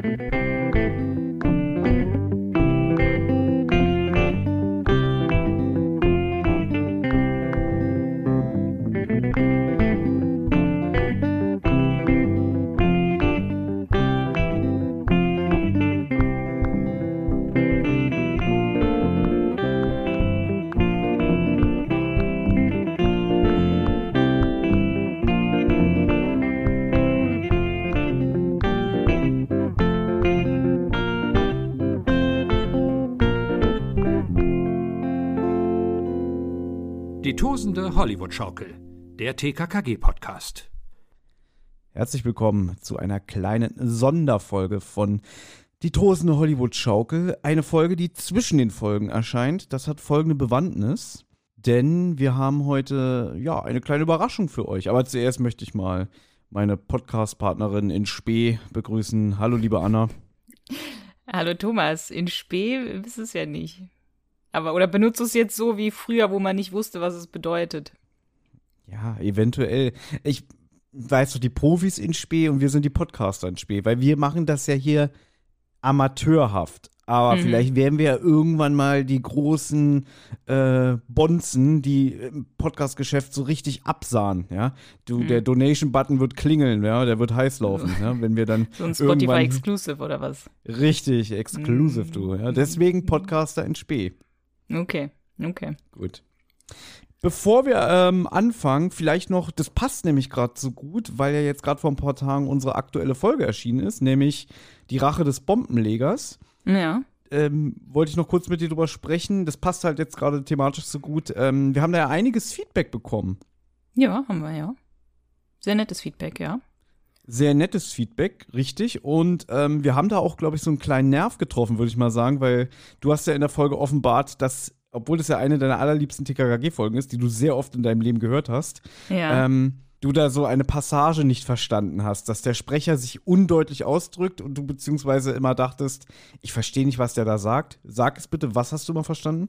Die Hollywood-Schaukel, der TKKG-Podcast. Herzlich willkommen zu einer kleinen Sonderfolge von Die tosende Hollywood-Schaukel. Eine Folge, die zwischen den Folgen erscheint. Das hat folgende Bewandtnis, denn wir haben heute ja eine kleine Überraschung für euch. Aber zuerst möchte ich mal meine Podcast-Partnerin in Spee begrüßen. Hallo, liebe Anna. Hallo Thomas, in Spee ist es ja nicht. Aber oder benutzt du es jetzt so wie früher, wo man nicht wusste, was es bedeutet? Ja, eventuell. Ich weiß doch, die Profis in Spee und wir sind die Podcaster in Spee, weil wir machen das ja hier amateurhaft. Aber Mhm. vielleicht werden wir ja irgendwann mal die großen äh, Bonzen, die im Podcast-Geschäft so richtig absahen, ja. Du, Mhm. der Donation-Button wird klingeln, ja, der wird heiß laufen, ja, wenn wir dann So ein irgendwann- Spotify Exclusive oder was? richtig exclusive, Mhm. du, ja. Deswegen Podcaster in Spee. Okay, okay. Gut. Bevor wir ähm, anfangen, vielleicht noch, das passt nämlich gerade so gut, weil ja jetzt gerade vor ein paar Tagen unsere aktuelle Folge erschienen ist, nämlich die Rache des Bombenlegers. Ja. Ähm, wollte ich noch kurz mit dir drüber sprechen. Das passt halt jetzt gerade thematisch so gut. Ähm, wir haben da ja einiges Feedback bekommen. Ja, haben wir ja. Sehr nettes Feedback, ja. Sehr nettes Feedback, richtig. Und ähm, wir haben da auch, glaube ich, so einen kleinen Nerv getroffen, würde ich mal sagen, weil du hast ja in der Folge offenbart, dass, obwohl das ja eine deiner allerliebsten TKKG-Folgen ist, die du sehr oft in deinem Leben gehört hast, Ja. ähm, du da so eine Passage nicht verstanden hast, dass der Sprecher sich undeutlich ausdrückt und du beziehungsweise immer dachtest, ich verstehe nicht, was der da sagt. Sag es bitte, was hast du mal verstanden?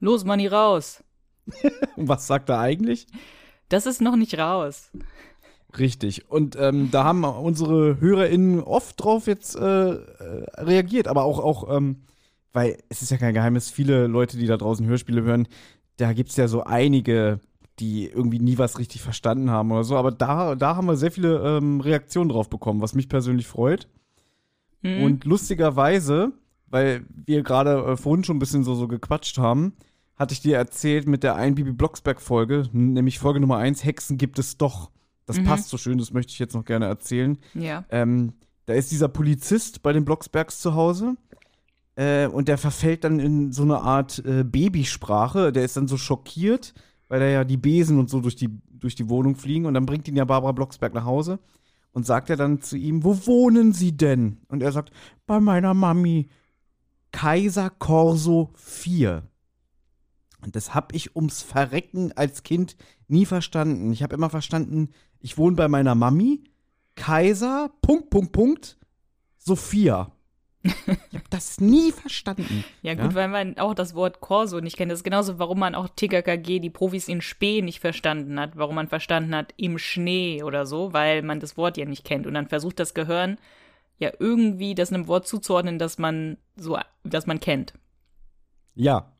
Los, Manni, raus. Und was sagt er eigentlich? Das ist noch nicht raus. Richtig. Und ähm, da haben unsere HörerInnen oft drauf jetzt äh, äh, reagiert, aber auch, auch ähm, weil es ist ja kein Geheimnis, viele Leute, die da draußen Hörspiele hören, da gibt es ja so einige, die irgendwie nie was richtig verstanden haben oder so. Aber da, da haben wir sehr viele ähm, Reaktionen drauf bekommen, was mich persönlich freut. Mhm. Und lustigerweise, weil wir gerade äh, vorhin schon ein bisschen so, so gequatscht haben, hatte ich dir erzählt mit der einen Bibi Blocksberg-Folge, nämlich Folge Nummer 1, Hexen gibt es doch. Das Mhm. passt so schön, das möchte ich jetzt noch gerne erzählen. ja. Ähm, da ist dieser Polizist bei den Blocksbergs zu Hause äh, und der verfällt dann in so eine Art äh, Babysprache. Der ist dann so schockiert, weil da ja die Besen und so durch die, durch die Wohnung fliegen und dann bringt ihn ja Barbara Blocksberg nach Hause und sagt er dann zu ihm, wo wohnen Sie denn? Und er sagt, bei meiner Mami, Kaiser Corso 4. Und das habe ich ums Verrecken als Kind nie verstanden. Ich habe immer verstanden, ich wohne bei meiner Mami, Kaiser, Punkt, Punkt, Punkt, Sophia. Ich habe das nie verstanden. Ja, gut, Ja? weil man auch das Wort Corso nicht kennt. Das ist genauso, warum man auch TKKG, die Profis in Spee, nicht verstanden hat. Warum man verstanden hat, im Schnee oder so, weil man das Wort ja nicht kennt. Und dann versucht das Gehirn ja irgendwie das einem Wort zuzuordnen, das man so, das man kennt. Ja.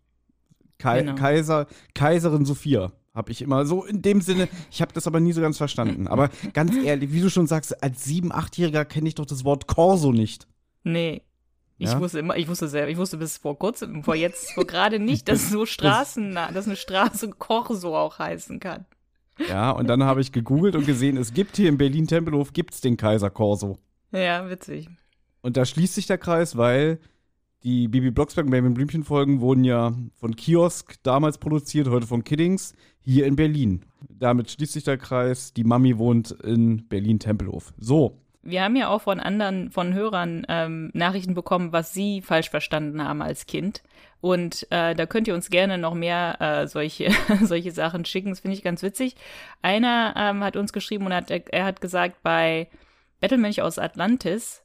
Kai Genau. Kaiser, Kaiserin Sophia. Habe ich immer so in dem Sinne, ich habe das aber nie so ganz verstanden. Aber ganz ehrlich, wie du schon sagst, als sieben-, achtjähriger kenne ich doch das Wort Corso nicht. Nee. Ich Ja? wusste immer, ich wusste sehr, ich wusste bis vor kurzem, vor jetzt, vor gerade nicht, dass so Straßen, dass eine Straße Corso auch heißen kann. Ja, und dann habe ich gegoogelt und gesehen, es gibt hier in Berlin-Tempelhof gibt's den Kaiser Corso. Ja, witzig. Und da schließt sich der Kreis, weil die Bibi Blocksberg und Benjamin Blümchen Folgen wurden ja von Kiosk damals produziert, heute von Kiddings, hier in Berlin. Damit schließt sich der Kreis. Die Mami wohnt in Berlin-Tempelhof. So. Wir haben ja auch von anderen, von Hörern ähm, Nachrichten bekommen, was sie falsch verstanden haben als Kind. Und äh, da könnt ihr uns gerne noch mehr äh, solche, solche Sachen schicken. Das finde ich ganz witzig. Einer ähm, hat uns geschrieben und hat, er hat gesagt, bei Bettelmönch aus Atlantis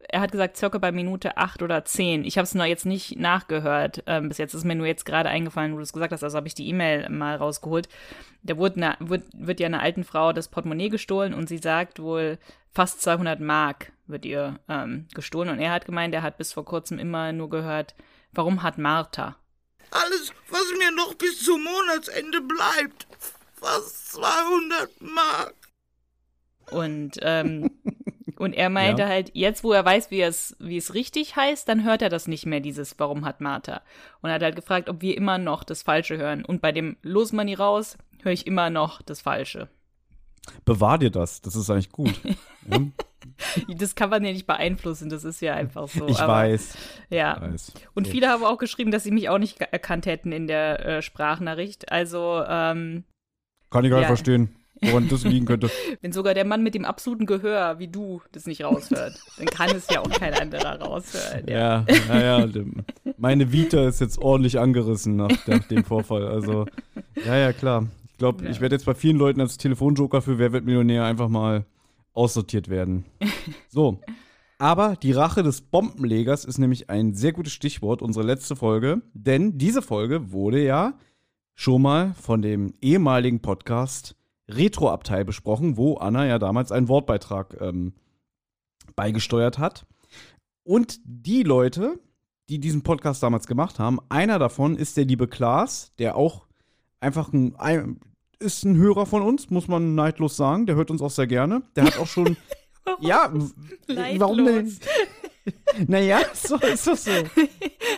er hat gesagt, circa bei Minute acht oder zehn. Ich habe es noch jetzt nicht nachgehört. Ähm, bis jetzt ist mir nur jetzt gerade eingefallen, wo du es gesagt hast, also habe ich die E-Mail mal rausgeholt. Da wurde, eine, wird, wird ja einer alten Frau das Portemonnaie gestohlen und sie sagt wohl, fast 200 Mark wird ihr ähm, gestohlen. Und er hat gemeint, er hat bis vor kurzem immer nur gehört, warum hat Martha? Alles, was mir noch bis zum Monatsende bleibt. Fast 200 Mark. Und, ähm, und er meinte Ja. halt, jetzt wo er weiß, wie es, wie es richtig heißt, dann hört er das nicht mehr, dieses Warum hat Martha. Und er hat halt gefragt, ob wir immer noch das Falsche hören. Und bei dem Los Money raus höre ich immer noch das Falsche. Bewahr dir das, das ist eigentlich gut. ja, Das kann man ja nicht beeinflussen, das ist ja einfach so. ich aber, weiß. Ja. weiß. Und So. viele haben auch geschrieben, dass sie mich auch nicht erkannt hätten in der äh, Sprachnachricht. Also, ähm, Kann ich gar nicht Ja. verstehen, woran das liegen könnte. wenn sogar der Mann mit dem absoluten Gehör wie du das nicht raushört, dann kann es ja auch kein anderer raushören. Ja. Ja, naja, dem- meine Vita ist jetzt ordentlich angerissen nach, nach dem Vorfall. Also, ja, ja, klar. Ich glaube, Ja. ich werde jetzt bei vielen Leuten als Telefonjoker für Wer wird Millionär einfach mal aussortiert werden. So. Aber die Rache des Bombenlegers ist nämlich ein sehr gutes Stichwort, unsere letzte Folge. Denn diese Folge wurde ja schon mal von dem ehemaligen Podcast Retroabteil besprochen, wo Anna ja damals einen Wortbeitrag ähm, beigesteuert hat. Und die Leute, die diesen Podcast damals gemacht haben, einer davon ist der liebe Klaas, der auch einfach ein, ein ist ein Hörer von uns, muss man neidlos sagen. Der hört uns auch sehr gerne. Der hat auch schon. ja, w- warum denn? Neidlos. Naja, ist doch, ist doch so.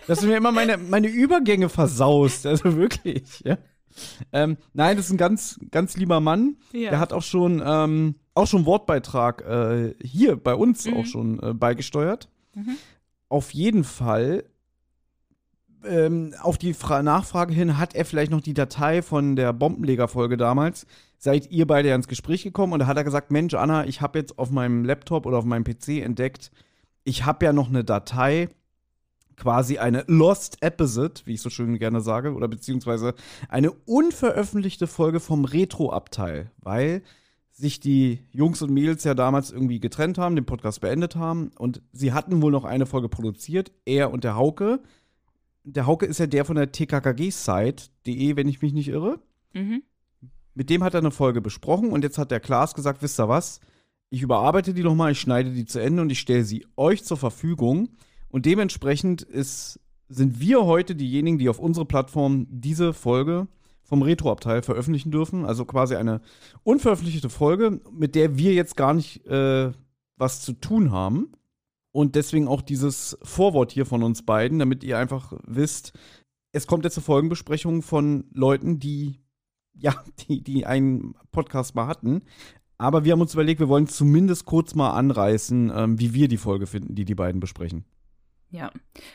Dass du mir immer meine, meine Übergänge versaust. Also wirklich, ja. Ähm, nein, das ist ein ganz, ganz lieber Mann. Ja. Der hat auch schon, ähm, auch schon Wortbeitrag äh, hier bei uns Mhm. auch schon äh, beigesteuert. Auf jeden Fall, ähm, auf die Fra Nachfrage hin, hat er vielleicht noch die Datei von der Bombenleger-Folge damals. Seid ihr beide ja ins Gespräch gekommen und da hat er gesagt: Mensch, Anna, ich habe jetzt auf meinem Laptop oder auf meinem PC entdeckt, ich habe ja noch eine Datei, quasi eine Lost Episode, wie ich so schön gerne sage, oder beziehungsweise eine unveröffentlichte Folge vom Retro-Abteil, weil sich die Jungs und Mädels ja damals irgendwie getrennt haben, den Podcast beendet haben und sie hatten wohl noch eine Folge produziert, er und der Hauke. Der Hauke ist ja der von der tkkg-Site.de, wenn ich mich nicht irre. Mhm. Mit dem hat er eine Folge besprochen und jetzt hat der Klaas gesagt, wisst ihr was? Ich überarbeite die nochmal, ich schneide die zu Ende und ich stelle sie euch zur Verfügung. Und dementsprechend ist, sind wir heute diejenigen, die auf unsere Plattform diese Folge vom Retroabteil veröffentlichen dürfen. Also quasi eine unveröffentlichte Folge, mit der wir jetzt gar nicht äh, was zu tun haben. Und deswegen auch dieses Vorwort hier von uns beiden, damit ihr einfach wisst, es kommt jetzt eine Folgenbesprechung von Leuten, die ja, die, die einen Podcast mal hatten. Aber wir haben uns überlegt, wir wollen zumindest kurz mal anreißen, ähm, wie wir die Folge finden, die die beiden besprechen. Ja,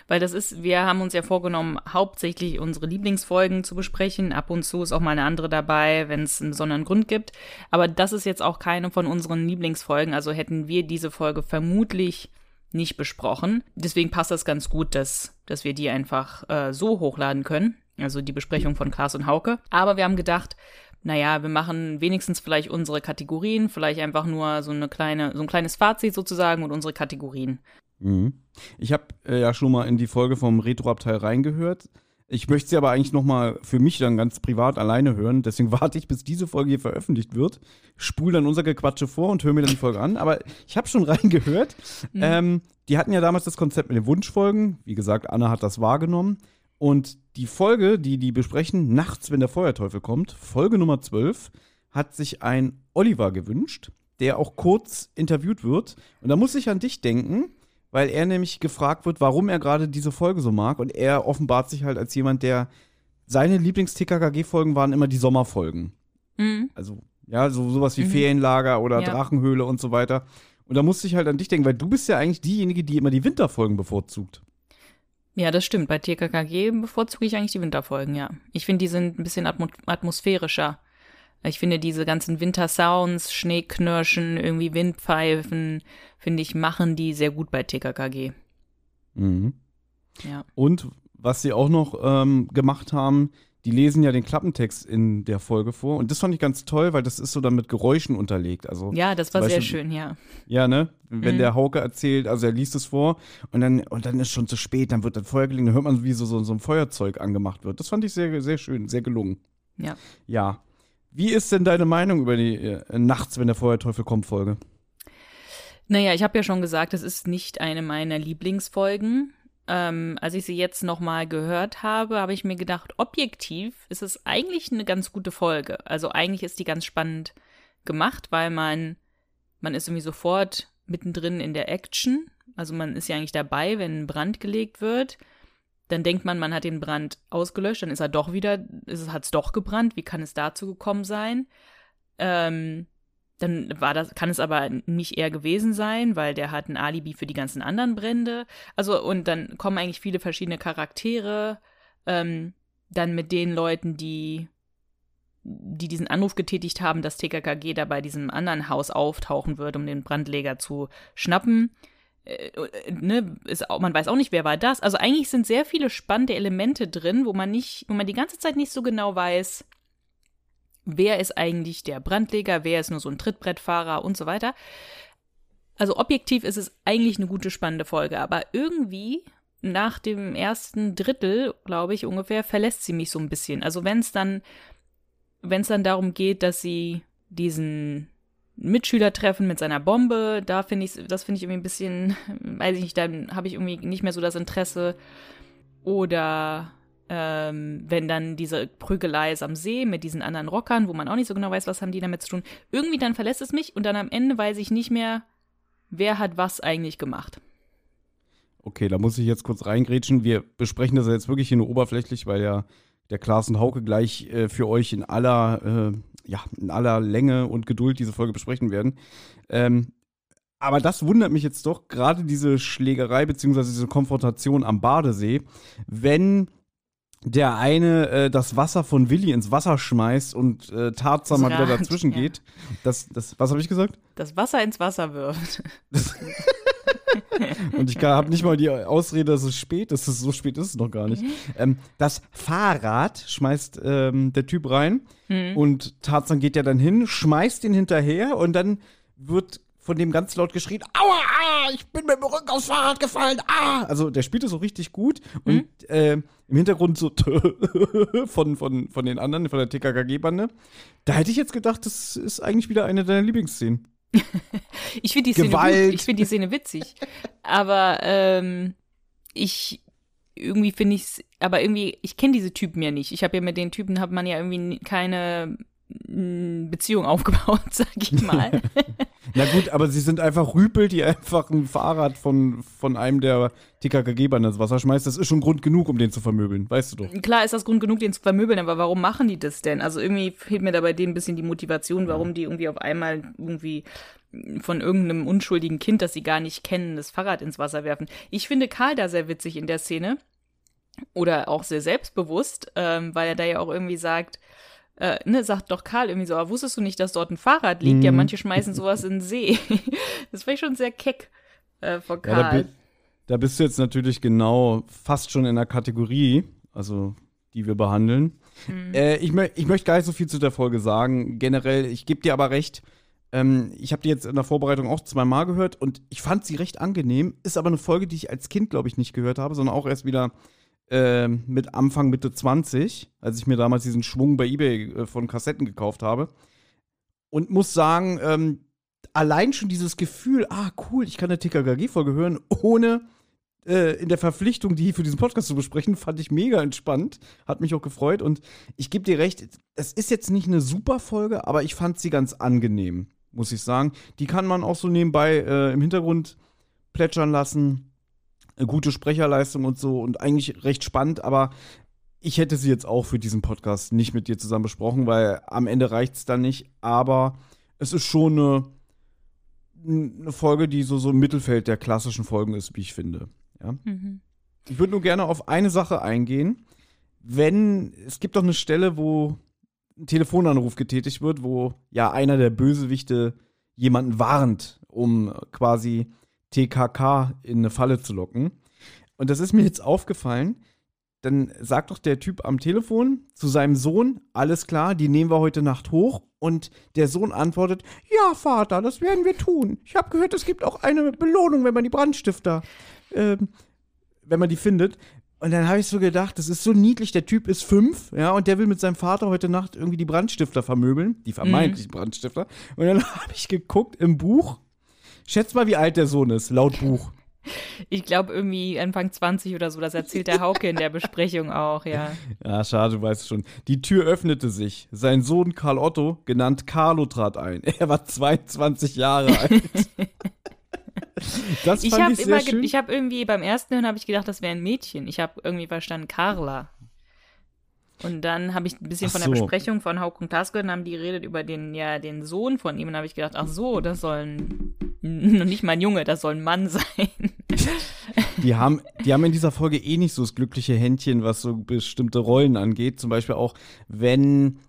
weil das ist, wir haben uns ja vorgenommen, hauptsächlich unsere Lieblingsfolgen zu besprechen. Ab und zu ist auch mal eine andere dabei, wenn es einen besonderen Grund gibt. Aber das ist jetzt auch keine von unseren Lieblingsfolgen. Also hätten wir diese Folge vermutlich nicht besprochen. Deswegen passt das ganz gut, dass, dass wir die einfach äh, so hochladen können. Also die Besprechung von Klaas und Hauke. Aber wir haben gedacht, naja, wir machen wenigstens vielleicht unsere Kategorien, vielleicht einfach nur so eine kleine, so ein kleines Fazit sozusagen und unsere Kategorien. Mhm. Ich habe äh, ja schon mal in die Folge vom Retroabteil reingehört. Ich möchte sie aber eigentlich noch mal für mich dann ganz privat alleine hören. Deswegen warte ich, bis diese Folge hier veröffentlicht wird. Spul dann unser Gequatsche vor und höre mir dann die Folge an. Aber ich habe schon reingehört. Ähm, die hatten ja damals das Konzept mit den Wunschfolgen. Wie gesagt, Anna hat das wahrgenommen. Und die Folge, die die besprechen, nachts, wenn der Feuerteufel kommt, Folge Nummer 12, hat sich ein Oliver gewünscht, der auch kurz interviewt wird. Und da muss ich an dich denken, weil er nämlich gefragt wird, warum er gerade diese Folge so mag. Und er offenbart sich halt als jemand, der seine Lieblings-TKKG-Folgen waren immer die Sommerfolgen. Mhm. Also, ja, so sowas wie Mhm. Ferienlager oder Ja. Drachenhöhle und so weiter. Und da musste ich halt an dich denken, weil du bist ja eigentlich diejenige, die immer die Winterfolgen bevorzugt. Ja, das stimmt. Bei TKKG bevorzuge ich eigentlich die Winterfolgen, ja. Ich finde, die sind ein bisschen atmo atmosphärischer. Ich finde, diese ganzen Wintersounds, Schneeknirschen, irgendwie Windpfeifen, finde ich, machen die sehr gut bei TKKG. Mhm. Ja. Und was sie auch noch ähm, gemacht haben, die lesen ja den Klappentext in der Folge vor. Und das fand ich ganz toll, weil das ist so dann mit Geräuschen unterlegt. Also, Ja, das war sehr Beispiel- schön, ja. Ja, ne? Wenn Mhm. der Hauke erzählt, also er liest es vor und dann, und dann ist schon zu spät, dann wird das Feuer gelegt, dann hört man, wie so, so, so ein Feuerzeug angemacht wird. Das fand ich sehr, sehr schön, sehr gelungen. Ja. Ja. Wie ist denn deine Meinung über die äh, Nachts, wenn der Feuerteufel kommt, Folge? Naja, ich habe ja schon gesagt, es ist nicht eine meiner Lieblingsfolgen. Ähm, als ich sie jetzt nochmal gehört habe, habe ich mir gedacht, objektiv ist es eigentlich eine ganz gute Folge. Also eigentlich ist die ganz spannend gemacht, weil man, man ist irgendwie sofort mittendrin in der Action. Also man ist ja eigentlich dabei, wenn ein Brand gelegt wird. Dann denkt man, man hat den Brand ausgelöscht, dann ist er doch wieder, hat es doch gebrannt. Wie kann es dazu gekommen sein? Ähm, dann war das, kann es aber nicht er gewesen sein, weil der hat ein Alibi für die ganzen anderen Brände. Also, und dann kommen eigentlich viele verschiedene Charaktere, ähm, dann mit den Leuten, die, die diesen Anruf getätigt haben, dass TKKG da bei diesem anderen Haus auftauchen wird, um den Brandleger zu schnappen. Äh, ne, ist auch, man weiß auch nicht, wer war das. Also eigentlich sind sehr viele spannende Elemente drin, wo man nicht, wo man die ganze Zeit nicht so genau weiß, wer ist eigentlich der Brandleger, wer ist nur so ein Trittbrettfahrer und so weiter. Also objektiv ist es eigentlich eine gute, spannende Folge, aber irgendwie nach dem ersten Drittel, glaube ich, ungefähr, verlässt sie mich so ein bisschen. Also wenn es dann, wenn es dann darum geht, dass sie diesen Mitschüler treffen mit seiner Bombe, da finde ich, das finde ich irgendwie ein bisschen, weiß ich nicht, dann habe ich irgendwie nicht mehr so das Interesse. Oder ähm, wenn dann diese Prügelei ist am See mit diesen anderen Rockern, wo man auch nicht so genau weiß, was haben die damit zu tun. Irgendwie dann verlässt es mich und dann am Ende weiß ich nicht mehr, wer hat was eigentlich gemacht. Okay, da muss ich jetzt kurz reingrätschen. Wir besprechen das jetzt wirklich hier nur oberflächlich, weil ja der und Hauke gleich äh, für euch in aller, äh, ja, in aller Länge und Geduld diese Folge besprechen werden. Ähm, aber das wundert mich jetzt doch, gerade diese Schlägerei beziehungsweise diese Konfrontation am Badesee, wenn der eine äh, das Wasser von Willi ins Wasser schmeißt und äh, Tarzan mal wieder dazwischen ja. geht. Das, das, was habe ich gesagt? Das Wasser ins Wasser wirft. Und ich habe nicht mal die Ausrede, dass es spät ist. So spät ist es noch gar nicht. Ähm, das Fahrrad schmeißt ähm, der Typ rein und Tarzan geht ja dann hin, schmeißt ihn hinterher und dann wird von dem ganz laut geschrien, aua, ah, ich bin mit dem Rücken aufs Fahrrad gefallen, ah. Also der spielt es so richtig gut und äh, im Hintergrund so von, von, von den anderen, von der TKKG-Bande. Da hätte ich jetzt gedacht, das ist eigentlich wieder eine deiner Lieblingsszenen. Ich finde die Szene. Ich finde die Szene witzig. Aber ähm, ich irgendwie finde ich es, aber irgendwie, ich kenne diese Typen ja nicht. Ich habe ja mit den Typen hat man ja irgendwie keine Beziehung aufgebaut, sag ich mal. Na gut, aber sie sind einfach Rüpel, die einfach ein Fahrrad von, von einem der TKKG-Bande ins Wasser schmeißt. Das ist schon Grund genug, um den zu vermöbeln, weißt du doch. Klar ist das Grund genug, den zu vermöbeln, aber warum machen die das denn? Also irgendwie fehlt mir da bei denen ein bisschen die Motivation, warum die irgendwie auf einmal irgendwie von irgendeinem unschuldigen Kind, das sie gar nicht kennen, das Fahrrad ins Wasser werfen. Ich finde Karl da sehr witzig in der Szene. Oder auch sehr selbstbewusst, ähm, weil er da ja auch irgendwie sagt, äh, ne, sagt doch Karl irgendwie so, aber wusstest du nicht, dass dort ein Fahrrad liegt? Ja, Mhm. manche schmeißen sowas in den See. das war ich schon sehr keck äh, von Ja, da, Karl. bi da bist du jetzt natürlich genau fast schon in der Kategorie, also die wir behandeln. Äh, ich, mö ich möchte gar nicht so viel zu der Folge sagen. Generell, ich gebe dir aber recht. Ähm, ich habe die jetzt in der Vorbereitung auch zweimal gehört und ich fand sie recht angenehm. Ist aber eine Folge, die ich als Kind, glaube ich, nicht gehört habe, sondern auch erst wieder ähm, mit Anfang, Mitte 20, als ich mir damals diesen Schwung bei eBay äh, von Kassetten gekauft habe. Und muss sagen, ähm, allein schon dieses Gefühl, ah, cool, ich kann eine TKKG-Folge hören, ohne äh, in der Verpflichtung, die für diesen Podcast zu besprechen, fand ich mega entspannt. Hat mich auch gefreut. Und ich gebe dir recht, es ist jetzt nicht eine super Folge, aber ich fand sie ganz angenehm, muss ich sagen. Die kann man auch so nebenbei äh, im Hintergrund plätschern lassen. Eine gute Sprecherleistung und so und eigentlich recht spannend, aber ich hätte sie jetzt auch für diesen Podcast nicht mit dir zusammen besprochen, weil am Ende reicht es dann nicht. Aber es ist schon eine, eine Folge, die so, so im Mittelfeld der klassischen Folgen ist, wie ich finde. Ja? Mhm. Ich würde nur gerne auf eine Sache eingehen. Wenn, es gibt doch eine Stelle, wo ein Telefonanruf getätigt wird, wo ja einer der Bösewichte jemanden warnt, um quasi TKK in eine Falle zu locken. Und das ist mir jetzt aufgefallen, dann sagt doch der Typ am Telefon zu seinem Sohn, alles klar, die nehmen wir heute Nacht hoch. Und der Sohn antwortet, ja, Vater, das werden wir tun. Ich habe gehört, es gibt auch eine Belohnung, wenn man die Brandstifter, ähm, wenn man die findet. Und dann habe ich so gedacht, das ist so niedlich, der Typ ist fünf, ja, und der will mit seinem Vater heute Nacht irgendwie die Brandstifter vermöbeln, die vermeintlichen Brandstifter. Und dann habe ich geguckt im Buch, schätz mal, wie alt der Sohn ist, laut Buch. Ich glaube irgendwie Anfang 20 oder so, das erzählt der Hauke in der Besprechung auch, ja. Ja, schade, du weißt schon. Die Tür öffnete sich. Sein Sohn Karl Otto, genannt Carlo, trat ein. Er war 22 Jahre alt. das fand ich, ich sehr schön. Ich habe irgendwie beim ersten Hören habe ich gedacht, das wäre ein Mädchen. Ich habe irgendwie verstanden Carla. Und dann habe ich ein bisschen ach von der Besprechung von Hauke und gehört und haben die geredet über den, ja, den Sohn von ihm. Und habe ich gedacht, ach so, das soll ein, nicht mein Junge, das soll ein Mann sein. Die haben, die haben in dieser Folge eh nicht so das glückliche Händchen, was so bestimmte Rollen angeht. Zum Beispiel auch, wenn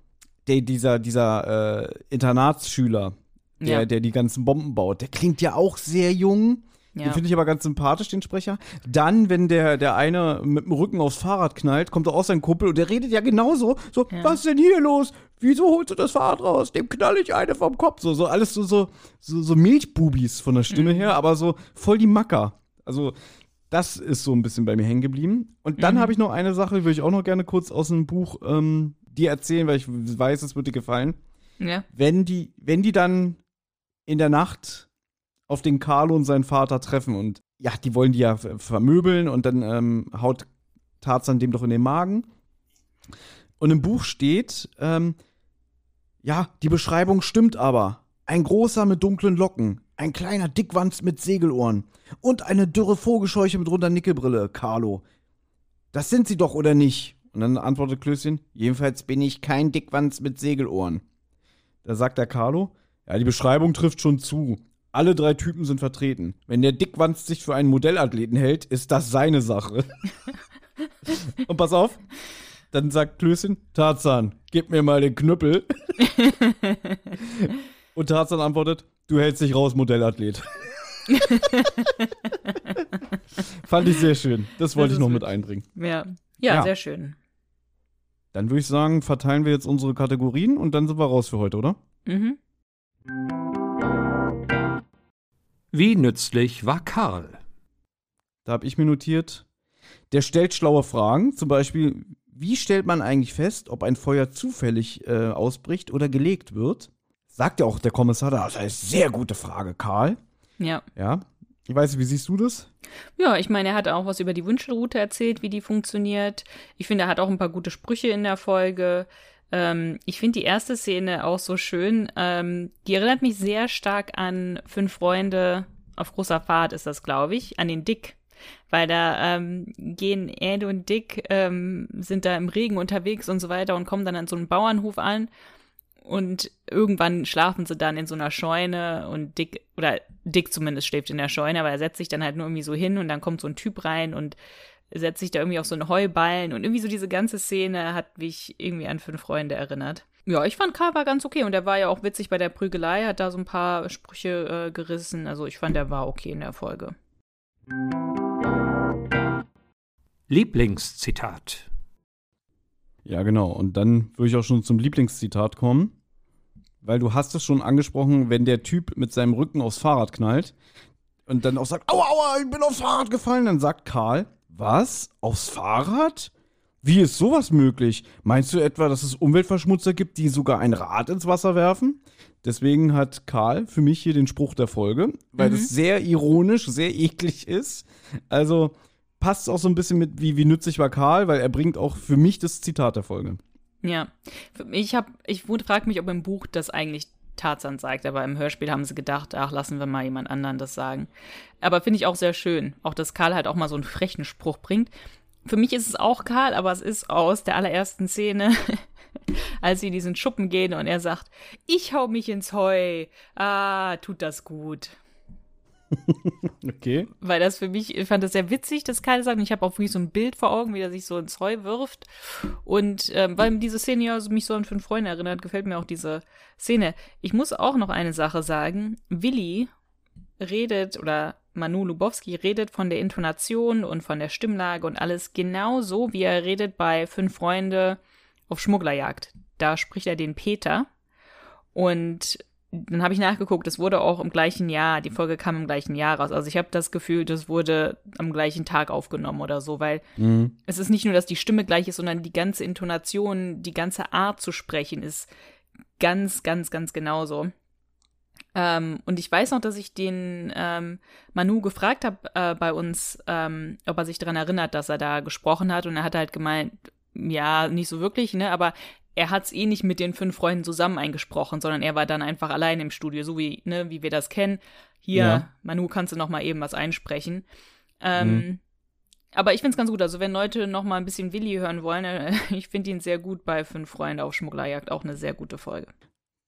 der, dieser, dieser äh, Internatsschüler, der, ja. der die ganzen Bomben baut, der klingt ja auch sehr jung. Ja. Den finde ich aber ganz sympathisch, den Sprecher. Dann, wenn der, der eine mit dem Rücken aufs Fahrrad knallt, kommt auch sein Kumpel und der redet ja genauso. So, ja. was ist denn hier los? Wieso holst du das Fahrrad raus? Dem knall ich eine vom Kopf. So, so alles so, so, so, so Milchbubis von der Stimme mhm. her, aber so voll die Macker. Also, das ist so ein bisschen bei mir hängen geblieben. Und dann mhm. habe ich noch eine Sache, die würde ich auch noch gerne kurz aus dem Buch ähm, dir erzählen, weil ich weiß, es wird dir gefallen. Ja. Wenn die, wenn die dann in der Nacht auf den Carlo und seinen Vater treffen und ja, die wollen die ja vermöbeln und dann ähm, haut Tarzan dem doch in den Magen. Und im Buch steht, ähm, ja, die Beschreibung stimmt aber. Ein großer mit dunklen Locken, ein kleiner Dickwanz mit Segelohren und eine dürre Vogelscheuche mit runder Nickelbrille, Carlo. Das sind sie doch, oder nicht? Und dann antwortet Klößchen, jedenfalls bin ich kein Dickwanz mit Segelohren. Da sagt der Carlo, ja, die Beschreibung trifft schon zu. Alle drei Typen sind vertreten. Wenn der Dickwanz sich für einen Modellathleten hält, ist das seine Sache. Und pass auf, dann sagt Klößchen, Tarzan, gib mir mal den Knüppel. Und Tarzan antwortet, du hältst dich raus, Modellathlet. Fand ich sehr schön. Das wollte das ich noch mit einbringen. Ja. ja. ja, sehr schön. Dann würde ich sagen, verteilen wir jetzt unsere Kategorien und dann sind wir raus für heute, oder? Mhm. Wie nützlich war Karl? Da habe ich mir notiert, der stellt schlaue Fragen, zum Beispiel, wie stellt man eigentlich fest, ob ein Feuer zufällig äh, ausbricht oder gelegt wird? Sagt ja auch der Kommissar, das ist eine sehr gute Frage, Karl. Ja. Ja. Ich weiß nicht, wie siehst du das? Ja, ich meine, er hat auch was über die Wünschelroute erzählt, wie die funktioniert. Ich finde, er hat auch ein paar gute Sprüche in der Folge. Ähm, ich finde die erste Szene auch so schön. Ähm, die erinnert mich sehr stark an Fünf Freunde auf großer Fahrt, ist das, glaube ich, an den Dick. Weil da ähm, gehen Ed und Dick, ähm, sind da im Regen unterwegs und so weiter und kommen dann an so einen Bauernhof an. Und irgendwann schlafen sie dann in so einer Scheune und Dick, oder Dick zumindest schläft in der Scheune, aber er setzt sich dann halt nur irgendwie so hin und dann kommt so ein Typ rein und setzt sich da irgendwie auf so einen Heuballen und irgendwie so diese ganze Szene hat mich irgendwie an Fünf Freunde erinnert. Ja, ich fand Karl war ganz okay und er war ja auch witzig bei der Prügelei, hat da so ein paar Sprüche äh, gerissen. Also ich fand, er war okay in der Folge. Lieblingszitat. Ja, genau. Und dann würde ich auch schon zum Lieblingszitat kommen. Weil du hast es schon angesprochen, wenn der Typ mit seinem Rücken aufs Fahrrad knallt und dann auch sagt, aua, aua, ich bin aufs Fahrrad gefallen, dann sagt Karl, was? Aufs Fahrrad? Wie ist sowas möglich? Meinst du etwa, dass es Umweltverschmutzer gibt, die sogar ein Rad ins Wasser werfen? Deswegen hat Karl für mich hier den Spruch der Folge, weil mhm. es sehr ironisch, sehr eklig ist. Also passt es auch so ein bisschen mit, wie, wie nützlich war Karl, weil er bringt auch für mich das Zitat der Folge. Ja, ich habe, ich frage mich, ob im Buch das eigentlich Tarzan sagt, aber im Hörspiel haben sie gedacht, ach, lassen wir mal jemand anderen das sagen. Aber finde ich auch sehr schön, auch dass Karl halt auch mal so einen frechen Spruch bringt. Für mich ist es auch Karl, aber es ist aus der allerersten Szene, als sie in diesen Schuppen gehen und er sagt, ich hau mich ins Heu. Ah, tut das gut. okay. Weil das für mich, ich fand das sehr witzig, das Karl sagt. Und ich habe auch wirklich so ein Bild vor Augen, wie er sich so ins Heu wirft. Und ähm, weil diese Szene ja mich so an fünf Freunde erinnert, gefällt mir auch diese Szene. Ich muss auch noch eine Sache sagen. Willi redet oder Manu Lubowski redet von der Intonation und von der Stimmlage und alles genauso, wie er redet bei Fünf Freunde auf Schmugglerjagd. Da spricht er den Peter. Und dann habe ich nachgeguckt, es wurde auch im gleichen Jahr, die Folge kam im gleichen Jahr raus. Also ich habe das Gefühl, das wurde am gleichen Tag aufgenommen oder so, weil Mhm. es ist nicht nur, dass die Stimme gleich ist, sondern die ganze Intonation, die ganze Art zu sprechen ist ganz, ganz, ganz genauso. Ähm, und ich weiß noch, dass ich den ähm, Manu gefragt habe äh, bei uns, ähm, ob er sich daran erinnert, dass er da gesprochen hat. Und er hat halt gemeint, ja, nicht so wirklich, ne, aber er hat es eh nicht mit den fünf Freunden zusammen eingesprochen, sondern er war dann einfach allein im Studio, so wie, ne, wie wir das kennen. Hier, Ja. Manu, kannst du noch mal eben was einsprechen. Ähm, Aber ich find's ganz gut. Also wenn Leute noch mal ein bisschen Willi hören wollen, äh, ich finde ihn sehr gut bei Fünf Freunde auf Schmugglerjagd. Auch eine sehr gute Folge.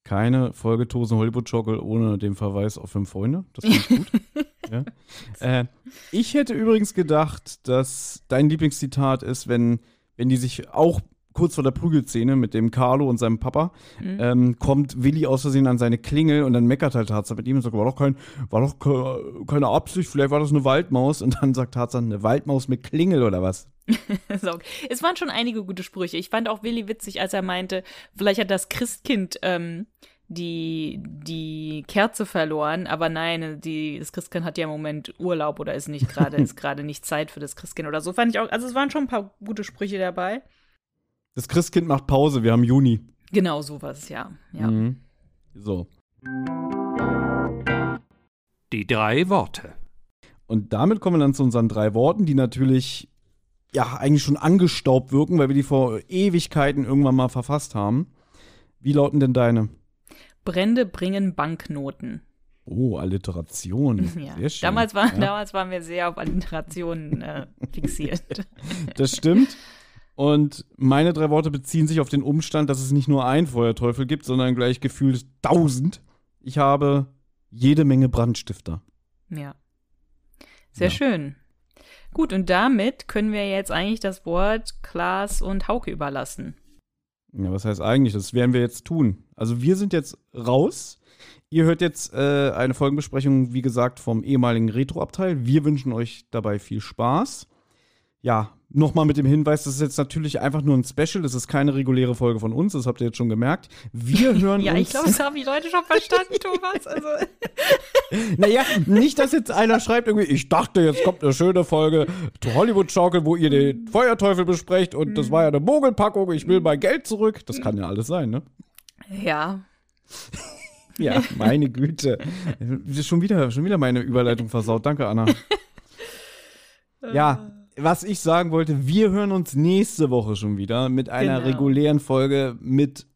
Keine Folge Tosen Hollywood Chocolate ohne den Verweis auf fünf Freunde. Das finde ich gut. ja. äh, ich hätte übrigens gedacht, dass dein Lieblingszitat ist, wenn, wenn die sich auch kurz vor der Prügelszene mit dem Carlo und seinem Papa Mhm. ähm, kommt Willi aus Versehen an seine Klingel und dann meckert halt Tarzan mit ihm und sagt, war doch, kein, war doch ke- keine Absicht, vielleicht war das eine Waldmaus. Und dann sagt Tarzan, eine Waldmaus mit Klingel oder was? So. Es waren schon einige gute Sprüche. Ich fand auch Willi witzig, als er meinte, vielleicht hat das Christkind ähm, die, die Kerze verloren, aber nein, die, das Christkind hat ja im Moment Urlaub oder ist nicht gerade, ist gerade nicht Zeit für das Christkind oder so. Fand ich auch, also es waren schon ein paar gute Sprüche dabei. Das Christkind macht Pause, wir haben Juni. Genau sowas, ja. ja. Mhm. So. Die drei Worte. Und damit kommen wir dann zu unseren drei Worten, die natürlich ja eigentlich schon angestaubt wirken, weil wir die vor Ewigkeiten irgendwann mal verfasst haben. Wie lauten denn deine? Brände bringen Banknoten. Oh, Alliteration. Ja. Sehr schön. Damals, war, ja, damals waren wir sehr auf Alliterationen äh, fixiert. Das stimmt. Und meine drei Worte beziehen sich auf den Umstand, dass es nicht nur einen Feuerteufel gibt, sondern gleich gefühlt tausend. Ich habe jede Menge Brandstifter. Ja. Sehr Ja. schön. Gut, und damit können wir jetzt eigentlich das Wort Klaas und Hauke überlassen. Ja, was heißt eigentlich? Das werden wir jetzt tun. Also wir sind jetzt raus. Ihr hört jetzt äh, eine Folgenbesprechung, wie gesagt, vom ehemaligen Retro-Abteil. Wir wünschen euch dabei viel Spaß. Ja, nochmal mit dem Hinweis, das ist jetzt natürlich einfach nur ein Special. Das ist keine reguläre Folge von uns, das habt ihr jetzt schon gemerkt. Wir hören Ja, uns. ich glaube, das haben die Leute schon verstanden, Thomas. Also, Naja, nicht, dass jetzt einer schreibt irgendwie, ich dachte, jetzt kommt eine schöne Folge zu Hollywood Schaukel, wo ihr den Feuerteufel besprecht und das war ja eine Mogelpackung, ich will mein Geld zurück. Das kann ja alles sein, ne? ja. Ja, meine Güte. Schon wieder, schon wieder meine Überleitung versaut. Danke, Anna. Ja, was ich sagen wollte, wir hören uns nächste Woche schon wieder mit einer Genau. regulären Folge mit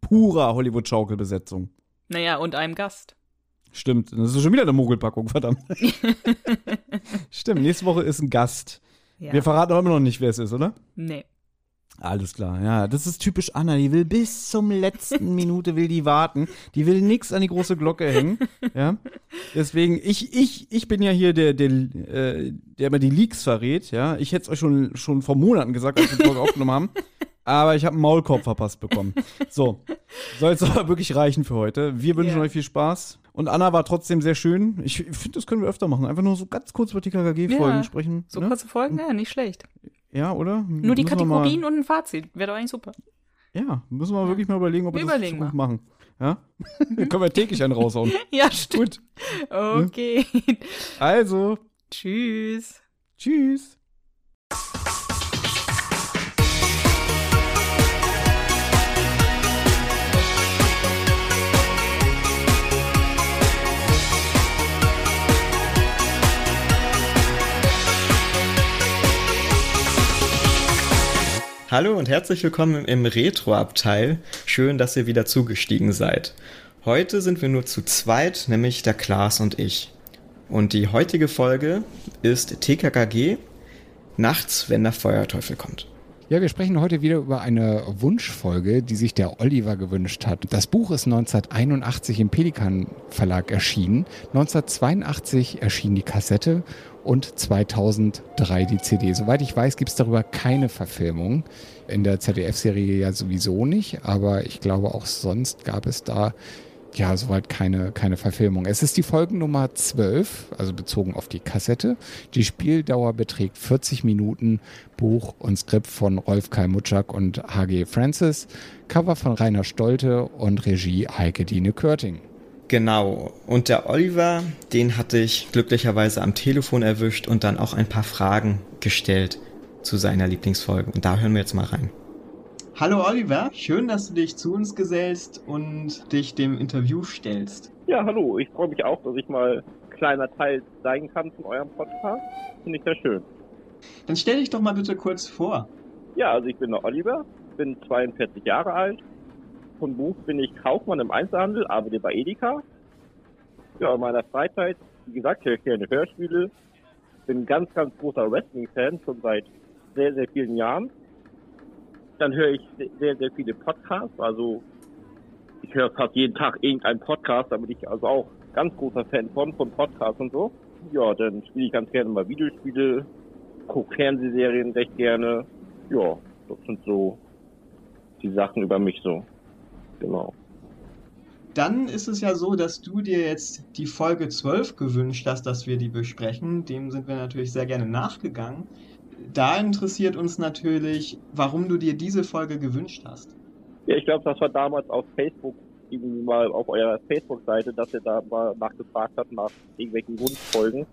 purer Hollywood-Schaukel-Besetzung. Naja, und einem Gast. Stimmt, das ist schon wieder eine Mogelpackung, verdammt. Stimmt, nächste Woche ist ein Gast. Ja. Wir verraten auch immer noch nicht, wer es ist, oder? nee. Alles klar, ja, das ist typisch Anna. Die will bis zum letzten Minute will die warten. Die will nix an die große Glocke hängen. Ja, deswegen ich ich ich bin ja hier der der äh, der immer die Leaks verrät. Ja, ich hätte es euch schon schon vor Monaten gesagt, als wir die Folge aufgenommen haben. Aber ich habe einen Maulkorb verpasst bekommen. So, soll es aber wirklich reichen für heute. Wir wünschen Ja. euch viel Spaß. Und Anna war trotzdem sehr schön. Ich finde, das können wir öfter machen. Einfach nur so ganz kurz über TKKG-Folgen Ja, sprechen. So ne? kurze Folgen? Ja, nicht schlecht. Ja, oder? Nur die Müssen mal- Kategorien und ein Fazit. Wäre doch eigentlich super. ja, müssen wir wirklich mal überlegen, ob wir Wir das Zukunft machen. Ja? Dann können wir täglich einen raushauen. Ja, stimmt. Gut. Okay. Also, Tschüss. tschüss. Hallo und herzlich willkommen im Retro-Abteil. Schön, dass ihr wieder zugestiegen seid. Heute sind wir nur zu zweit, nämlich der Klaas und ich. Und die heutige Folge ist TKKG Nachts, wenn der Feuerteufel kommt. Ja, wir sprechen heute wieder über eine Wunschfolge, die sich der Oliver gewünscht hat. Das Buch ist 1981 im Pelikan Verlag erschienen. 1982 erschien die Kassette und 2003 die CD. Soweit ich weiß, gibt es darüber keine Verfilmung. In der ZDF-Serie ja sowieso nicht, aber ich glaube auch sonst gab es da ja, soweit keine, keine Verfilmung. Es ist die Folgennummer 12, also bezogen auf die Kassette. Die Spieldauer beträgt 40 Minuten. Buch und Skript von Rolf Kai Mutschak und HG Francis. Cover von Rainer Stolte und Regie Heike Dine Körting. Genau. Und der Oliver, den hatte ich glücklicherweise am Telefon erwischt und dann auch ein paar Fragen gestellt zu seiner Lieblingsfolge. Und da hören wir jetzt mal rein. Hallo Oliver, schön, dass du dich zu uns gesellst und dich dem Interview stellst. Ja, hallo, ich freue mich auch, dass ich mal ein kleiner Teil zeigen kann von eurem Podcast. Finde ich sehr schön. Dann stell dich doch mal bitte kurz vor. Ja, also ich bin der Oliver, bin 42 Jahre alt. Von Beruf bin ich Kaufmann im Einzelhandel, arbeite bei Edeka. Ja, in meiner Freizeit, wie gesagt, höre ich gerne Hörspiele. Bin ganz, ganz großer Wrestling-Fan, schon seit sehr, sehr vielen Jahren. Dann höre ich sehr, sehr viele Podcasts. Also ich höre fast jeden Tag irgendeinen Podcast, da bin ich also auch ganz großer Fan von, von Podcasts und so. Ja, dann spiele ich ganz gerne mal Videospiele, gucke Fernsehserien recht gerne. Ja, das sind so die Sachen über mich so. Genau. Dann ist es ja so, dass du dir jetzt die Folge 12 gewünscht hast, dass wir die besprechen. Dem sind wir natürlich sehr gerne nachgegangen da interessiert uns natürlich, warum du dir diese Folge gewünscht hast. Ja, ich glaube, das war damals auf Facebook irgendwie mal auf eurer Facebook-Seite, dass ihr da mal nachgefragt habt nach irgendwelchen Wunschfolgen.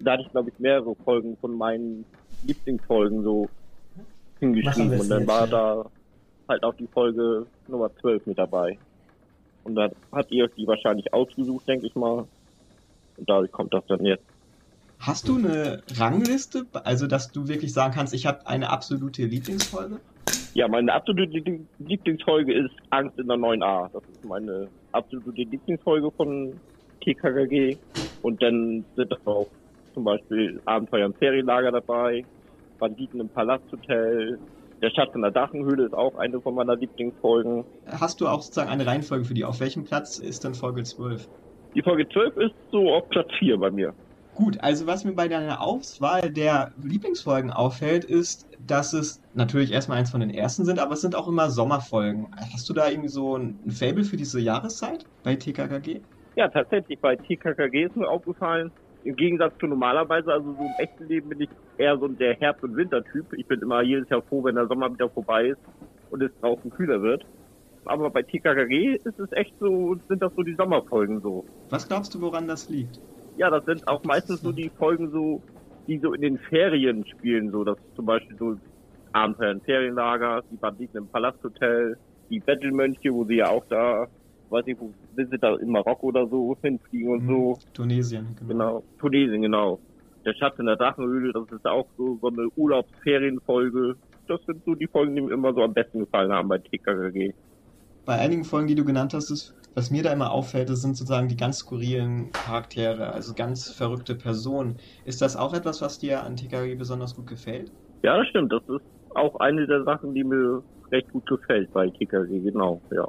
Da hatte ich, glaube ich, mehrere Folgen von meinen Lieblingsfolgen so hingeschrieben und dann war da halt auch die Folge Nummer 12 mit dabei. Und da habt ihr euch die wahrscheinlich ausgesucht, denke ich mal. Und dadurch kommt das dann jetzt. Hast du eine Rangliste, also dass du wirklich sagen kannst, ich habe eine absolute Lieblingsfolge? Ja, meine absolute Lieblingsfolge ist Angst in der 9a. Das ist meine absolute Lieblingsfolge von TKKG. Und dann sind auch zum Beispiel Abenteuer im Ferienlager dabei, Banditen im Palasthotel, der Schatz in der Dachenhöhle ist auch eine von meiner Lieblingsfolgen. Hast du auch sozusagen eine Reihenfolge für die? Auf welchem Platz ist denn Folge 12? Die Folge 12 ist so auf Platz 4 bei mir. Gut, also was mir bei deiner Auswahl der Lieblingsfolgen auffällt, ist, dass es natürlich erstmal eins von den ersten sind, aber es sind auch immer Sommerfolgen. Hast du da irgendwie so ein Fable für diese Jahreszeit bei TKKG? Ja, tatsächlich. Bei TKKG ist mir aufgefallen, im Gegensatz zu normalerweise, also so im echten Leben bin ich eher so der Herbst- und Wintertyp. Ich bin immer jedes Jahr froh, wenn der Sommer wieder vorbei ist und es draußen kühler wird. Aber bei TKKG ist es echt so, sind das so die Sommerfolgen so. Was glaubst du, woran das liegt? ja, das sind auch meistens so die Folgen so, die so in den Ferien spielen, so, dass zum Beispiel so Abenteuer im Ferienlager, die Banditen im Palasthotel, die Bettelmönche, wo sie ja auch da, weiß ich, wo sind sie da in Marokko oder so hinfliegen und mhm. so. Tunesien, genau. Genau, Tunesien, genau. Der Schatz in der Drachenhöhle, das ist auch so, so eine Urlaubsferienfolge. Das sind so die Folgen, die mir immer so am besten gefallen haben bei TKKG. Bei einigen Folgen, die du genannt hast, ist was mir da immer auffällt, das sind sozusagen die ganz skurrilen Charaktere, also ganz verrückte Personen. Ist das auch etwas, was dir an TKG besonders gut gefällt? Ja, das stimmt. Das ist auch eine der Sachen, die mir recht gut gefällt bei TKG, genau, ja.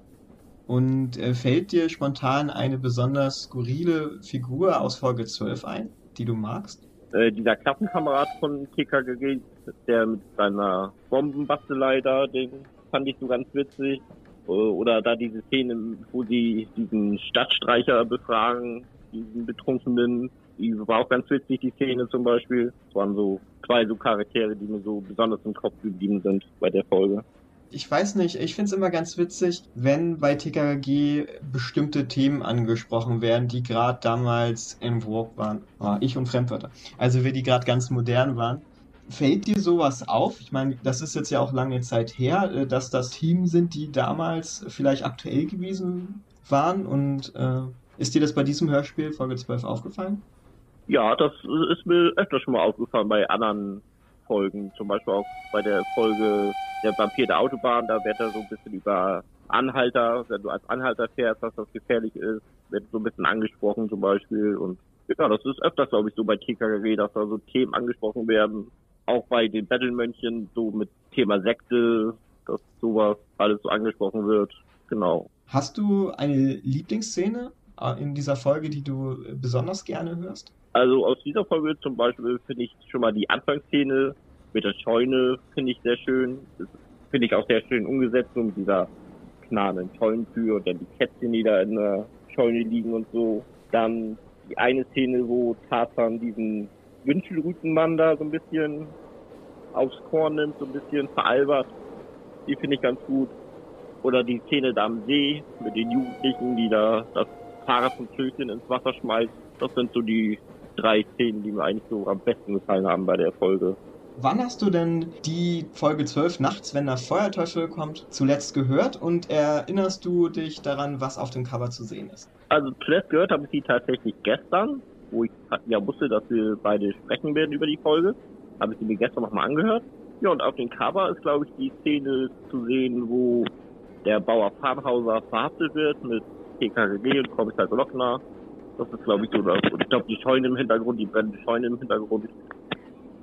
Und äh, fällt dir spontan eine besonders skurrile Figur aus Folge 12 ein, die du magst? Äh, dieser Klassenkamerad von TKG, der mit seiner Bombenbastelei da, den fand ich so ganz witzig. Äh, oder da diese Szene, wo sie diesen Stadtstreicher befragen, diesen Betrunkenen, die war auch ganz witzig, die Szene zum Beispiel. Es waren so zwei so Charaktere, die mir so besonders im Kopf geblieben sind bei der Folge. Ich weiß nicht, ich finde es immer ganz witzig, wenn bei TKG bestimmte Themen angesprochen werden, die gerade damals im Vogue waren. Oh, ich und Fremdwörter. Also, wie die gerade ganz modern waren. Fällt dir sowas auf? Ich meine, das ist jetzt ja auch lange Zeit her, äh, dass das Team sind, die damals vielleicht aktuell gewesen waren. Und äh, ist dir das bei diesem Hörspiel Folge 12 aufgefallen? Ja, das ist mir öfter schon mal aufgefallen bei anderen Folgen. Zum Beispiel auch bei der Folge Der Vampir der Autobahn. Da wird er so ein bisschen über Anhalter, wenn du als Anhalter fährst, dass das gefährlich ist, wird so ein bisschen angesprochen zum Beispiel. Und ja, das ist öfters, glaube ich, so bei TKG, dass da so Themen angesprochen werden, auch bei den Battlemönchen so mit Thema Sekte, dass sowas alles so angesprochen wird. Genau. Hast du eine Lieblingsszene äh, in dieser Folge, die du besonders gerne hörst? Also aus dieser Folge zum Beispiel finde ich schon mal die Anfangsszene mit der Scheune finde ich sehr schön. Finde ich auch sehr schön umgesetzt, mit dieser knarrenden Scheunentür und dann die Kätzchen, die da in der Scheune liegen und so. Dann die eine Szene, wo Tarzan diesen Wünschelrütenmann da so ein bisschen aufs Korn nimmt, so ein bisschen veralbert. Die finde ich ganz gut. Oder die Szene da am See mit den Jugendlichen, die da das Fahrrad zum Schößchen ins Wasser schmeißt. Das sind so die drei Szenen, die mir eigentlich so am besten gefallen haben bei der Folge. Wann hast du denn die Folge 12 nachts, wenn der Feuerteufel kommt, zuletzt gehört und erinnerst du dich daran, was auf dem Cover zu sehen ist? Also zuletzt gehört habe ich sie tatsächlich gestern, wo ich ja wusste, dass wir beide sprechen werden über die Folge. Habe ich sie mir gestern nochmal angehört. Ja, und auf dem Cover ist, glaube ich, die Szene zu sehen, wo der Bauer Farnhauser verhaftet wird mit TKKG und Kommissar Glockner. Das ist, glaube ich, so das. Und ich glaube, die Scheune im Hintergrund, die brennende Scheune im Hintergrund.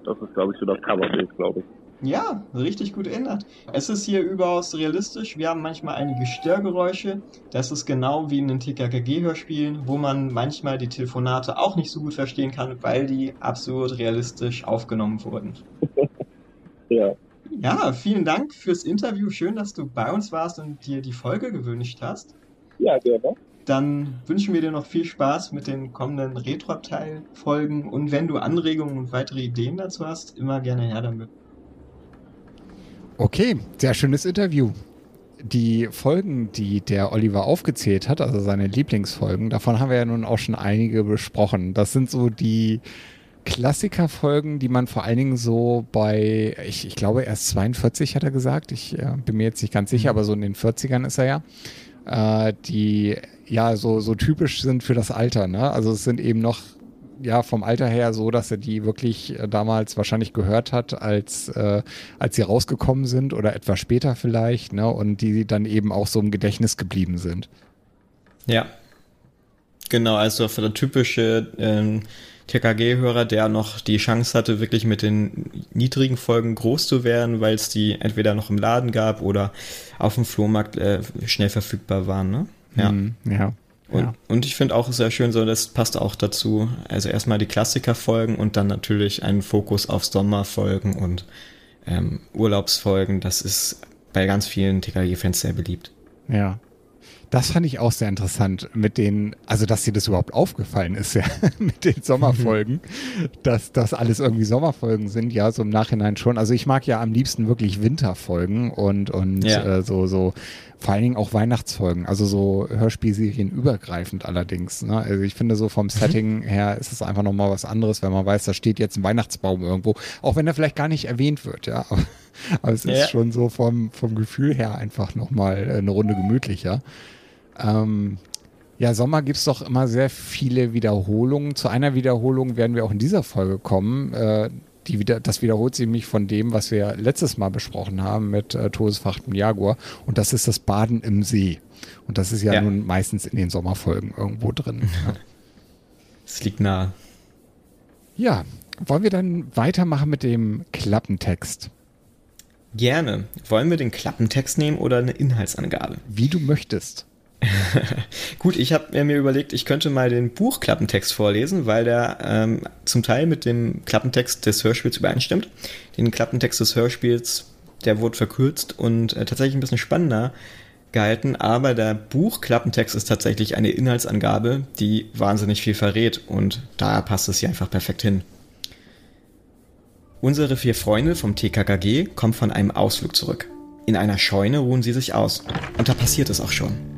Das ist, glaube ich, so das Coverbild, glaube ich. Ja, richtig gut erinnert. Es ist hier überaus realistisch. Wir haben manchmal einige Störgeräusche. Das ist genau wie in den TKKG-Hörspielen, wo man manchmal die Telefonate auch nicht so gut verstehen kann, weil die absolut realistisch aufgenommen wurden. Ja. Ja, vielen Dank fürs Interview. Schön, dass du bei uns warst und dir die Folge gewünscht hast. Ja, gerne. Dann wünschen wir dir noch viel Spaß mit den kommenden Retroabteil-Folgen und wenn du Anregungen und weitere Ideen dazu hast, immer gerne her damit. Okay, sehr schönes Interview. Die Folgen, die der Oliver aufgezählt hat, also seine Lieblingsfolgen, davon haben wir ja nun auch schon einige besprochen. Das sind so die Klassikerfolgen, die man vor allen Dingen so bei, ich, ich glaube erst 42 hat er gesagt, ich äh, bin mir jetzt nicht ganz sicher, aber so in den 40ern ist er ja, äh, die ja so, so typisch sind für das Alter. Ne? Also es sind eben noch ja vom Alter her so, dass er die wirklich äh, damals wahrscheinlich gehört hat, als äh, als sie rausgekommen sind oder etwas später vielleicht, ne? Und die dann eben auch so im Gedächtnis geblieben sind. Ja. Genau, also für der typische ähm, TKG-Hörer, der noch die Chance hatte, wirklich mit den niedrigen Folgen groß zu werden, weil es die entweder noch im Laden gab oder auf dem Flohmarkt äh, schnell verfügbar waren. Ne? Ja. Mhm, ja. Und, ja. und ich finde auch sehr schön so, das passt auch dazu. Also erstmal die Klassikerfolgen und dann natürlich einen Fokus auf Sommerfolgen und ähm, Urlaubsfolgen. Das ist bei ganz vielen TKG-Fans sehr beliebt. Ja. Das fand ich auch sehr interessant mit den, also dass dir das überhaupt aufgefallen ist, ja, mit den Sommerfolgen, dass das alles irgendwie Sommerfolgen sind, ja, so im Nachhinein schon. Also ich mag ja am liebsten wirklich Winterfolgen und, und Ja. äh, so, so, vor allen Dingen auch Weihnachtsfolgen, also so Hörspielserien übergreifend allerdings. Ne? Also ich finde so vom Setting her ist es einfach nochmal was anderes, wenn man weiß, da steht jetzt ein Weihnachtsbaum irgendwo, auch wenn er vielleicht gar nicht erwähnt wird, ja. Aber, aber es ist Ja. schon so vom, vom Gefühl her einfach nochmal eine Runde gemütlicher. Ähm, ja, Sommer gibt's doch immer sehr viele Wiederholungen. Zu einer Wiederholung werden wir auch in dieser Folge kommen. Äh, die wieder, das wiederholt sich nämlich von dem, was wir letztes Mal besprochen haben mit äh, Todesfracht im Jaguar. Und das ist das Baden im See. Und das ist ja, Ja. nun meistens in den Sommerfolgen irgendwo drin. ja. Es liegt nahe. ja, wollen wir dann weitermachen mit dem Klappentext? Gerne. Wollen wir den Klappentext nehmen oder eine Inhaltsangabe? Wie du möchtest. Gut, ich habe mir überlegt, ich könnte mal den Buchklappentext vorlesen, weil der ähm, zum Teil mit dem Klappentext des Hörspiels übereinstimmt. Den Klappentext des Hörspiels, der wurde verkürzt und äh, tatsächlich ein bisschen spannender gehalten, aber der Buchklappentext ist tatsächlich eine Inhaltsangabe, die wahnsinnig viel verrät und daher passt es hier einfach perfekt hin. Unsere vier Freunde vom TKKG kommen von einem Ausflug zurück. In einer Scheune ruhen sie sich aus. Und da passiert es auch schon.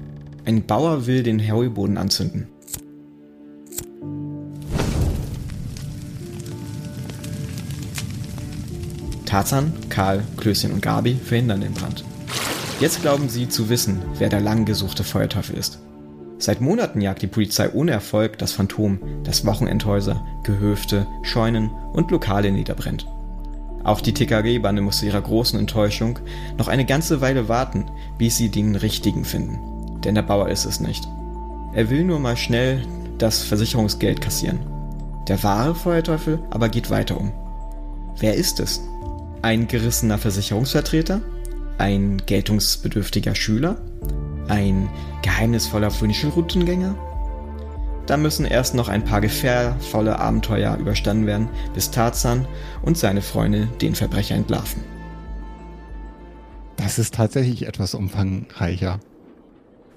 Ein Bauer will den Heuboden anzünden. Tarzan, Karl, Klößchen und Gabi verhindern den Brand. Jetzt glauben sie zu wissen, wer der lang gesuchte Feuerteufel ist. Seit Monaten jagt die Polizei ohne Erfolg das Phantom, das Wochenendhäuser, Gehöfte, Scheunen und Lokale niederbrennt. Auch die TKG-Bande muss zu ihrer großen Enttäuschung noch eine ganze Weile warten, bis sie den Richtigen finden. Denn der Bauer ist es nicht. Er will nur mal schnell das Versicherungsgeld kassieren. Der wahre Feuerteufel aber geht weiter um. Wer ist es? Ein gerissener Versicherungsvertreter? Ein geltungsbedürftiger Schüler? Ein geheimnisvoller Wünschelroutengänger? Da müssen erst noch ein paar gefährvolle Abenteuer überstanden werden, bis Tarzan und seine Freunde den Verbrecher entlarven. Das ist tatsächlich etwas umfangreicher.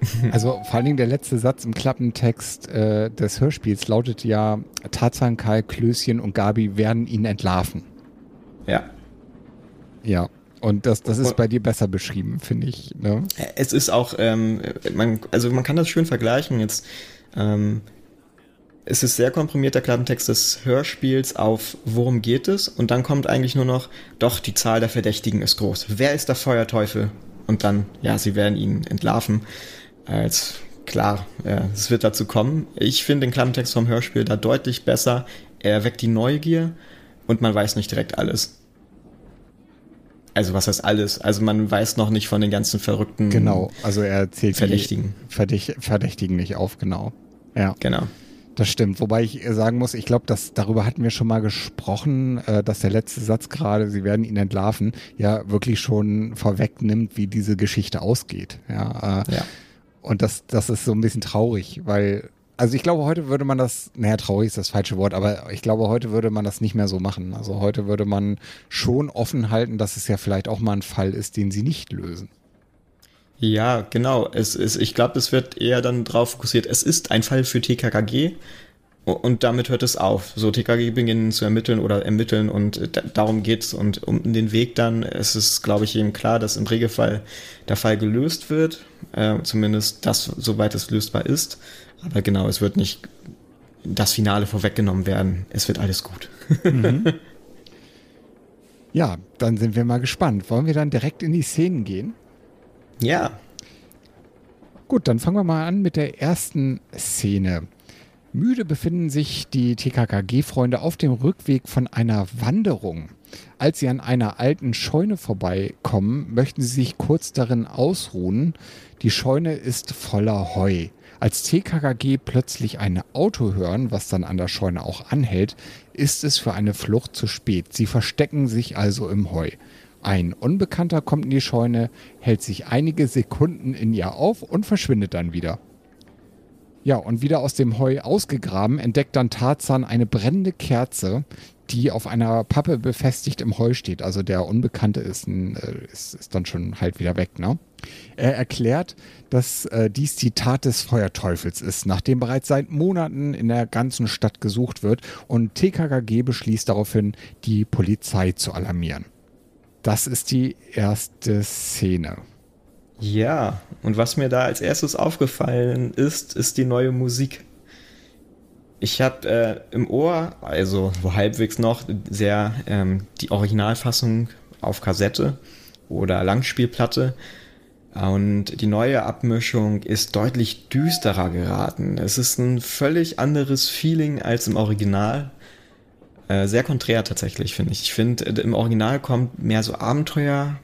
Also vor allen Dingen der letzte Satz im Klappentext äh, des Hörspiels lautet ja, Tarzan, Kai, Klößchen und Gabi werden ihn entlarven. Ja. Ja. Und das, das ist bei dir besser beschrieben, finde ich. Ne? Es ist auch, ähm, man, also man kann das schön vergleichen. Jetzt ähm, es ist sehr komprimiert der Klappentext des Hörspiels auf worum geht es und dann kommt eigentlich nur noch, doch die Zahl der Verdächtigen ist groß. Wer ist der Feuerteufel? Und dann, ja, sie werden ihn entlarven als klar, ja, es wird dazu kommen. Ich finde den Klappentext vom Hörspiel da deutlich besser. Er weckt die Neugier und man weiß nicht direkt alles. Also was heißt alles? Also man weiß noch nicht von den ganzen verrückten Genau, also er zählt Verdächtigen. die Verdäch Verdächtigen nicht auf, genau. Ja. Genau. Das stimmt, wobei ich sagen muss, ich glaube, dass darüber hatten wir schon mal gesprochen, äh, dass der letzte Satz gerade, sie werden ihn entlarven, ja wirklich schon vorwegnimmt, wie diese Geschichte ausgeht. Ja, äh, Ja. Und das, das ist so ein bisschen traurig, weil, also ich glaube, heute würde man das, naja, traurig ist das falsche Wort, aber ich glaube, heute würde man das nicht mehr so machen. Also heute würde man schon offen halten, dass es ja vielleicht auch mal ein Fall ist, den sie nicht lösen. Ja, genau. Es ist, ich glaube, es wird eher dann drauf fokussiert, es ist ein Fall für TKKG und damit hört es auf. So, TKKG beginnen zu ermitteln oder ermitteln und äh, da, darum geht's und um den Weg dann, es ist, glaube ich, eben klar, dass im Regelfall der Fall gelöst wird, äh, zumindest das, soweit es lösbar ist. Aber genau, es wird nicht das Finale vorweggenommen werden. Es wird alles gut. Ja, dann sind wir mal gespannt. Wollen wir dann direkt in die Szenen gehen? Ja, Gut, dann fangen wir mal an mit der ersten Szene. Müde befinden sich die TKKG-Freunde auf dem Rückweg von einer Wanderung. Als sie an einer alten Scheune vorbeikommen, möchten sie sich kurz darin ausruhen. Die Scheune ist voller Heu. Als TKKG plötzlich ein Auto hören, was dann an der Scheune auch anhält, ist es für eine Flucht zu spät. Sie verstecken sich also im Heu. Ein Unbekannter kommt in die Scheune, hält sich einige Sekunden in ihr auf und verschwindet dann wieder. Ja, und wieder aus dem Heu ausgegraben, entdeckt dann Tarzan eine brennende Kerze, die auf einer Pappe befestigt im Heu steht. Also der Unbekannte ist, ein, äh, ist, ist dann schon halt wieder weg, ne? Er erklärt, dass äh, dies die Tat des Feuerteufels ist, nachdem bereits seit Monaten in der ganzen Stadt gesucht wird und TKKG beschließt daraufhin, die Polizei zu alarmieren. Das ist die erste Szene. Ja, und was mir da als erstes aufgefallen ist, ist die neue Musik. Ich habe äh, im Ohr, also so halbwegs noch, sehr ähm, die Originalfassung auf Kassette oder Langspielplatte. Und die neue Abmischung ist deutlich düsterer geraten. Es ist ein völlig anderes Feeling als im Original. Äh, sehr konträr tatsächlich, finde ich. Ich finde, äh, im Original kommt mehr so Abenteuer,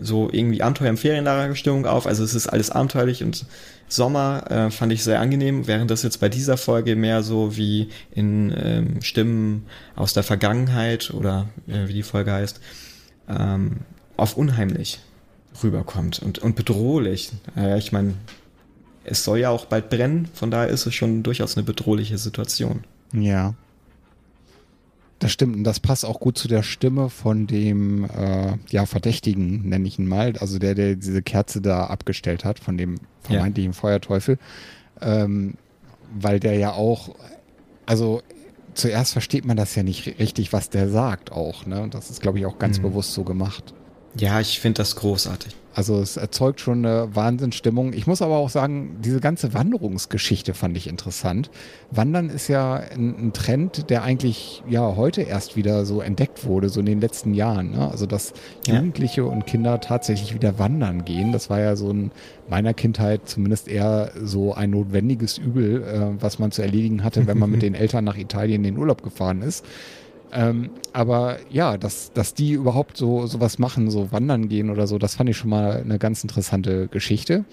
so irgendwie Abenteuer im Ferienlagerstimmung auf. Also es ist alles abenteuerlich und Sommer äh, fand ich sehr angenehm, während das jetzt bei dieser Folge mehr so wie in ähm, Stimmen aus der Vergangenheit oder äh, wie die Folge heißt, ähm, auf unheimlich rüberkommt und, und bedrohlich. Äh, ich meine, es soll ja auch bald brennen, von daher ist es schon durchaus eine bedrohliche Situation. Ja. Das stimmt und das passt auch gut zu der Stimme von dem äh, ja, Verdächtigen, nenne ich ihn mal. Also der, der diese Kerze da abgestellt hat, von dem vermeintlichen Feuerteufel. Ähm, weil der ja auch, also zuerst versteht man das ja nicht richtig, was der sagt auch. Ne? Das ist, glaube ich, auch ganz Mhm. bewusst so gemacht. Ja, ich finde das großartig. Also es erzeugt schon eine Wahnsinnsstimmung. Ich muss aber auch sagen, diese ganze Wanderungsgeschichte fand ich interessant. Wandern ist ja ein, ein Trend, der eigentlich ja heute erst wieder so entdeckt wurde, so in den letzten Jahren. Ne? Also dass Ja. Jugendliche und Kinder tatsächlich wieder wandern gehen. Das war ja so in meiner Kindheit zumindest eher so ein notwendiges Übel, äh, was man zu erledigen hatte, wenn man mit den Eltern nach Italien in den Urlaub gefahren ist. Ähm, aber ja, dass, dass die überhaupt so sowas machen, so wandern gehen oder so, das fand ich schon mal eine ganz interessante Geschichte.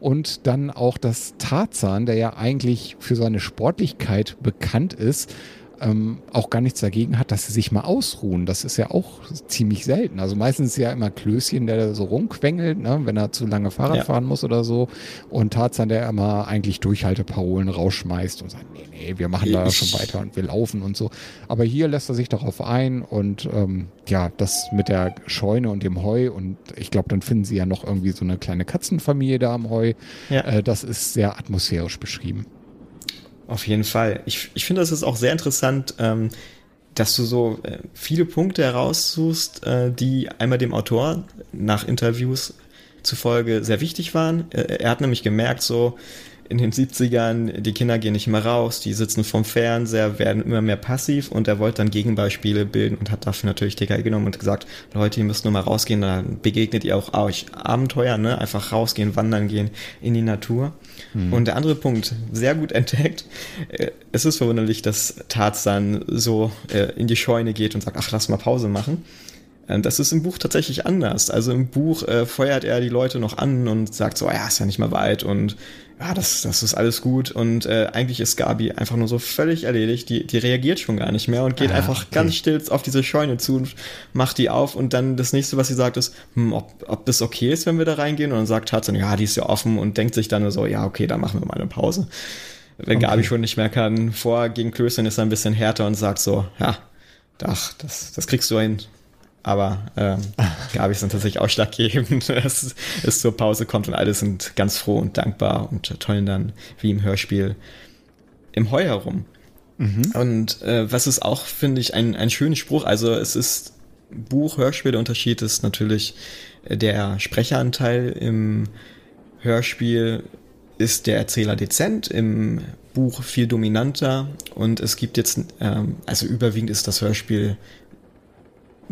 Und dann auch, dass Tarzan, der ja eigentlich für seine Sportlichkeit bekannt ist, ähm, auch gar nichts dagegen hat, dass sie sich mal ausruhen. Das ist ja auch ziemlich selten. Also meistens ist ja immer Klößchen, der da so rumquengelt, ne, wenn er zu lange Fahrrad Ja. fahren muss oder so. Und Tarzan, der immer eigentlich Durchhalteparolen rausschmeißt und sagt, nee, nee, wir machen da schon weiter und wir laufen und so. Aber hier lässt er sich darauf ein und ähm, ja, das mit der Scheune und dem Heu und ich glaube, dann finden sie ja noch irgendwie so eine kleine Katzenfamilie da am Heu. Ja. Äh, das ist sehr atmosphärisch beschrieben. Auf jeden Fall. Ich, ich finde, das ist auch sehr interessant, ähm, dass du so äh, viele Punkte heraussuchst, äh, die einmal dem Autor nach Interviews zufolge sehr wichtig waren. Äh, er hat nämlich gemerkt, so in den 70ern, die Kinder gehen nicht mehr raus, die sitzen vorm Fernseher, werden immer mehr passiv und er wollte dann Gegenbeispiele bilden und hat dafür natürlich TKI genommen und gesagt, Leute, ihr müsst nur mal rausgehen, da begegnet ihr auch euch Abenteuer, ne? Einfach rausgehen, wandern gehen in die Natur. Und der andere Punkt, sehr gut entdeckt, äh, es ist verwunderlich, dass Tarzan so äh, in die Scheune geht und sagt, ach, lass mal Pause machen. Ähm, Das ist im Buch tatsächlich anders. Also im Buch äh, feuert er die Leute noch an und sagt so, ja, ist ja nicht mehr weit und ja, das, das ist alles gut. Und äh, eigentlich ist Gabi einfach nur so völlig erledigt. Die, die reagiert schon gar nicht mehr und geht Ah, einfach okay. ganz still auf diese Scheune zu und macht die auf. Und dann das nächste, was sie sagt, ist, hm, ob, ob das okay ist, wenn wir da reingehen. Und dann sagt Tarzan, ja, die ist ja offen und denkt sich dann nur so, ja, okay, dann machen wir mal eine Pause. Wenn Okay. Gabi schon nicht mehr kann, vor gegen Klößchen ist er ein bisschen härter und sagt so, ja, ach, das, das kriegst du hin. Aber ähm, Gabi ist dann tatsächlich ausschlaggebend, dass es zur Pause kommt und alle sind ganz froh und dankbar und tollen dann wie im Hörspiel im Heu herum. Und äh, was ist auch, finde ich, ein, ein schöner Spruch. Also es ist Buch, Hörspiel, der Unterschied ist natürlich äh, der Sprecheranteil im Hörspiel ist der Erzähler dezent, im Buch viel dominanter und es gibt jetzt, ähm, also überwiegend ist das Hörspiel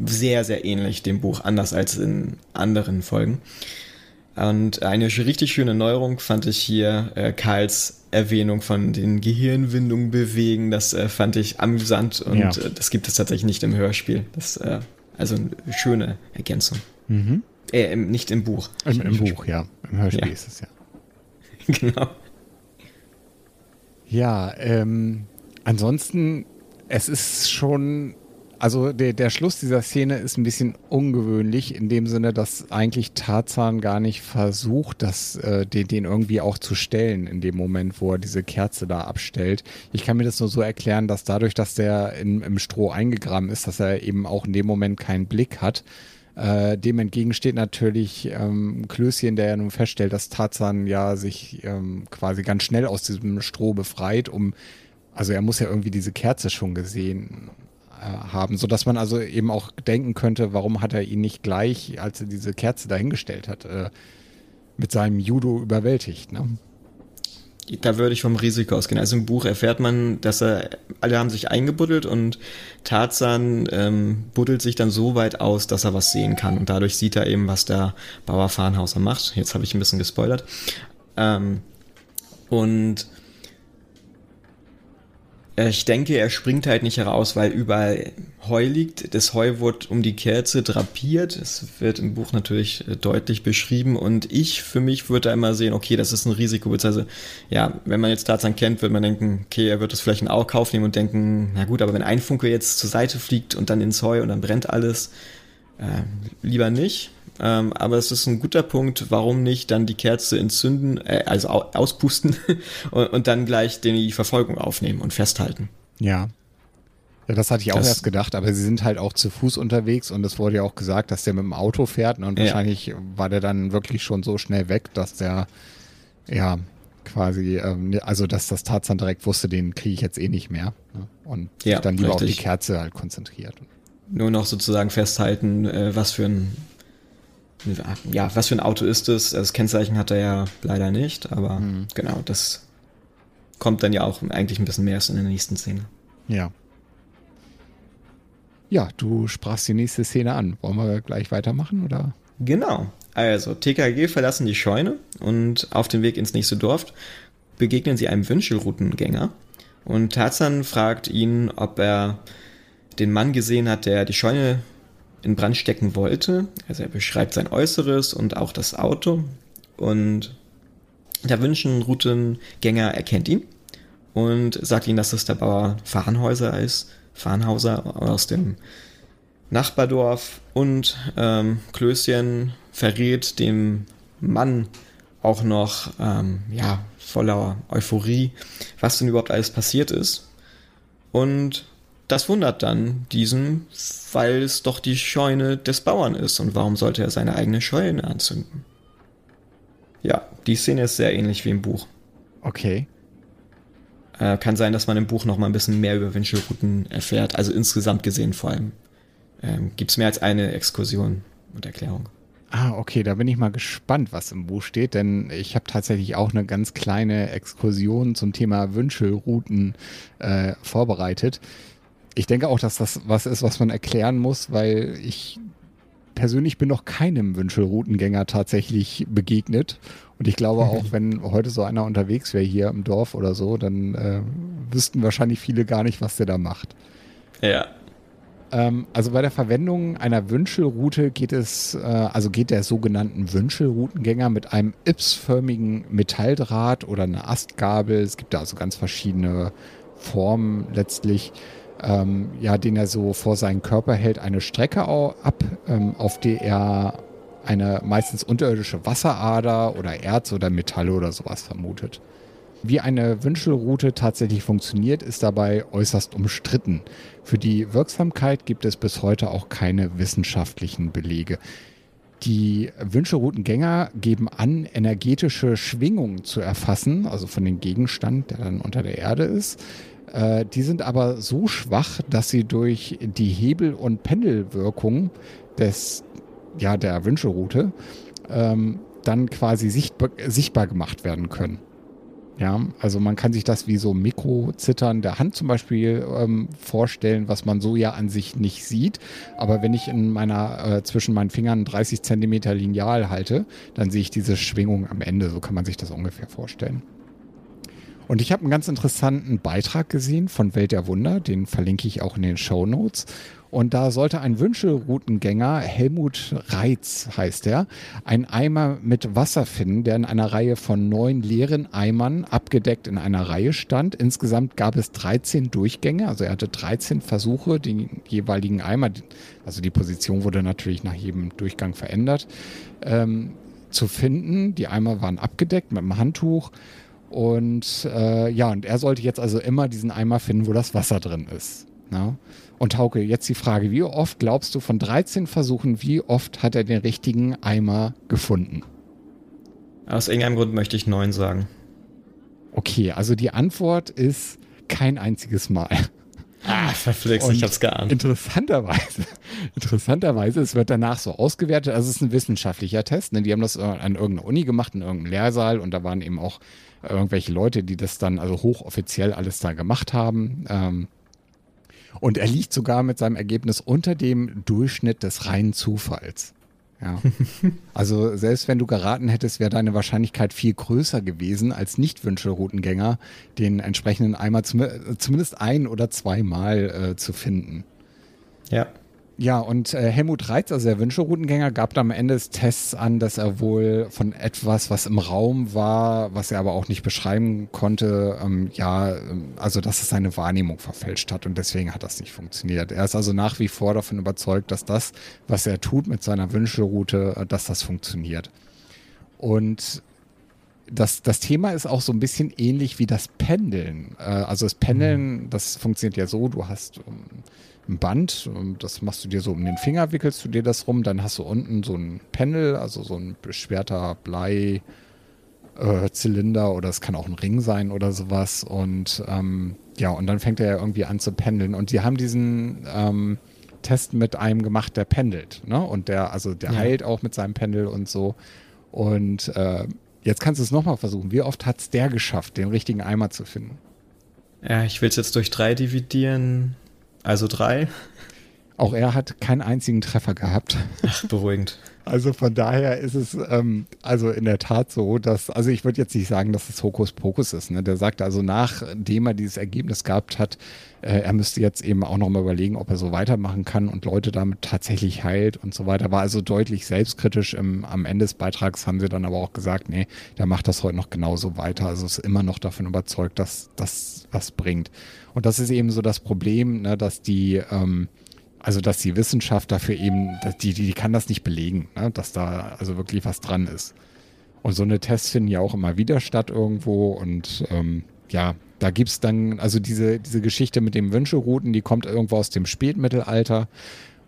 sehr, sehr ähnlich dem Buch, anders als in anderen Folgen. Und eine richtig schöne Neuerung fand ich hier äh, Karls Erwähnung von den Gehirnwindungen bewegen. Das äh, fand ich amüsant und Ja. äh, das gibt es tatsächlich nicht im Hörspiel. Das äh, also eine schöne Ergänzung. Mhm. Äh, im, nicht im Buch. Im, Im Buch, ja. Im Hörspiel Ja. ist es ja. genau. Ja, ähm, ansonsten, es ist schon, also der, der Schluss dieser Szene ist ein bisschen ungewöhnlich, in dem Sinne, dass eigentlich Tarzan gar nicht versucht, das, äh, den, den irgendwie auch zu stellen, in dem Moment, wo er diese Kerze da abstellt. Ich kann mir das nur so erklären, dass dadurch, dass der in, im Stroh eingegraben ist, dass er eben auch in dem Moment keinen Blick hat. Äh, dem entgegen steht natürlich ähm, Klößchen, der ja nun feststellt, dass Tarzan ja sich ähm, quasi ganz schnell aus diesem Stroh befreit, um, also er muss ja irgendwie diese Kerze schon gesehen haben, so dass man also eben auch denken könnte, warum hat er ihn nicht gleich, als er diese Kerze dahingestellt hat, äh, mit seinem Judo überwältigt, ne? Da würde ich vom Risiko ausgehen. Also im Buch erfährt man, dass er, alle haben sich eingebuddelt und Tarzan ähm, buddelt sich dann so weit aus, dass er was sehen kann. Und dadurch sieht er eben, was der Bauer Farnhauser macht. Jetzt habe ich ein bisschen gespoilert. Ähm, und ich denke, er springt halt nicht heraus, weil überall Heu liegt. Das Heu wird um die Kerze drapiert. Es wird im Buch natürlich äh, deutlich beschrieben. Und ich für mich würde da immer sehen, okay, das ist ein Risiko. Also, ja, wenn man jetzt Tarzan kennt, wird man denken, okay, er wird das vielleicht in Kauf nehmen und denken, na gut, aber wenn ein Funke jetzt zur Seite fliegt und dann ins Heu und dann brennt alles, äh, lieber nicht. Ähm, aber es ist ein guter Punkt, warum nicht dann die Kerze entzünden, äh, also au auspusten und, und dann gleich die Verfolgung aufnehmen und festhalten. Ja. Ja, das hatte ich auch Das- erst gedacht, aber sie sind halt auch zu Fuß unterwegs und es wurde ja auch gesagt, dass der mit dem Auto fährt ne, und Ja. wahrscheinlich war der dann wirklich schon so schnell weg, dass der ja quasi, ähm, also dass das Tarzan direkt wusste, den kriege ich jetzt eh nicht mehr ne, und sich Ja, dann lieber auf die richtig. Kerze halt konzentriert. Nur noch sozusagen festhalten, äh, was für ein ja, was für ein Auto ist es? Das Kennzeichen hat er ja leider nicht, aber Mhm. genau, das kommt dann ja auch eigentlich ein bisschen mehr erst in der nächsten Szene. Ja. Ja, du sprachst die nächste Szene an. Wollen wir gleich weitermachen oder? Genau. Also, TKG verlassen die Scheune und auf dem Weg ins nächste Dorf begegnen sie einem Wünschelroutengänger. Und Tarzan fragt ihn, ob er den Mann gesehen hat, der die Scheune in Brand stecken wollte. Also er beschreibt sein Äußeres und auch das Auto. Und der Wünschelroutengänger erkennt ihn und sagt ihnen, dass das der Bauer Farnhäuser ist, Farnhauser aus dem Nachbardorf und ähm, Klößchen verrät dem Mann auch noch, ähm, ja, voller Euphorie, was denn überhaupt alles passiert ist. Und das wundert dann diesen, weil es doch die Scheune des Bauern ist. Und warum sollte er seine eigene Scheune anzünden? Ja, die Szene ist sehr ähnlich wie im Buch. Okay. Äh, kann sein, dass man im Buch noch mal ein bisschen mehr über Wünschelrouten erfährt. Also insgesamt gesehen vor allem. Ähm, Gibt es mehr als eine Exkursion und Erklärung. Ah, okay, da bin ich mal gespannt, was im Buch steht, denn ich habe tatsächlich auch eine ganz kleine Exkursion zum Thema Wünschelrouten äh, vorbereitet. Ich denke auch, dass das was ist, was man erklären muss, weil ich persönlich bin noch keinem Wünschelroutengänger tatsächlich begegnet. Und ich glaube auch, wenn heute so einer unterwegs wäre hier im Dorf oder so, dann äh, wüssten wahrscheinlich viele gar nicht, was der da macht. Ja, Ähm, also bei der Verwendung einer Wünschelroute geht es, äh, also geht der sogenannten Wünschelroutengänger mit einem ypsförmigen Metalldraht oder einer Astgabel. Es gibt da also ganz verschiedene Formen letztlich. Ähm, ja, den er so vor seinen Körper hält, eine Strecke ab, ähm, auf die er eine meistens unterirdische Wasserader oder Erz oder Metalle oder sowas vermutet. Wie eine Wünschelroute tatsächlich funktioniert, ist dabei äußerst umstritten. Für die Wirksamkeit gibt es bis heute auch keine wissenschaftlichen Belege. Die Wünschelroutengänger geben an, energetische Schwingungen zu erfassen, also von dem Gegenstand, der dann unter der Erde ist. Äh, die sind aber so schwach, dass sie durch die Hebel- und Pendelwirkung des, ja, der Wünschelroute ähm, dann quasi sichtbar, sichtbar gemacht werden können. Ja, also man kann sich das wie so Mikrozittern der Hand zum Beispiel ähm, vorstellen, was man so ja an sich nicht sieht. Aber wenn ich in meiner, äh, zwischen meinen Fingern 30 Zentimeter Lineal halte, dann sehe ich diese Schwingung am Ende. So kann man sich das ungefähr vorstellen. Und ich habe einen ganz interessanten Beitrag gesehen von Welt der Wunder, den verlinke ich auch in den Show Notes. Und da sollte ein Wünschelroutengänger, Helmut Reitz heißt er, einen Eimer mit Wasser finden, der in einer Reihe von neun leeren Eimern abgedeckt in einer Reihe stand. Insgesamt gab es 13 Durchgänge, also er hatte 13 Versuche, den jeweiligen Eimer, also die Position wurde natürlich nach jedem Durchgang verändert, ähm, zu finden. Die Eimer waren abgedeckt mit einem Handtuch. Und äh, ja, und er sollte jetzt also immer diesen Eimer finden, wo das Wasser drin ist. Ja? Und Hauke, jetzt die Frage, wie oft glaubst du von 13 Versuchen, wie oft hat er den richtigen Eimer gefunden? aus irgendeinem Grund möchte ich neun sagen. Okay, also die Antwort ist kein einziges Mal. Ah, verflixt, Und ich hab's geahnt. Interessanterweise, interessanterweise, es wird danach so ausgewertet, also es ist ein wissenschaftlicher Test, ne? die haben das äh, an irgendeiner Uni gemacht, in irgendeinem Lehrsaal und da waren eben auch irgendwelche Leute, die das dann also hochoffiziell alles da gemacht haben. Ähm, und er liegt sogar mit seinem Ergebnis unter dem Durchschnitt des reinen Zufalls. Ja. Also selbst wenn du geraten hättest, wäre deine Wahrscheinlichkeit viel größer gewesen, als Nicht-Wünschelroutengänger den entsprechenden Eimer zum, zumindest ein- oder zweimal äh, zu finden. Ja. Ja, und äh, Helmut Reitz, also der Wünschelroutengänger, gab am Ende des Tests an, dass er wohl von etwas, was im Raum war, was er aber auch nicht beschreiben konnte, ähm, ja, ähm, also dass es seine Wahrnehmung verfälscht hat und deswegen hat das nicht funktioniert. Er ist also nach wie vor davon überzeugt, dass das, was er tut mit seiner Wünschelroute, äh, dass das funktioniert. Und das, das Thema ist auch so ein bisschen ähnlich wie das Pendeln. Äh, also das Pendeln, das funktioniert ja so, du hast ähm, ein Band, das machst du dir so um den Finger, wickelst du dir das rum, dann hast du unten so ein Pendel, also so ein beschwerter Blei. Äh, Zylinder oder es kann auch ein Ring sein oder sowas und ähm, ja und dann fängt er ja irgendwie an zu pendeln und die haben diesen ähm, Test mit einem gemacht, der pendelt, ne? Und der also der Ja. heilt auch mit seinem Pendel und so und äh, jetzt kannst du es nochmal versuchen. Wie oft hat's der geschafft, den richtigen Eimer zu finden? Ja, ich will es jetzt durch drei dividieren. Also drei. Auch er hat keinen einzigen Treffer gehabt. Ach, beruhigend. Also von daher ist es ähm, also in der Tat so, dass, also ich würde jetzt nicht sagen, dass es Hokuspokus ist. Ne? Der sagt also, nachdem er dieses Ergebnis gehabt hat, äh, er müsste jetzt eben auch nochmal überlegen, ob er so weitermachen kann und Leute damit tatsächlich heilt und so weiter. War also deutlich selbstkritisch. Im, am Ende des Beitrags haben sie dann aber auch gesagt, nee, der macht das heute noch genauso weiter. Also ist immer noch davon überzeugt, dass das was bringt. Und das ist eben so das Problem, ne, dass die, ähm, also dass die Wissenschaft dafür eben, die, die, die kann das nicht belegen, ne, dass da also wirklich was dran ist. Und so eine Tests finden ja auch immer wieder statt irgendwo und ähm, ja, da gibt es dann, also diese, diese Geschichte mit dem Wünschelrouten, die kommt irgendwo aus dem Spätmittelalter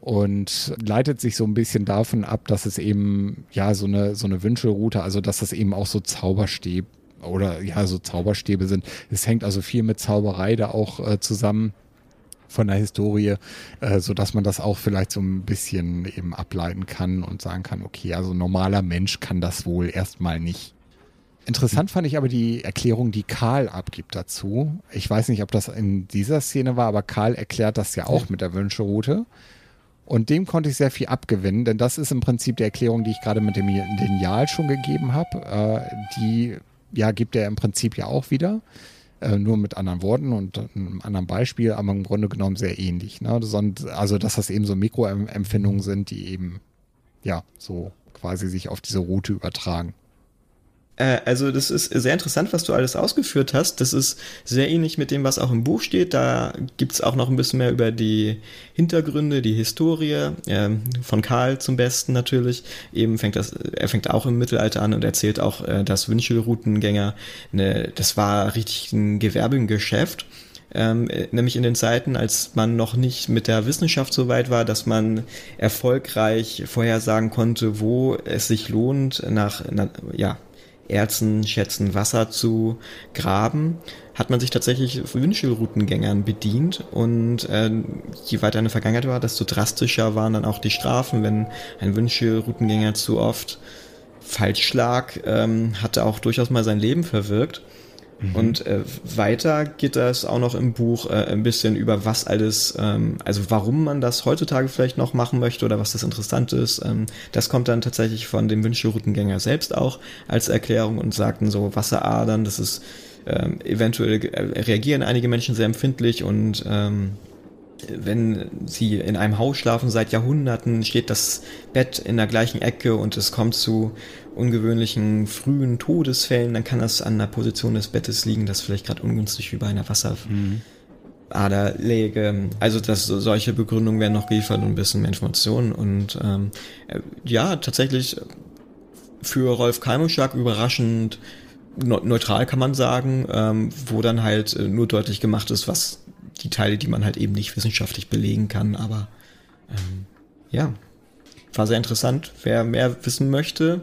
und leitet sich so ein bisschen davon ab, dass es eben, ja, so eine, so eine Wünschelroute, also dass das eben auch so Zauberstäbe oder ja, so Zauberstäbe sind. Es hängt also viel mit Zauberei da auch äh, zusammen von der Historie, äh, so dass man das auch vielleicht so ein bisschen eben ableiten kann und sagen kann, okay, also normaler Mensch kann das wohl erstmal nicht. Interessant fand ich aber die Erklärung, die Karl abgibt dazu. Ich weiß nicht, ob das in dieser Szene war, aber Karl erklärt das ja auch mit der Wünscheroute. Und dem konnte ich sehr viel abgewinnen, denn das ist im Prinzip die Erklärung, die ich gerade mit dem Lineal schon gegeben habe. Äh, die ja, gibt er im Prinzip ja auch wieder, äh, nur mit anderen Worten und einem anderen Beispiel, aber im Grunde genommen sehr ähnlich. Ne? Also, dass das eben so Mikroempfindungen sind, die eben, ja, so quasi sich auf diese Route übertragen. Äh, also das ist sehr interessant, was du alles ausgeführt hast. Das ist sehr ähnlich mit dem, was auch im Buch steht. Da gibt es auch noch ein bisschen mehr über die Hintergründe, die Historie äh, von Karl zum Besten natürlich. Eben fängt das, er fängt auch im Mittelalter an und erzählt auch, äh, dass Wünschelroutengänger, ne, das war richtig ein Gewerbegeschäft. Ähm, nämlich in den Zeiten, als man noch nicht mit der Wissenschaft so weit war, dass man erfolgreich vorhersagen konnte, wo es sich lohnt, nach, na, ja, Erzen, Schätzen, Wasser zu graben, hat man sich tatsächlich Wünschelroutengängern bedient und äh, je weiter in der Vergangenheit war, desto drastischer waren dann auch die Strafen, wenn ein Wünschelroutengänger zu oft falsch lag, ähm, hatte auch durchaus mal sein Leben verwirkt. Mhm. Und äh, weiter geht das auch noch im Buch äh, ein bisschen über was alles, ähm, also warum man das heutzutage vielleicht noch machen möchte oder was das interessant ist. Ähm, das kommt dann tatsächlich von dem Wünschelroutengänger selbst auch als Erklärung und sagten so Wasseradern, das ist ähm, eventuell äh, reagieren einige Menschen sehr empfindlich und ähm, wenn sie in einem Haus schlafen seit Jahrhunderten, steht das Bett in der gleichen Ecke und es kommt zu ungewöhnlichen frühen Todesfällen, dann kann das an der Position des Bettes liegen, das vielleicht gerade ungünstig wie bei einer Wasserader läge. Also dass solche Begründungen werden noch geliefert und ein bisschen mehr Informationen. Und ähm, äh, ja, tatsächlich für Rolf Kalmuschak überraschend neutral kann man sagen, ähm, wo dann halt äh, nur deutlich gemacht ist, was die Teile, die man halt eben nicht wissenschaftlich belegen kann, aber ähm, ja, war sehr interessant. Wer mehr wissen möchte,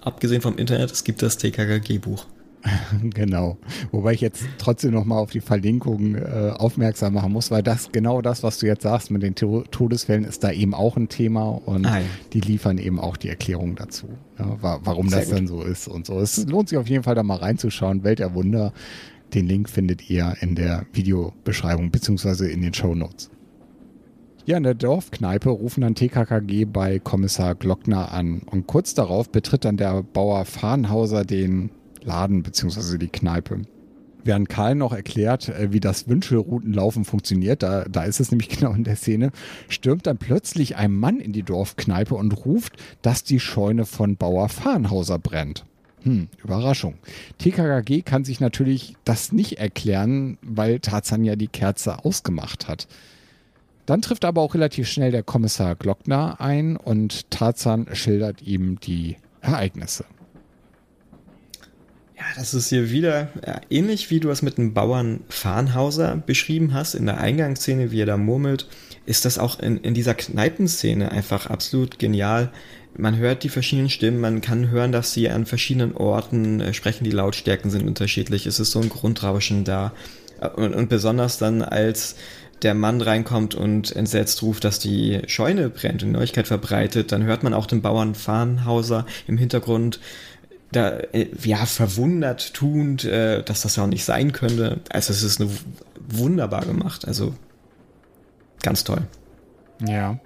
abgesehen vom Internet, es gibt das TKKG-Buch. genau. Wobei ich jetzt trotzdem nochmal auf die Verlinkung äh, aufmerksam machen muss, weil das genau das, was du jetzt sagst mit den to Todesfällen, ist da eben auch ein Thema und ah, ja. die liefern eben auch die Erklärung dazu, ja, wa warum Sehr das gut. dann so ist und so. Es lohnt sich auf jeden Fall da mal reinzuschauen. Welt der Wunder. Den Link findet ihr in der Videobeschreibung beziehungsweise in den Show Notes. Ja, in der Dorfkneipe rufen dann TKKG bei Kommissar Glockner an und kurz darauf betritt dann der Bauer Farnhauser den Laden bzw. die Kneipe. Während Karl noch erklärt, äh, wie das Wünschelroutenlaufen funktioniert, da, da ist es nämlich genau in der Szene, stürmt dann plötzlich ein Mann in die Dorfkneipe und ruft, dass die Scheune von Bauer Farnhauser brennt. Hm, Überraschung. TKKG kann sich natürlich das nicht erklären, weil Tarzan ja die Kerze ausgemacht hat. Dann trifft aber auch relativ schnell der Kommissar Glockner ein und Tarzan schildert ihm die Ereignisse. Ja, das ist hier wieder ja, ähnlich wie du es mit dem Bauern Farnhauser beschrieben hast, in der Eingangsszene, wie er da murmelt, ist das auch in, in dieser Kneipenszene einfach absolut genial. Man hört die verschiedenen Stimmen, man kann hören, dass sie an verschiedenen Orten äh, sprechen, die Lautstärken sind unterschiedlich, es ist so ein Grundrauschen da. Und, und besonders dann, als der Mann reinkommt und entsetzt ruft, dass die Scheune brennt und Neuigkeit verbreitet, dann hört man auch den Bauern Farnhauser im Hintergrund da äh, ja verwundert tuend, äh, dass das ja auch nicht sein könnte. Also es ist eine wunderbar gemacht, also ganz toll. Ja.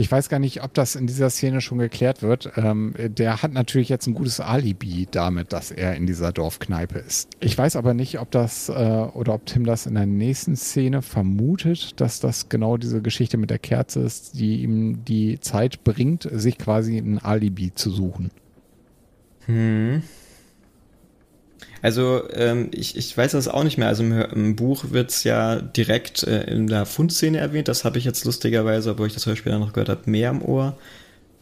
Ich weiß gar nicht, ob das in dieser Szene schon geklärt wird. Ähm, der hat natürlich jetzt ein gutes Alibi damit, dass er in dieser Dorfkneipe ist. Ich weiß aber nicht, ob das äh, oder ob Tim das in der nächsten Szene vermutet, dass das genau diese Geschichte mit der Kerze ist, die ihm die Zeit bringt, sich quasi ein Alibi zu suchen. Hm. Also ähm, ich, ich weiß das auch nicht mehr. Also im, im Buch wird es ja direkt äh, in der Fundszene erwähnt. Das habe ich jetzt lustigerweise, obwohl ich das Hörspiel dann noch gehört habe, mehr im Ohr.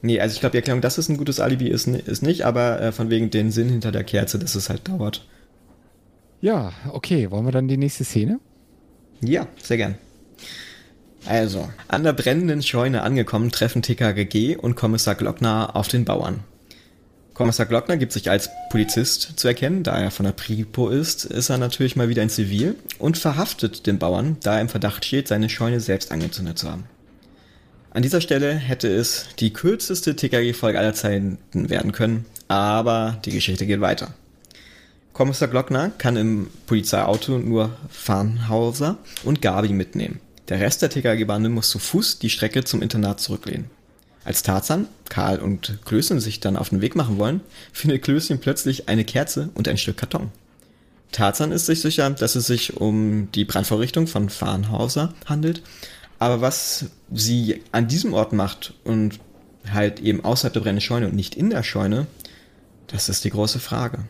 Nee, also ich glaube, die Erklärung, dass es ein gutes Alibi ist, ist nicht, aber äh, von wegen den Sinn hinter der Kerze, dass es halt dauert. Ja, okay. Wollen wir dann die nächste Szene? Ja, sehr gern. Also, an der brennenden Scheune angekommen, treffen TKGG und Kommissar Glockner auf den Bauern. Kommissar Glockner gibt sich als Polizist zu erkennen, da er von der Pripo ist, ist er natürlich mal wieder in Zivil und verhaftet den Bauern, da er im Verdacht steht, seine Scheune selbst angezündet zu haben. An dieser Stelle hätte es die kürzeste TKG-Folge aller Zeiten werden können, aber die Geschichte geht weiter. Kommissar Glockner kann im Polizeiauto nur Farnhauser und Gabi mitnehmen. Der Rest der TKG-Bande muss zu Fuß die Strecke zum Internat zurücklehnen. Als Tarzan, Karl und Klößchen sich dann auf den Weg machen wollen, findet Klößchen plötzlich eine Kerze und ein Stück Karton. Tarzan ist sich sicher, dass es sich um die Brandvorrichtung von Farnhauser handelt, aber was sie an diesem Ort macht und halt eben außerhalb der brennenden Scheune und nicht in der Scheune, das ist die große Frage.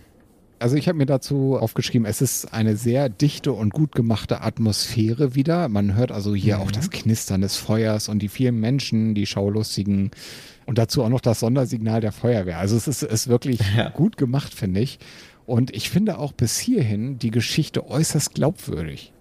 Also ich habe mir dazu aufgeschrieben, es ist eine sehr dichte und gut gemachte Atmosphäre wieder. Man hört also hier mhm. auch das Knistern des Feuers und die vielen Menschen, die Schaulustigen und dazu auch noch das Sondersignal der Feuerwehr. Also es ist, ist wirklich ja. gut gemacht, finde ich. Und ich finde auch bis hierhin die Geschichte äußerst glaubwürdig.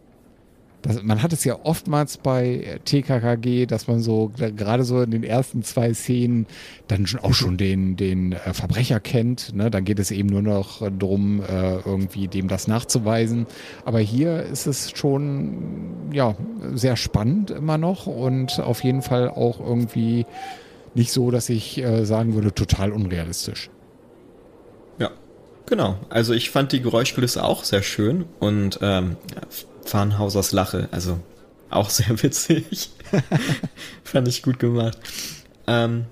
Das, man hat es ja oftmals bei TKKG, dass man so gerade so in den ersten zwei Szenen dann schon auch schon den, den äh, Verbrecher kennt. Ne? Dann geht es eben nur noch darum, äh, irgendwie dem das nachzuweisen. Aber hier ist es schon ja sehr spannend immer noch und auf jeden Fall auch irgendwie nicht so, dass ich äh, sagen würde, total unrealistisch. Ja, genau. Also ich fand die Geräuschkulisse auch sehr schön und ähm, Farnhausers Lache. Also auch sehr witzig. Fand ich gut gemacht. Ähm,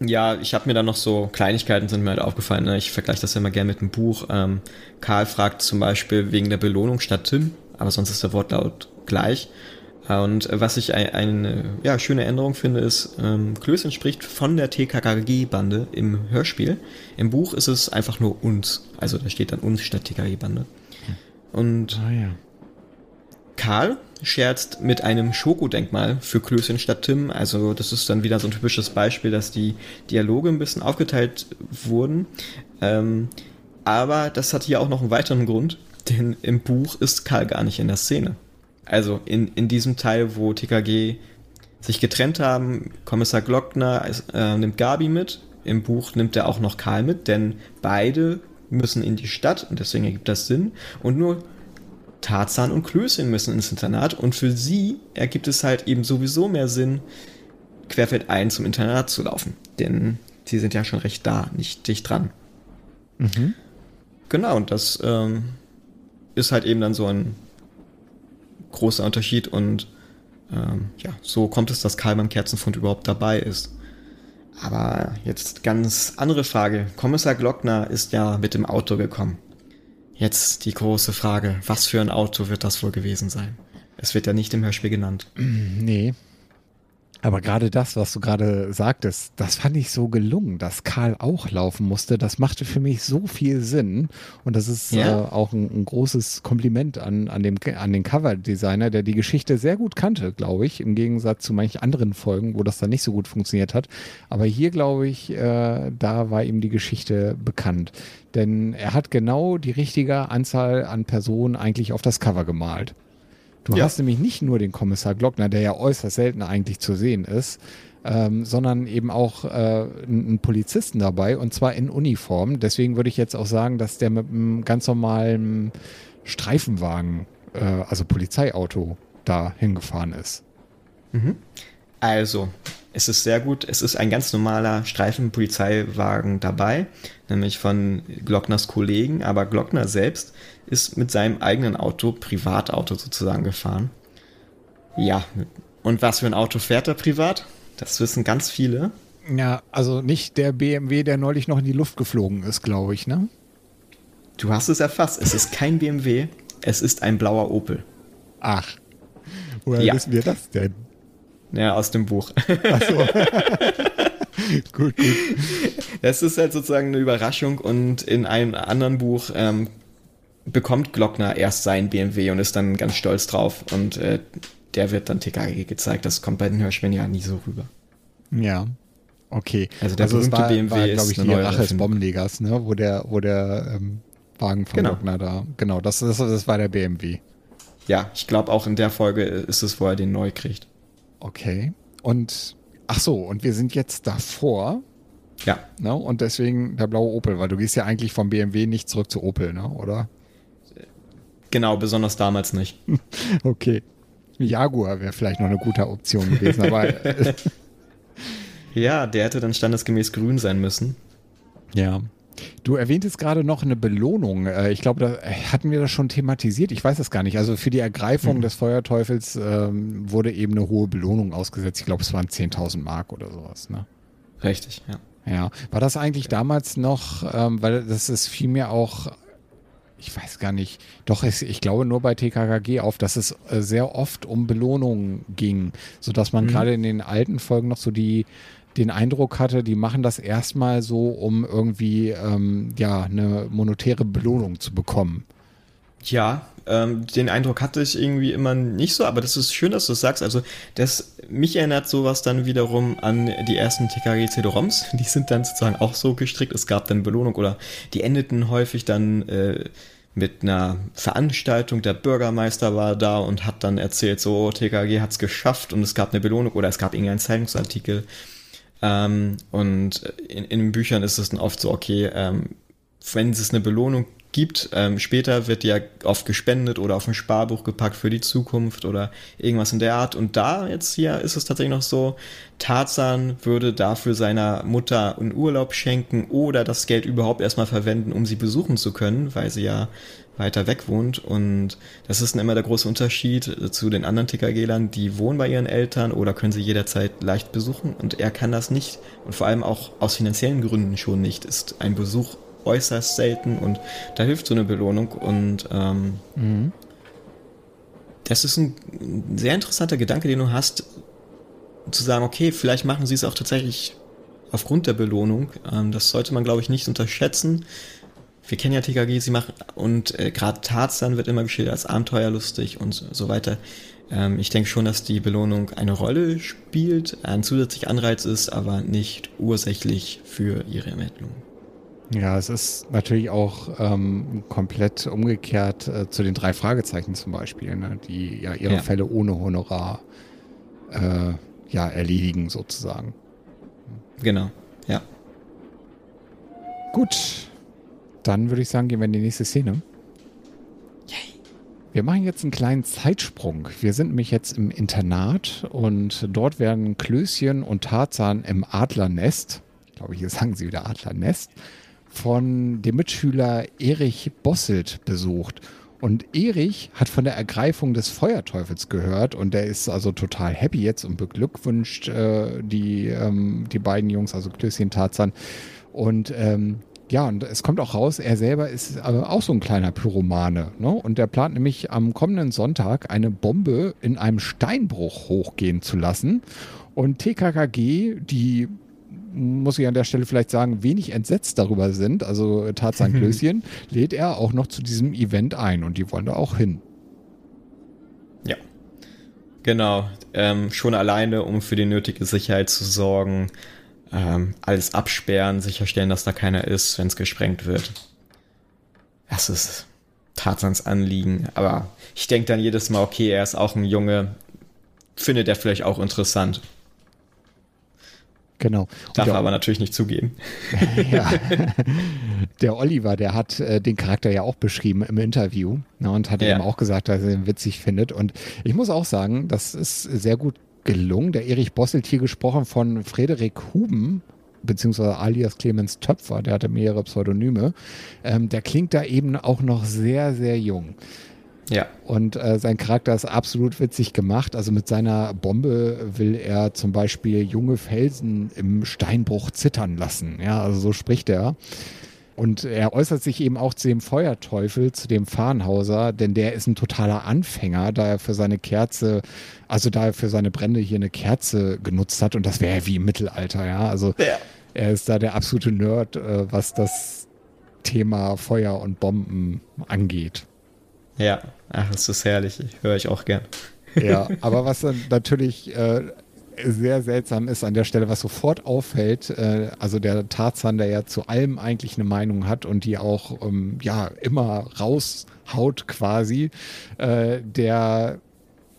ja, ich habe mir dann noch so Kleinigkeiten sind mir halt aufgefallen. Ne? Ich vergleiche das ja immer gerne mit dem Buch. Ähm, Karl fragt zum Beispiel wegen der Belohnung statt Tim, aber sonst ist der Wortlaut gleich. Äh, und was ich ein, eine ja, schöne Änderung finde, ist, ähm, Klößchen spricht von der TKKG-Bande im Hörspiel. Im Buch ist es einfach nur uns. Also da steht dann uns statt TKG-Bande. Und ah, ja. Karl scherzt mit einem Schokodenkmal für Klößchen statt Tim. Also das ist dann wieder so ein typisches Beispiel, dass die Dialoge ein bisschen aufgeteilt wurden. Ähm, aber das hat hier auch noch einen weiteren Grund, denn im Buch ist Karl gar nicht in der Szene. Also in, in diesem Teil, wo TKG sich getrennt haben, Kommissar Glockner äh, nimmt Gabi mit. Im Buch nimmt er auch noch Karl mit, denn beide müssen in die Stadt und deswegen ergibt das Sinn. Und nur Tarzan und Klößchen müssen ins Internat und für sie ergibt es halt eben sowieso mehr Sinn, querfeldein zum Internat zu laufen. Denn sie sind ja schon recht da, nicht dicht dran. Mhm. Genau, und das ähm, ist halt eben dann so ein großer Unterschied und ähm, ja, so kommt es, dass Karl beim Kerzenfund überhaupt dabei ist. Aber jetzt ganz andere Frage. Kommissar Glockner ist ja mit dem Auto gekommen. Jetzt die große Frage, was für ein Auto wird das wohl gewesen sein? Es wird ja nicht im Hörspiel genannt. Nee. Aber gerade das, was du gerade sagtest, das fand ich so gelungen, dass Karl auch laufen musste. Das machte für mich so viel Sinn. Und das ist ja. äh, auch ein, ein, großes Kompliment an, an, dem, an den Cover-Designer, der die Geschichte sehr gut kannte, glaube ich, im Gegensatz zu manchen anderen Folgen, wo das dann nicht so gut funktioniert hat. Aber hier, glaube ich, äh, da war ihm die Geschichte bekannt. Denn er hat genau die richtige Anzahl an Personen eigentlich auf das Cover gemalt. Du ja. hast nämlich nicht nur den Kommissar Glockner, der ja äußerst selten eigentlich zu sehen ist, ähm, sondern eben auch äh, einen Polizisten dabei und zwar in Uniform. Deswegen würde ich jetzt auch sagen, dass der mit einem ganz normalen Streifenwagen, äh, also Polizeiauto, da hingefahren ist. Mhm. Also, es ist sehr gut. Es ist ein ganz normaler Streifenpolizeiwagen dabei, nämlich von Glockners Kollegen, aber Glockner selbst ist mit seinem eigenen Auto, Privatauto sozusagen gefahren. Ja, und was für ein Auto fährt er privat? Das wissen ganz viele. Ja, also nicht der BMW, der neulich noch in die Luft geflogen ist, glaube ich, ne? Du hast es erfasst. Es ist kein BMW, es ist ein blauer Opel. Ach. Woher Ja. wissen wir das denn? Ja, aus dem Buch. Achso. gut, gut. Das ist halt sozusagen eine Überraschung und in einem anderen Buch ähm, bekommt Glockner erst seinen BMW und ist dann ganz stolz drauf und äh, der wird dann TKG gezeigt. Das kommt bei den Hörspielen ja nie so rüber. Ja. Okay. Also der es berühmte war, BMW war, glaube ich, eine die Rache des. Bombenlegers, ne? Wo der, wo der ähm, Wagen von Genau. Glockner da. Genau, das, das, das war der BMW. Ja, ich glaube auch in der Folge ist es, wo er den neu kriegt. Okay. Und ach so, und wir sind jetzt davor, Ja, ne? Und deswegen der blaue Opel, weil du gehst ja eigentlich vom BMW nicht zurück zu Opel, ne? Oder? genau, besonders damals nicht. Okay. Jaguar wäre vielleicht noch eine gute Option gewesen, aber äh, Ja, der hätte dann standesgemäß grün sein müssen. ja. Du erwähntest gerade noch eine Belohnung. Äh, Ich glaube, da hatten wir das schon thematisiert. Ich weiß es gar nicht. Also für die Ergreifung des Feuerteufels ähm, wurde eben eine hohe Belohnung ausgesetzt. Ich glaube, es waren 10.000 Mark oder sowas. Ne? Richtig, ja. Ja, war das eigentlich damals noch, ähm, weil das ist vielmehr auch, ich weiß gar nicht, doch, es, ich glaube nur bei TKKG auf, dass es äh, sehr oft um Belohnungen ging, sodass man gerade in den alten Folgen noch so die, den Eindruck hatte, die machen das erstmal so, um irgendwie, ähm, ja, eine monetäre Belohnung zu bekommen. Ja, ähm, den Eindruck hatte ich irgendwie immer nicht so, aber das ist schön, dass du es sagst. Also, das, mich erinnert sowas dann wiederum an die ersten TKG CD-ROMs. Die sind dann sozusagen auch so gestrickt. Es gab dann Belohnung oder die endeten häufig dann äh, mit einer Veranstaltung. Der Bürgermeister war da und hat dann erzählt, so TKG hat's geschafft und es gab eine Belohnung oder es gab irgendeinen Zeitungsartikel. Ähm, und in, in den Büchern ist es dann oft so, okay, ähm, wenn es eine Belohnung gibt, ähm, später wird ja oft gespendet oder auf ein Sparbuch gepackt für die Zukunft oder irgendwas in der Art. Und da jetzt hier ist es tatsächlich noch so, Tarzan würde dafür seiner Mutter einen Urlaub schenken oder das Geld überhaupt erstmal verwenden, um sie besuchen zu können, weil sie ja weiter weg wohnt. Und das ist dann immer der große Unterschied äh, zu den anderen TKGlern, die wohnen bei ihren Eltern oder können sie jederzeit leicht besuchen. Und er kann das nicht. Und vor allem auch aus finanziellen Gründen schon nicht. Ist ein Besuch äußerst selten und da hilft so eine Belohnung. Und ähm, das ist ein sehr interessanter Gedanke, den du hast, zu sagen, okay, vielleicht machen sie es auch tatsächlich aufgrund der Belohnung. Ähm, das sollte man, glaube ich, nicht unterschätzen. Wir kennen ja TKG, sie machen, und äh, gerade Tarzan wird immer geschildert als abenteuerlustig und so, so weiter. Ähm, ich denke schon, dass die Belohnung eine Rolle spielt, ein zusätzlicher Anreiz ist, aber nicht ursächlich für ihre Ermittlungen. Ja, es ist natürlich auch ähm, komplett umgekehrt äh, zu den drei Fragezeichen zum Beispiel, ne, die ja ihre Ja. Fälle ohne Honorar äh, ja, erledigen sozusagen. Genau, ja. Gut, dann würde ich sagen, gehen wir in die nächste Szene. Wir machen jetzt einen kleinen Zeitsprung. Wir sind nämlich jetzt im Internat und dort werden Klößchen und Tarzan im Adlernest, ich glaube, hier sagen sie wieder Adlernest, von dem Mitschüler Erich Bosselt besucht. Und Erich hat von der Ergreifung des Feuerteufels gehört und der ist also total happy jetzt und beglückwünscht äh, die, ähm, die beiden Jungs, also Klößchen Tarzan. Und ähm, ja, und es kommt auch raus, er selber ist äh, auch so ein kleiner Pyromane. Ne? Und der plant nämlich am kommenden Sonntag eine Bombe in einem Steinbruch hochgehen zu lassen. Und TKKG, die muss ich an der Stelle vielleicht sagen, wenig entsetzt darüber sind, also Tarzan Klößchen, lädt er auch noch zu diesem Event ein und die wollen da auch hin. Ja. Genau. Ähm, schon alleine, um für die nötige Sicherheit zu sorgen. Ähm, alles absperren, sicherstellen, dass da keiner ist, wenn es gesprengt wird. Das ist Tarzans Anliegen. Aber ich denke dann jedes Mal, okay, er ist auch ein Junge. Findet er vielleicht auch interessant. Genau. Darf der- er aber natürlich nicht zugeben. ja. Der Oliver, der hat äh, den Charakter ja auch beschrieben im Interview ne, und hat Ja. eben auch gesagt, dass er ihn witzig findet. Und ich muss auch sagen, das ist sehr gut gelungen. Der Erich Bosselt hier gesprochen von Frederik Huben, beziehungsweise alias Clemens Töpfer, der hatte mehrere Pseudonyme. Ähm, der klingt da eben auch noch sehr, sehr jung. Ja. Und äh, sein Charakter ist absolut witzig gemacht. Also mit seiner Bombe will er zum Beispiel junge Felsen im Steinbruch zittern lassen. Ja, also so spricht er. Und er äußert sich eben auch zu dem Feuerteufel, zu dem Farnhauser, denn der ist ein totaler Anfänger, da er für seine Kerze, also da er für seine Brände hier eine Kerze genutzt hat. Und das wäre ja wie im Mittelalter, ja. Also Ja. er ist da der absolute Nerd, äh, was das Thema Feuer und Bomben angeht. Ja. Ach, das ist herrlich. Höre ich auch gern. Ja, aber was dann natürlich äh, sehr seltsam ist an der Stelle, was sofort auffällt, äh, also der Tarzan, der ja zu allem eigentlich eine Meinung hat und die auch ähm, ja immer raushaut quasi, äh, der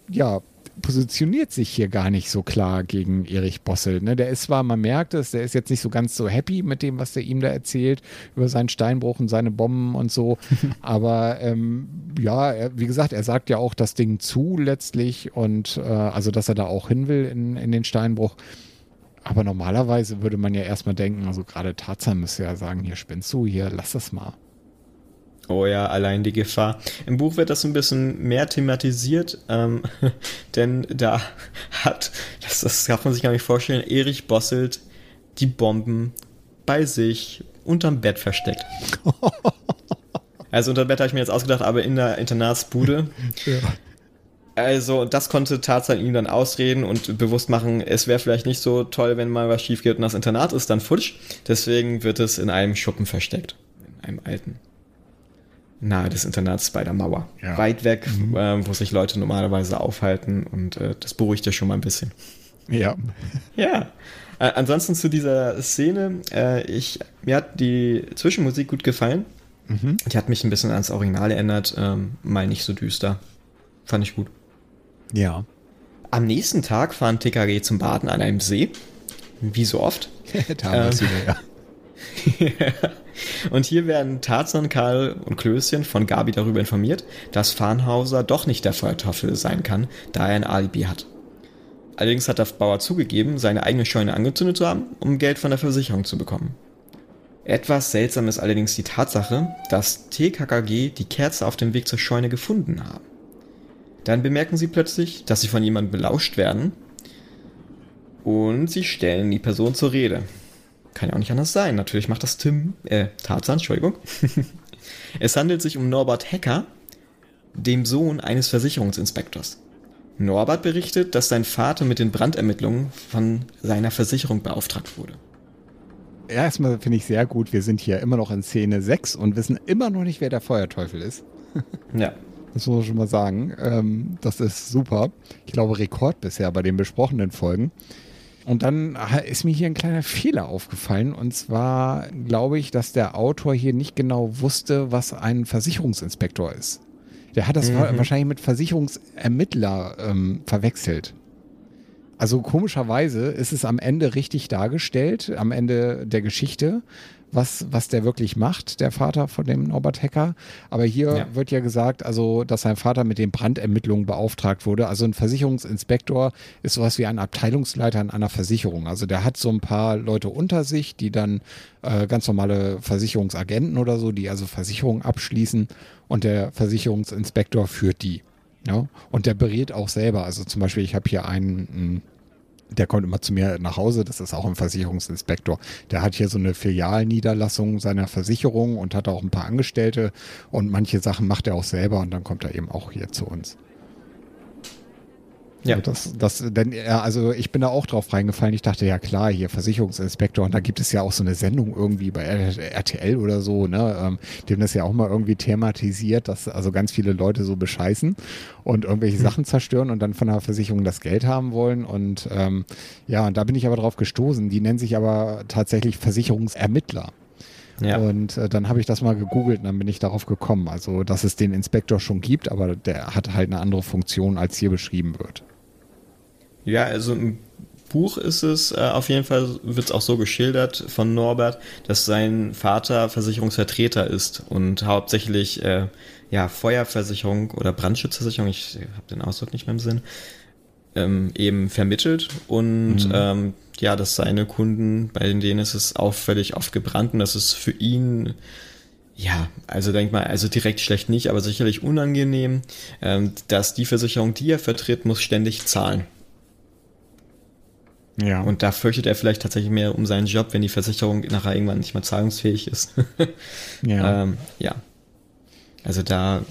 ja positioniert sich hier gar nicht so klar gegen Erich Bossel. Ne? Der ist zwar, man merkt es, der ist jetzt nicht so ganz so happy mit dem, was der ihm da erzählt, über seinen Steinbruch und seine Bomben und so. Aber ähm, ja, er, wie gesagt, er sagt ja auch das Ding zu letztlich und äh, also, dass er da auch hin will in, in den Steinbruch. Aber normalerweise würde man ja erstmal denken, also gerade Tarzan müsste ja sagen, hier spinnst du, hier lass das mal. Oh ja, allein die Gefahr. Im Buch wird das ein bisschen mehr thematisiert, ähm, denn da hat, das, das darf man sich gar nicht vorstellen, Erich Bosselt die Bomben bei sich unterm Bett versteckt. Also unter Bett habe ich mir jetzt ausgedacht, aber in der Internatsbude. Also das konnte Tarzan ihm dann ausreden und bewusst machen, es wäre vielleicht nicht so toll, wenn mal was schief geht und das Internat ist dann futsch. Deswegen wird es in einem Schuppen versteckt. In einem alten. Nahe des Internats bei der Mauer. Ja. Weit weg, ähm, wo sich Leute normalerweise aufhalten und äh, das beruhigt ja schon mal ein bisschen. Ja. Ja. Äh, ansonsten zu dieser Szene, äh, ich, mir hat die Zwischenmusik gut gefallen. Die hat mich ein bisschen ans Original erinnert, ähm, mal nicht so düster. Fand ich gut. Ja. Am nächsten Tag fahren TKG zum Baden an einem See. Wie so oft. da haben Ähm. wieder, ja. Und hier werden Tarzan, Karl und Klößchen von Gabi darüber informiert, dass Farnhauser doch nicht der Feuerteufel sein kann, da er ein Alibi hat. Allerdings hat der Bauer zugegeben, seine eigene Scheune angezündet zu haben, um Geld von der Versicherung zu bekommen. Etwas seltsam ist allerdings die Tatsache, dass TKKG die Kerze auf dem Weg zur Scheune gefunden haben. Dann bemerken sie plötzlich, dass sie von jemandem belauscht werden und sie stellen die Person zur Rede. Kann ja auch nicht anders sein. Natürlich macht das Tim, äh, Tarzan, Entschuldigung. es handelt sich um Norbert Hecker, dem Sohn eines Versicherungsinspektors. Norbert berichtet, dass sein Vater mit den Brandermittlungen von seiner Versicherung beauftragt wurde. Erstmal finde ich sehr gut, wir sind hier immer noch in Szene 6 und wissen immer noch nicht, wer der Feuerteufel ist. Ja. Das muss man schon mal sagen. Ähm, das ist super. Ich glaube, Rekord bisher bei den besprochenen Folgen. Und dann ist mir hier ein kleiner Fehler aufgefallen. Und zwar glaube ich, dass der Autor hier nicht genau wusste, was ein Versicherungsinspektor ist. Der hat das wa- wahrscheinlich mit Versicherungsermittler ähm, verwechselt. Also komischerweise ist es am Ende richtig dargestellt, am Ende der Geschichte, was, was der wirklich macht, der Vater von dem Norbert Hecker. Aber hier Ja. wird ja gesagt, also, dass sein Vater mit den Brandermittlungen beauftragt wurde. Also ein Versicherungsinspektor ist sowas wie ein Abteilungsleiter in einer Versicherung. Also der hat so ein paar Leute unter sich, die dann äh, ganz normale Versicherungsagenten oder so, die also Versicherungen abschließen und der Versicherungsinspektor führt die. Ja? Und der berät auch selber. Also zum Beispiel, ich habe hier einen, mh, der kommt immer zu mir nach Hause, das ist auch ein Versicherungsinspektor. Der hat hier so eine Filialniederlassung seiner Versicherung und hat auch ein paar Angestellte und manche Sachen macht er auch selber und dann kommt er eben auch hier zu uns. Ja. Also Das, das, denn, ja, also ich bin da auch drauf reingefallen. Ich dachte, ja klar, hier Versicherungsinspektor und da gibt es ja auch so eine Sendung irgendwie bei RTL oder so, ne? Ähm, die haben das ja auch mal irgendwie thematisiert, dass also ganz viele Leute so bescheißen und irgendwelche Sachen zerstören und dann von der Versicherung das Geld haben wollen. Und ähm, ja, und da bin ich aber drauf gestoßen. Die nennen sich aber tatsächlich Versicherungsermittler. Ja. Und äh, dann habe ich das mal gegoogelt und dann bin ich darauf gekommen. Also, dass es den Inspektor schon gibt, aber der hat halt eine andere Funktion, als hier beschrieben wird. Ja, also im Buch ist es äh, auf jeden Fall, wird es auch so geschildert von Norbert, dass sein Vater Versicherungsvertreter ist und hauptsächlich äh, ja, Feuerversicherung oder Brandschutzversicherung, ich habe den Ausdruck nicht mehr im Sinn, ähm, eben vermittelt und ähm, ja, dass seine Kunden, bei denen ist es auffällig oft gebrannt und dass es für ihn Ja, also denk mal, also direkt schlecht nicht, aber sicherlich unangenehm, ähm, dass die Versicherung, die er vertritt, muss ständig zahlen. Ja. Und da fürchtet er vielleicht tatsächlich mehr um seinen Job, wenn die Versicherung nachher irgendwann nicht mehr zahlungsfähig ist. ja. ähm, ja. Also da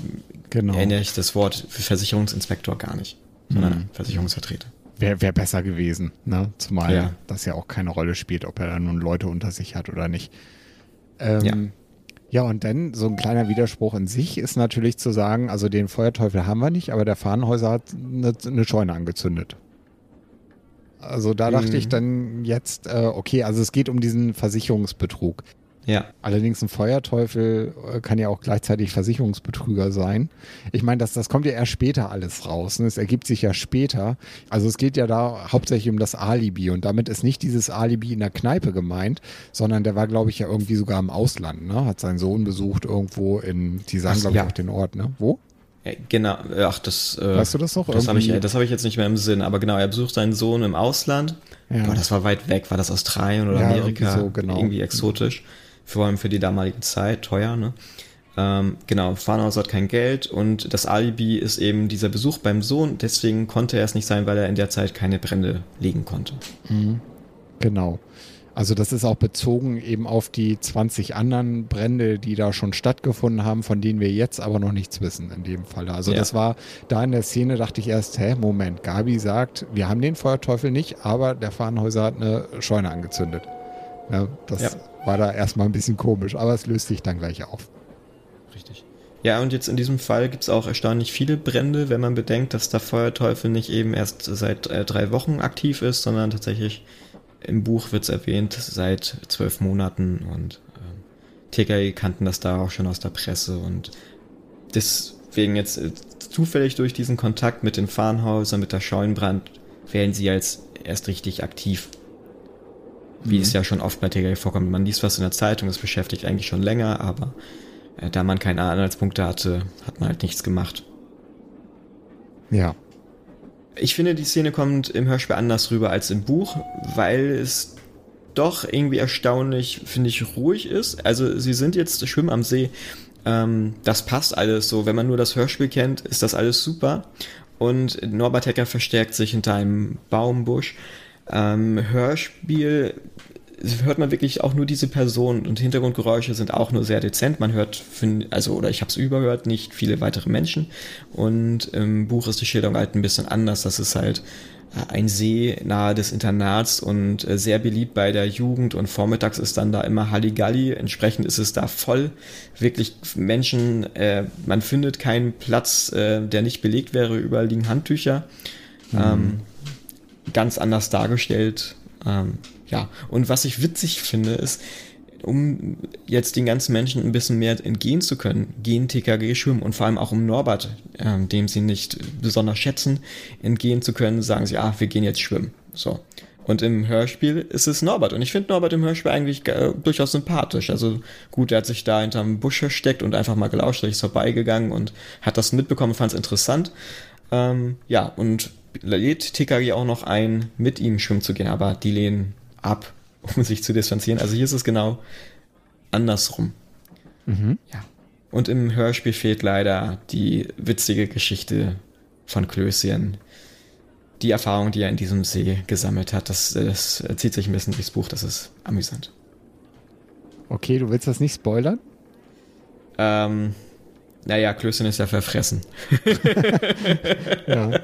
genau. erinnere ich das Wort Versicherungsinspektor gar nicht, sondern Mhm. Versicherungsvertreter. Wäre wär besser gewesen, ne? Zumal Ja. das ja auch keine Rolle spielt, ob er da nun Leute unter sich hat oder nicht. Ähm, Ja. ja. und dann so ein kleiner Widerspruch in sich ist natürlich zu sagen, also den Feuerteufel haben wir nicht, aber der Fahnenhäuser hat eine, eine Scheune angezündet. Also da dachte Mhm. ich dann jetzt, äh, okay, also es geht um diesen Versicherungsbetrug. Ja, Allerdings ein Feuerteufel äh, kann ja auch gleichzeitig Versicherungsbetrüger sein. Ich meine, das, das kommt ja erst später alles raus. Ne? Es ergibt sich ja später. Also es geht ja da hauptsächlich um das Alibi und damit ist nicht dieses Alibi in der Kneipe gemeint, sondern der war, glaube ich, ja irgendwie sogar im Ausland. Ne? Hat seinen Sohn besucht irgendwo in, die sagen, glaube ich, ja. auch den Ort. Ne? Wo? Genau, ach, das. Äh, Weißt du das noch? Das habe ich, das hab ich jetzt nicht mehr im Sinn, aber genau, er besucht seinen Sohn im Ausland. Ja. Boah, das war weit weg. War das Australien oder Ja, Amerika? irgendwie so, genau. Irgendwie exotisch. Vor allem für die damalige Zeit, teuer, ne? Ähm, genau, Farnhaus hat kein Geld und das Alibi ist eben dieser Besuch beim Sohn. Deswegen konnte er es nicht sein, weil er in der Zeit keine Brände legen konnte. Genau. Also das ist auch bezogen eben auf die 20 anderen Brände, die da schon stattgefunden haben, von denen wir jetzt aber noch nichts wissen in dem Falle. Also Ja. das war da in der Szene, dachte ich erst, hä, Moment, Gabi sagt, wir haben den Feuerteufel nicht, aber der Fahnenhäuser hat eine Scheune angezündet. Ja, das Ja. war da erstmal ein bisschen komisch, aber es löst sich dann gleich auf. Richtig. Ja, und jetzt in diesem Fall gibt es auch erstaunlich viele Brände, wenn man bedenkt, dass der Feuerteufel nicht eben erst seit äh, drei Wochen aktiv ist, sondern tatsächlich im Buch wird es erwähnt, seit zwölf Monaten und ähm, TKI kannten das da auch schon aus der Presse und deswegen jetzt äh, zufällig durch diesen Kontakt mit den Farnhäusern, mit der Scheunenbrand, werden sie als erst richtig aktiv. Wie Mhm. es ja schon oft bei TKI vorkommt. Man liest was in der Zeitung, das beschäftigt eigentlich schon länger, aber äh, da man keine Anhaltspunkte hatte, hat man halt nichts gemacht. Ja. Ich finde, die Szene kommt im Hörspiel anders rüber als im Buch, weil es doch irgendwie erstaunlich, finde ich, ruhig ist. Also sie sind jetzt schwimmen am See. Ähm, das passt alles so. Wenn man nur das Hörspiel kennt, ist das alles super. Und Norbert Hecker verstärkt sich hinter einem Baumbusch. Ähm, Hörspiel hört man wirklich auch nur diese Person und Hintergrundgeräusche sind auch nur sehr dezent. Man hört, also oder ich habe es überhört, nicht viele weitere Menschen. Und im Buch ist die Schilderung halt ein bisschen anders. Das ist halt äh, ein See nahe des Internats und äh, sehr beliebt bei der Jugend und vormittags ist dann da immer Halligalli. Entsprechend ist es da voll. Wirklich Menschen, äh, man findet keinen Platz, äh, der nicht belegt wäre. Überall liegen Handtücher. Ähm, ganz anders dargestellt. Ähm, ja, und was ich witzig finde, ist, um jetzt den ganzen Menschen ein bisschen mehr entgehen zu können, gehen TKG schwimmen und vor allem auch um Norbert, ähm, dem sie nicht besonders schätzen, entgehen zu können, sagen sie, ah, wir gehen jetzt schwimmen. So. Und im Hörspiel ist es Norbert. Und ich finde Norbert im Hörspiel eigentlich äh, durchaus sympathisch. Also gut, er hat sich da hinterm Busch versteckt und einfach mal gelauscht, ist vorbeigegangen und hat das mitbekommen, fand es interessant. Ähm, ja, und lädt TKG auch noch ein, mit ihm schwimmen zu gehen, aber die lehnen ab, um sich zu distanzieren. Also hier ist es genau andersrum. Mhm. Ja. Und im Hörspiel fehlt leider die witzige Geschichte von Klößchen. Die Erfahrung, die er in diesem See gesammelt hat, das, das zieht sich ein bisschen durchs Buch, das ist amüsant. Okay, du willst das nicht spoilern? Ähm, naja, Klößchen ist ja verfressen. Ja.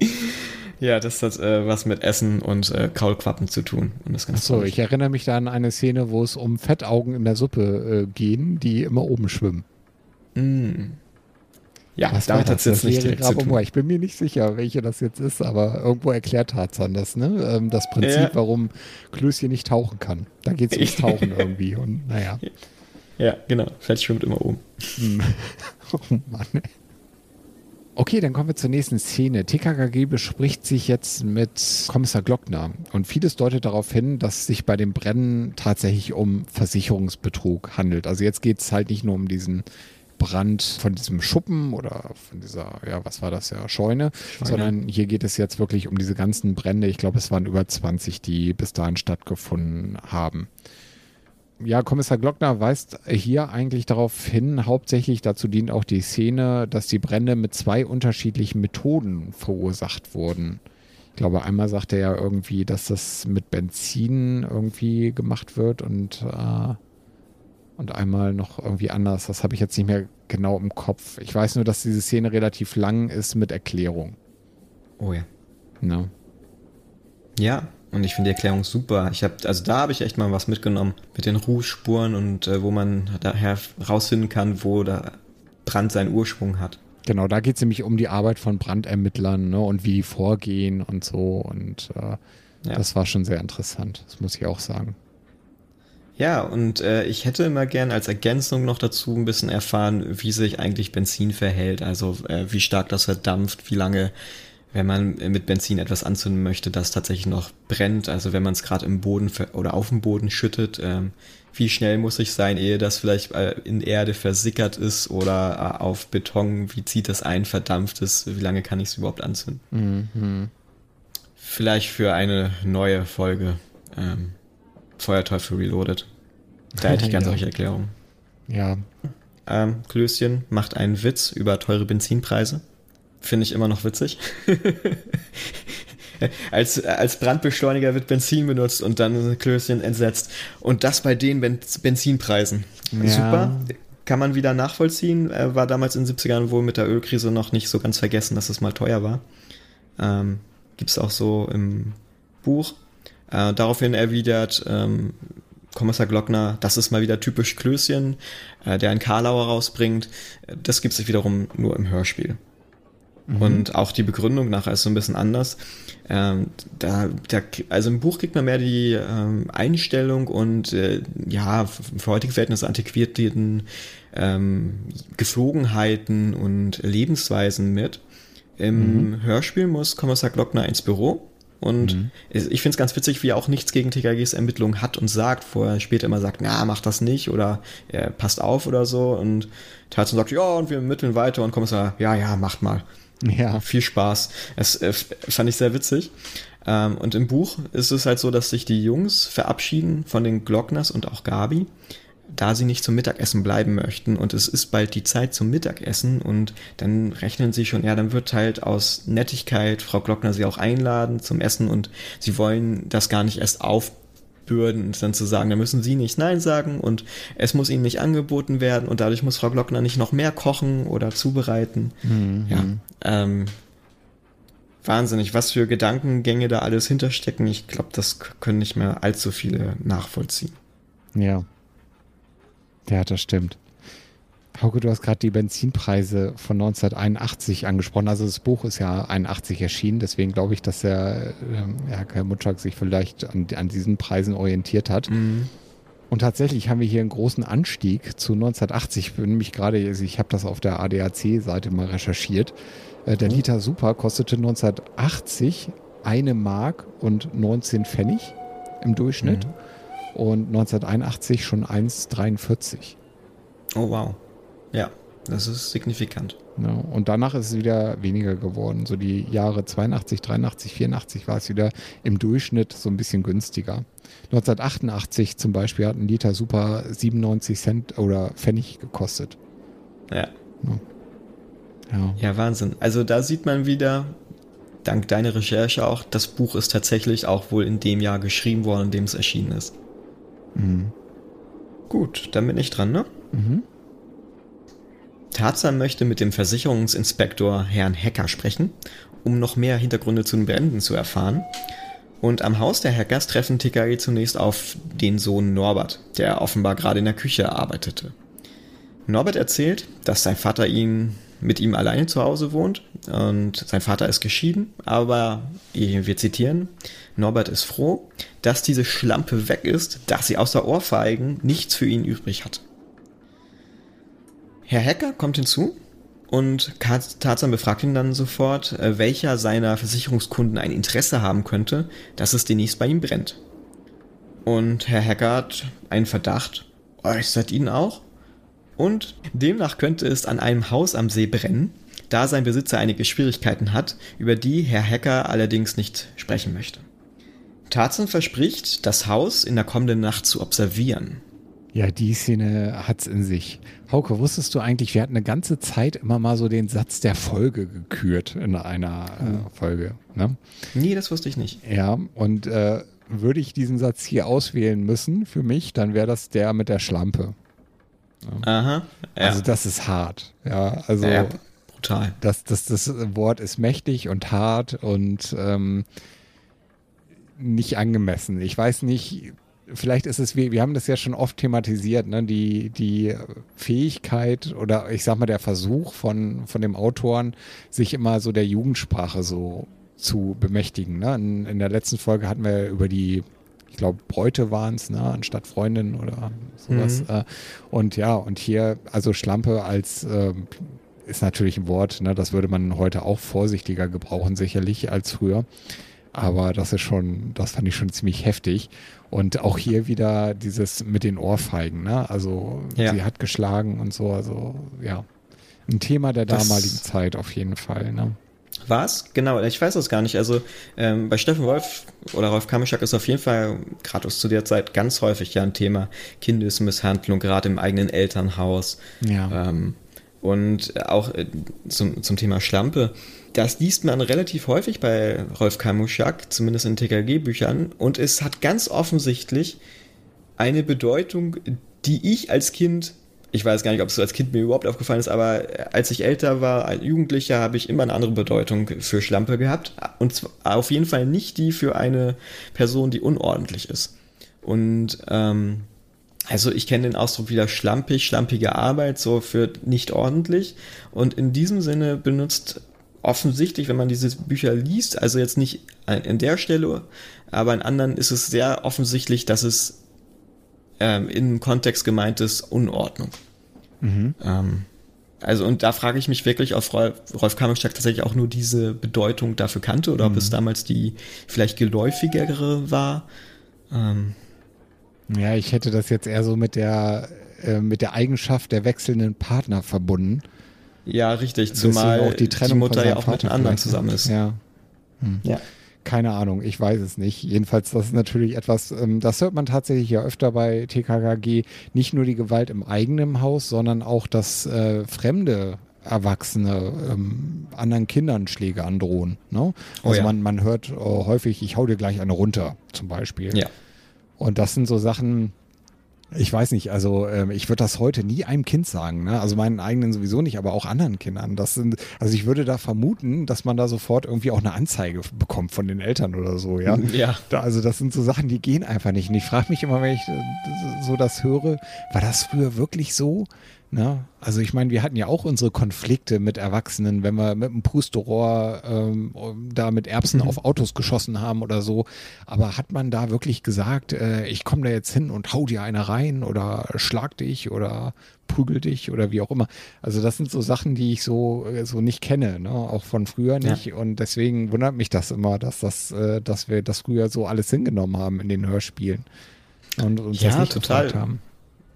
Ja, das hat äh, was mit Essen und äh, Kaulquappen zu tun. Und das ganz Achso, ich erinnere mich da an eine Szene, wo es um Fettaugen in der Suppe äh, gehen, die immer oben schwimmen. Mm. Ja, Was damit war hat es jetzt Das nicht direkt zu tun. Ich bin mir nicht sicher, welche das jetzt ist, aber irgendwo erklärt Tarzan das, ne? Ähm, Das Prinzip, Ja. warum Klößchen nicht tauchen kann. Da geht es ums Tauchen irgendwie. Und naja. Ja, genau. Fett schwimmt immer oben. Hm. oh Mann. ey. Okay, dann kommen wir zur nächsten Szene. TKKG bespricht sich jetzt mit Kommissar Glockner und vieles deutet darauf hin, dass es sich bei dem Brennen tatsächlich um Versicherungsbetrug handelt. Also jetzt geht es halt nicht nur um diesen Brand von diesem Schuppen oder von dieser, ja, was war das ja, Scheune, sondern hier geht es jetzt wirklich um diese ganzen Brände. Ich glaube, es waren über 20, die bis dahin stattgefunden haben. Ja, Kommissar Glockner weist hier eigentlich darauf hin, hauptsächlich dazu dient auch die Szene, dass die Brände mit zwei unterschiedlichen Methoden verursacht wurden. Ich glaube, einmal sagt er ja irgendwie, dass das mit Benzin irgendwie gemacht wird und, äh, und einmal noch irgendwie anders. Das habe ich jetzt nicht mehr genau im Kopf. Ich weiß nur, dass diese Szene relativ lang ist mit Erklärung. Oh ja. Ne? Ja, und ich finde die Erklärung super. Ich habe, also da habe ich echt mal was mitgenommen mit den Rußspuren und äh, wo man daher rausfinden kann, wo der Brand seinen Ursprung hat. Genau, da geht es nämlich um die Arbeit von Brandermittlern ne, und wie die vorgehen und so. Und äh, ja. das war schon sehr interessant, das muss ich auch sagen. Ja, und äh, ich hätte immer gern als Ergänzung noch dazu ein bisschen erfahren, wie sich eigentlich Benzin verhält. Also äh, wie stark das verdampft, wie lange wenn man mit Benzin etwas anzünden möchte, das tatsächlich noch brennt, also wenn man es gerade im Boden oder auf dem Boden schüttet, ähm, wie schnell muss ich sein, ehe das vielleicht äh, in Erde versickert ist oder äh, auf Beton, wie zieht das ein, verdampft es, wie lange kann ich es überhaupt anzünden? Mhm. Vielleicht für eine neue Folge ähm, Feuerteufel Reloaded. Da hätte ich ganz ja. solche Erklärungen. Ja. Ähm, Klößchen macht einen Witz über teure Benzinpreise. Finde ich immer noch witzig. als, als Brandbeschleuniger wird Benzin benutzt und dann Klößchen entsetzt. Und das bei den ben Benzinpreisen. Ja. Super. Kann man wieder nachvollziehen. War damals in den 70ern wohl mit der Ölkrise noch nicht so ganz vergessen, dass es mal teuer war. Ähm, Gibt es auch so im Buch. Äh, daraufhin erwidert ähm, Kommissar Glockner, das ist mal wieder typisch Klößchen, äh, der einen Karlauer rausbringt. Das gibt es wiederum nur im Hörspiel. Mhm. Und auch die Begründung nachher ist so ein bisschen anders. Ähm, da, da, also im Buch kriegt man mehr die ähm, Einstellung und äh, ja, für heutige Verhältnisse antiquierten ähm, Geflogenheiten und Lebensweisen mit. Im mhm. Hörspiel muss Kommissar Glockner ins Büro und mhm. ich finde es ganz witzig, wie er auch nichts gegen TKGs Ermittlungen hat und sagt, wo er später immer sagt, na, mach das nicht oder er passt auf oder so. Und Tarzan sagt, ja, und wir ermitteln weiter und Kommissar, ja, ja, macht mal. Ja. Viel Spaß. Das äh, fand ich sehr witzig. Ähm, und im Buch ist es halt so, dass sich die Jungs verabschieden von den Glockners und auch Gabi, da sie nicht zum Mittagessen bleiben möchten. Und es ist bald die Zeit zum Mittagessen und dann rechnen sie schon, ja, dann wird halt aus Nettigkeit Frau Glockner sie auch einladen zum Essen und sie wollen das gar nicht erst auf Bürden dann zu sagen, da müssen sie nicht Nein sagen und es muss ihnen nicht angeboten werden und dadurch muss Frau Glockner nicht noch mehr kochen oder zubereiten. Mhm. Ja, ähm, wahnsinnig, was für Gedankengänge da alles hinterstecken. Ich glaube, das können nicht mehr allzu viele nachvollziehen. Ja. Ja, das stimmt. Hauke, du hast gerade die Benzinpreise von 1981 angesprochen. Also das Buch ist ja 81 erschienen, deswegen glaube ich, dass der ähm, Herr Mutschak sich vielleicht an, an, diesen Preisen orientiert hat. Mhm. Und tatsächlich haben wir hier einen großen Anstieg zu 1980. Ich bin nämlich gerade, also ich habe das auf der ADAC-Seite mal recherchiert. Äh, der mhm. Liter Super kostete 1980 eine Mark und 19 Pfennig im Durchschnitt mhm. und 1981 schon 1,43. Oh wow. Ja, das ist signifikant. Ja, und danach ist es wieder weniger geworden. So die Jahre 82, 83, 84 war es wieder im Durchschnitt so ein bisschen günstiger. 1988 zum Beispiel hat ein Liter Super 97 Cent oder Pfennig gekostet. Ja. Ja, ja. ja Wahnsinn. Also da sieht man wieder, dank deiner Recherche auch, das Buch ist tatsächlich auch wohl in dem Jahr geschrieben worden, in dem es erschienen ist. Mhm. Gut, dann bin ich dran, ne? Mhm. Tarzan möchte mit dem Versicherungsinspektor Herrn Hecker sprechen, um noch mehr Hintergründe zu den Bränden zu erfahren. Und am Haus der Hackers treffen TKG zunächst auf den Sohn Norbert, der offenbar gerade in der Küche arbeitete. Norbert erzählt, dass sein Vater ihn mit ihm alleine zu Hause wohnt und sein Vater ist geschieden, aber wir zitieren, Norbert ist froh, dass diese Schlampe weg ist, dass sie außer Ohrfeigen nichts für ihn übrig hat. Herr Hacker kommt hinzu und Tarzan befragt ihn dann sofort, äh, welcher seiner Versicherungskunden ein Interesse haben könnte, dass es demnächst bei ihm brennt. Und Herr Hacker hat einen Verdacht, äußert ihn auch. Und demnach könnte es an einem Haus am See brennen, da sein Besitzer einige Schwierigkeiten hat, über die Herr Hacker allerdings nicht sprechen möchte. Tarzan verspricht, das Haus in der kommenden Nacht zu observieren. Ja, die Szene hat's in sich. Hauke, wusstest du eigentlich, wir hatten eine ganze Zeit immer mal so den Satz der Folge gekürt in einer äh, Folge. Ne? Nee, das wusste ich nicht. Ja, und äh, würde ich diesen Satz hier auswählen müssen für mich, dann wäre das der mit der Schlampe. Aha. Ja. Also das ist hart. Ja, also ja, brutal. das, das, das Wort ist mächtig und hart und ähm, nicht angemessen. Ich weiß nicht, vielleicht ist es, wir, wir haben das ja schon oft thematisiert, ne? die, die Fähigkeit oder ich sag mal der Versuch von, von dem Autoren, sich immer so der Jugendsprache so zu bemächtigen. Ne? In, in der letzten Folge hatten wir über die, ich glaube, Bräute waren es, ne? anstatt Freundin oder sowas. Mhm. Äh, und ja, und hier, also Schlampe als ähm, ist natürlich ein Wort, ne? das würde man heute auch vorsichtiger gebrauchen, sicherlich als früher. Aber das ist schon, das fand ich schon ziemlich heftig. Und auch hier wieder dieses mit den Ohrfeigen, ne? Also Ja. sie hat geschlagen und so, also ja. Ein Thema der Das- damaligen Zeit auf jeden Fall, ne? Was? Genau, ich weiß das gar nicht. Also ähm, bei Steffen Wolf oder Rolf Kamischak ist auf jeden Fall, gerade zu der Zeit, ganz häufig ja ein Thema Kindesmisshandlung, gerade im eigenen Elternhaus. Ja. Ähm, und auch äh, zum, zum Thema Schlampe. Das liest man relativ häufig bei Rolf Kamuschak, zumindest in TKG-Büchern. Und es hat ganz offensichtlich eine Bedeutung, die ich als Kind, ich weiß gar nicht, ob es als Kind mir überhaupt aufgefallen ist, aber als ich älter war, als Jugendlicher, habe ich immer eine andere Bedeutung für Schlampe gehabt. Und zwar auf jeden Fall nicht die für eine Person, die unordentlich ist. Und ähm, also ich kenne den Ausdruck wieder schlampig, schlampige Arbeit, so für nicht ordentlich. Und in diesem Sinne benutzt offensichtlich, wenn man diese Bücher liest, also jetzt nicht an der Stelle, aber in anderen ist es sehr offensichtlich, dass es ähm, im Kontext gemeint ist Unordnung. Ähm, also und da frage ich mich wirklich, ob Rolf, Rolf Kamischak tatsächlich auch nur diese Bedeutung dafür kannte oder ob es damals die vielleicht geläufigere war. Ähm, Ja, ich hätte das jetzt eher so mit der, äh, mit der Eigenschaft der wechselnden Partner verbunden. Ja, richtig. Zumal auch die Trennung Mutter von ja auch mit Vater einem anderen vielleicht, zusammen ne? ist. Ja. Ja. Keine Ahnung, ich weiß es nicht. Jedenfalls, das ist natürlich etwas, ähm, das hört man tatsächlich ja öfter bei TKKG, nicht nur die Gewalt im eigenen Haus, sondern auch, dass äh, fremde Erwachsene ähm, anderen Kindern Schläge androhen. Ne? Oh Also ja. man, man hört äh, häufig, ich hau dir gleich eine runter, zum Beispiel. Ja. Und das sind so Sachen, ich weiß nicht, also ähm, ich würde das heute nie einem Kind sagen, ne? Also meinen eigenen sowieso nicht, aber auch anderen Kindern. Das sind, also ich würde da vermuten, dass man da sofort irgendwie auch eine Anzeige bekommt von den Eltern oder so, ja. Ja. Da, also das sind so Sachen, die gehen einfach nicht. Und ich frage mich immer, wenn ich äh, so das höre, war das früher wirklich so? Ne? Also ich meine, wir hatten ja auch unsere Konflikte mit Erwachsenen, wenn wir mit einem Pusterohr ähm, da mit Erbsen auf Autos geschossen haben oder so. Aber hat man da wirklich gesagt, äh, ich komme da jetzt hin und hau dir eine rein oder schlag dich oder prügel dich oder wie auch immer. Also das sind so Sachen, die ich so, äh, so nicht kenne, ne? auch von früher Ja. nicht. Und deswegen wundert mich das immer, dass das, äh, dass wir das früher so alles hingenommen haben in den Hörspielen. Und uns Ja, das nicht total. haben.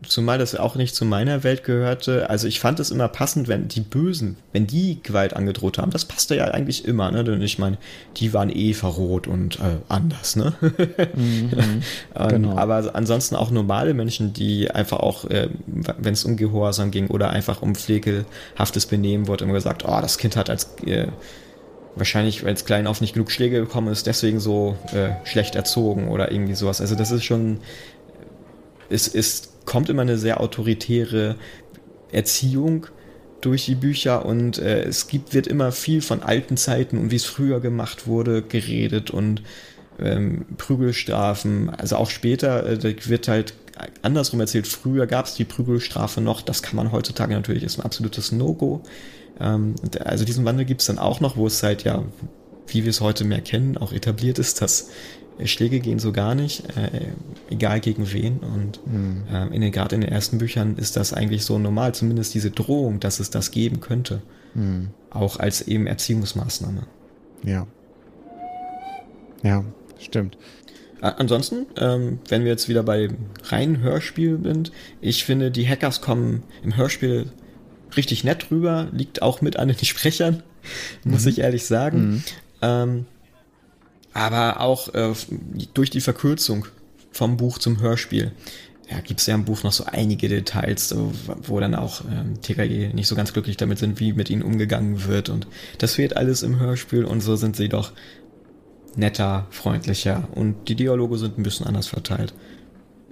Zumal das auch nicht zu meiner Welt gehörte. Also ich fand es immer passend, wenn die Bösen, wenn die Gewalt angedroht haben. Das passte ja eigentlich immer, ne? Denn ich meine, die waren eh verrot und äh, anders, ne? und, genau. Aber ansonsten auch normale Menschen, die einfach auch, äh, wenn es um Gehorsam ging oder einfach um pflegelhaftes Benehmen, wurde immer gesagt, oh, das Kind hat als äh, wahrscheinlich, weil es klein auf nicht genug Schläge bekommen ist, deswegen so äh, schlecht erzogen oder irgendwie sowas. Also das ist schon, es ist, kommt immer eine sehr autoritäre Erziehung durch die Bücher und äh, es gibt, wird immer viel von alten Zeiten und wie es früher gemacht wurde geredet und ähm, Prügelstrafen, also auch später äh, wird halt andersrum erzählt, früher gab es die Prügelstrafe noch, das kann man heutzutage natürlich, ist ein absolutes No-Go. Ähm, also diesen Wandel gibt es dann auch noch, wo es halt ja, wie wir es heute mehr kennen, auch etabliert ist, dass Schläge gehen so gar nicht, äh, egal gegen wen. Und ähm, in den, gerade in den ersten Büchern ist das eigentlich so normal, zumindest diese Drohung, dass es das geben könnte. Auch als eben Erziehungsmaßnahme. Ja. Ja, stimmt. Ansonsten, ähm, wenn wir jetzt wieder bei reinen Hörspiel sind, ich finde, die Hackers kommen im Hörspiel richtig nett rüber, liegt auch mit an den Sprechern, muss ich ehrlich sagen. Ähm, aber auch äh, durch die Verkürzung vom Buch zum Hörspiel ja, gibt es ja im Buch noch so einige Details, wo dann auch ähm, TKG nicht so ganz glücklich damit sind, wie mit ihnen umgegangen wird. Und das fehlt alles im Hörspiel und so sind sie doch netter, freundlicher und die Dialoge sind ein bisschen anders verteilt.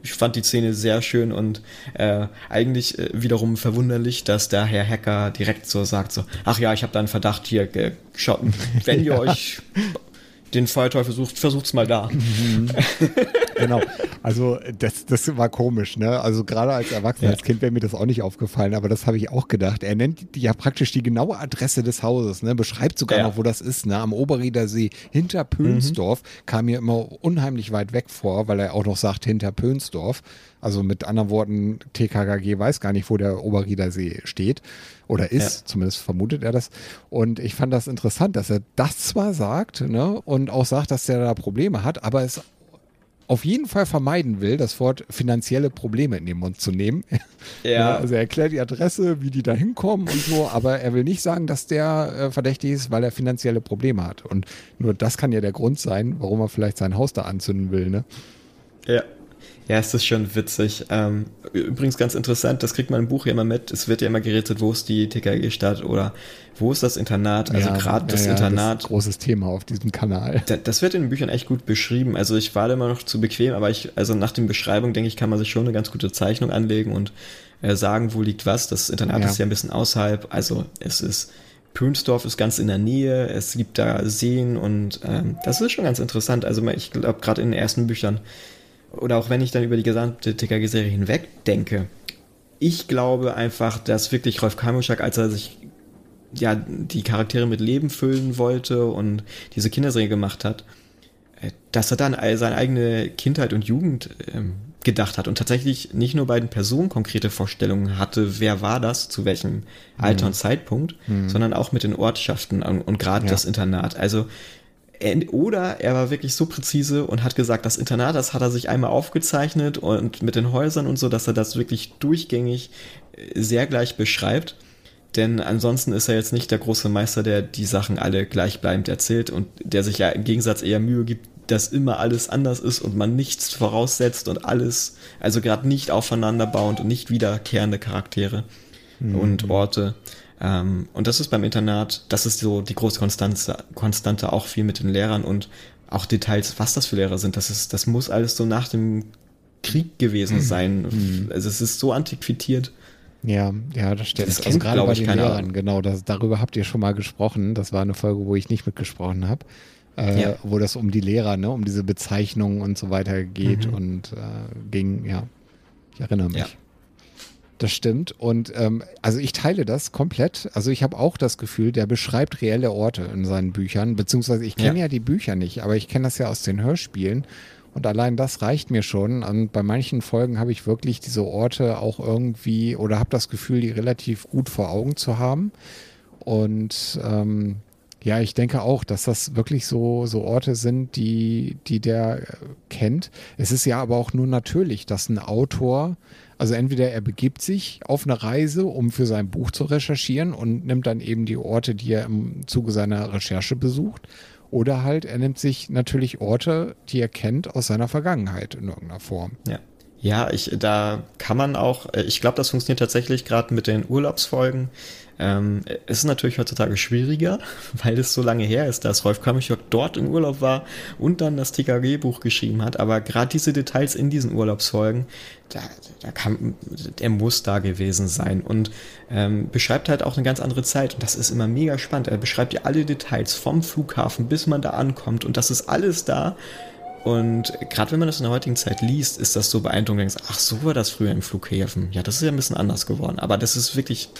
Ich fand die Szene sehr schön und äh, eigentlich äh, wiederum verwunderlich, dass der Herr Hacker direkt so sagt so, ach ja, ich habe da einen Verdacht hier, äh, schaut, wenn ihr euch den Feuerteufel sucht, versucht's mal da. Mhm. genau. Also das, das war komisch, ne? Also gerade als Erwachsener, ja. als Kind wäre mir das auch nicht aufgefallen, aber das habe ich auch gedacht. Er nennt ja praktisch die genaue Adresse des Hauses, ne? Beschreibt sogar ja. noch, wo das ist, ne? Am Oberrieder See hinter Pönsdorf. Mhm. Kam mir immer unheimlich weit weg vor, weil er auch noch sagt hinter Pönsdorf. Also mit anderen Worten, TKKG weiß gar nicht, wo der Oberrieder See steht oder ist, ja. zumindest vermutet er das. Und ich fand das interessant, dass er das zwar sagt ne, und auch sagt, dass er da Probleme hat, aber es auf jeden Fall vermeiden will, das Wort finanzielle Probleme in den Mund zu nehmen. Ja. also er erklärt die Adresse, wie die da hinkommen und so, aber er will nicht sagen, dass der äh, verdächtig ist, weil er finanzielle Probleme hat. Und nur das kann ja der Grund sein, warum er vielleicht sein Haus da anzünden will, ne? Ja, ja, es ist schon witzig. Ähm, übrigens ganz interessant, das kriegt man im Buch ja immer mit. Es wird ja immer gerätselt, wo ist die TKG-Stadt oder wo ist das Internat? Also ja, gerade das ja, Internat. Das ist großes Thema auf diesem Kanal. Da, das wird in den Büchern echt gut beschrieben. Also ich war da immer noch zu bequem, aber ich, also nach den Beschreibungen denke ich, kann man sich schon eine ganz gute Zeichnung anlegen und äh, sagen, wo liegt was. Das Internat ja. ist ja ein bisschen außerhalb. Also es ist Pünsdorf ist ganz in der Nähe, es gibt da Seen und ähm, das ist schon ganz interessant. Also ich glaube, gerade in den ersten Büchern oder auch wenn ich dann über die gesamte TKG-Serie hinweg denke, ich glaube einfach, dass wirklich Rolf Kamuschak, als er sich ja die Charaktere mit Leben füllen wollte und diese Kinderserie gemacht hat, äh, dass er dann seine eigene Kindheit und Jugend ähm, gedacht hat und tatsächlich nicht nur bei den Personen konkrete Vorstellungen hatte, wer war das, zu welchem Alter mhm. und Zeitpunkt, mhm. sondern auch mit den Ortschaften und, und gerade ja. das Internat. Also oder er war wirklich so präzise und hat gesagt, das Internat, das hat er sich einmal aufgezeichnet und mit den Häusern und so, dass er das wirklich durchgängig äh, sehr gleich beschreibt. Denn ansonsten ist er jetzt nicht der große Meister, der die Sachen alle gleichbleibend erzählt und der sich ja im Gegensatz eher Mühe gibt, dass immer alles anders ist und man nichts voraussetzt und alles, also gerade nicht aufeinander bauend und nicht wiederkehrende Charaktere mhm. und Orte. Ähm, und das ist beim Internat, das ist so die große Konstante, Konstante auch viel mit den Lehrern und auch Details, was das für Lehrer sind. Das ist, das muss alles so nach dem Krieg gewesen mhm. sein. Mhm. Also es ist so antiquiert. Ja, ja, das stimmt. Das also gerade bei den Lehrern, Ahnung. genau, das, darüber habt ihr schon mal gesprochen. Das war eine Folge, wo ich nicht mitgesprochen habe. Äh, ja. wo das um die Lehrer, ne, um diese Bezeichnungen und so weiter geht mhm. und äh, ging, ja. Ich erinnere mich. Ja. Das stimmt. Und ähm, also ich teile das komplett. Also ich habe auch das Gefühl, der beschreibt reelle Orte in seinen Büchern, beziehungsweise ich kenne ja. ja die Bücher nicht, aber ich kenne das ja aus den Hörspielen. Und allein das reicht mir schon. Und bei manchen Folgen habe ich wirklich diese Orte auch irgendwie oder habe das Gefühl, die relativ gut vor Augen zu haben. Und ähm, ja, ich denke auch, dass das wirklich so, so Orte sind, die, die der kennt. Es ist ja aber auch nur natürlich, dass ein Autor also entweder er begibt sich auf eine Reise, um für sein Buch zu recherchieren und nimmt dann eben die Orte, die er im Zuge seiner Recherche besucht. Oder halt, er nimmt sich natürlich Orte, die er kennt aus seiner Vergangenheit in irgendeiner Form. Ja. Ja, ich, da kann man auch, äh, ich glaube, das funktioniert tatsächlich gerade mit den Urlaubsfolgen. Ähm, es ist natürlich heutzutage schwieriger, weil es so lange her ist, dass Rolf Kammerchock dort im Urlaub war und dann das TKG-Buch geschrieben hat. Aber gerade diese Details in diesen Urlaubsfolgen, da, da kann, er muss da gewesen sein und ähm, beschreibt halt auch eine ganz andere Zeit. Und das ist immer mega spannend. Er beschreibt ja alle Details vom Flughafen, bis man da ankommt. Und das ist alles da. Und gerade wenn man das in der heutigen Zeit liest, ist das so beeindruckend. Ach, so war das früher im Flughäfen. Ja, das ist ja ein bisschen anders geworden. Aber das ist wirklich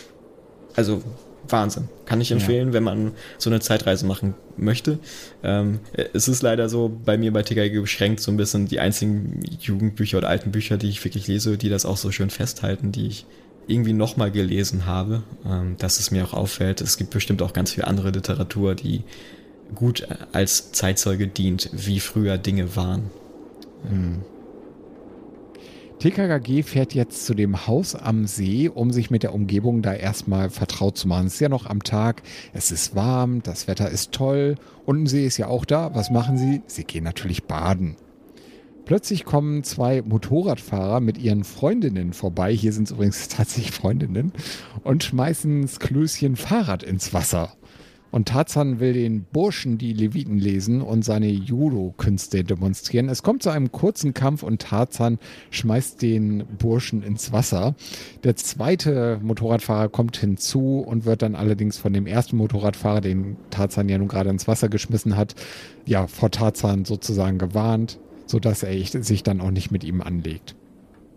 also Wahnsinn. Kann ich empfehlen, ja. wenn man so eine Zeitreise machen möchte. Ähm, es ist leider so bei mir bei TKG beschränkt, so ein bisschen die einzigen Jugendbücher oder alten Bücher, die ich wirklich lese, die das auch so schön festhalten, die ich irgendwie nochmal gelesen habe, ähm, dass es mir auch auffällt. Es gibt bestimmt auch ganz viel andere Literatur, die gut als Zeitzeuge dient, wie früher Dinge waren. Mhm. TKKG fährt jetzt zu dem Haus am See, um sich mit der Umgebung da erstmal vertraut zu machen. Es ist ja noch am Tag, es ist warm, das Wetter ist toll und ein See ist ja auch da. Was machen sie? Sie gehen natürlich baden. Plötzlich kommen zwei Motorradfahrer mit ihren Freundinnen vorbei. Hier sind es übrigens tatsächlich Freundinnen und schmeißen das Klößchen Fahrrad ins Wasser. Und Tarzan will den Burschen die Leviten lesen und seine Judo-Künste demonstrieren. Es kommt zu einem kurzen Kampf und Tarzan schmeißt den Burschen ins Wasser. Der zweite Motorradfahrer kommt hinzu und wird dann allerdings von dem ersten Motorradfahrer, den Tarzan ja nun gerade ins Wasser geschmissen hat, ja, vor Tarzan sozusagen gewarnt, sodass er sich dann auch nicht mit ihm anlegt.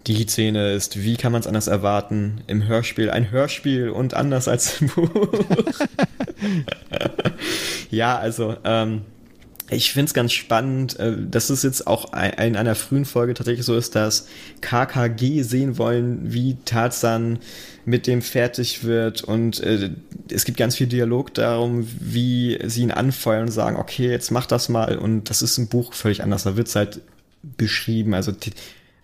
Die Szene ist, wie kann man es anders erwarten, im Hörspiel ein Hörspiel und anders als im Buch. ja, also ähm, ich finde es ganz spannend, äh, dass es jetzt auch in einer frühen Folge tatsächlich so ist, dass KKG sehen wollen, wie Tarzan mit dem fertig wird und äh, es gibt ganz viel Dialog darum, wie sie ihn anfeuern und sagen, okay, jetzt mach das mal und das ist im Buch völlig anders, da wird es halt beschrieben, also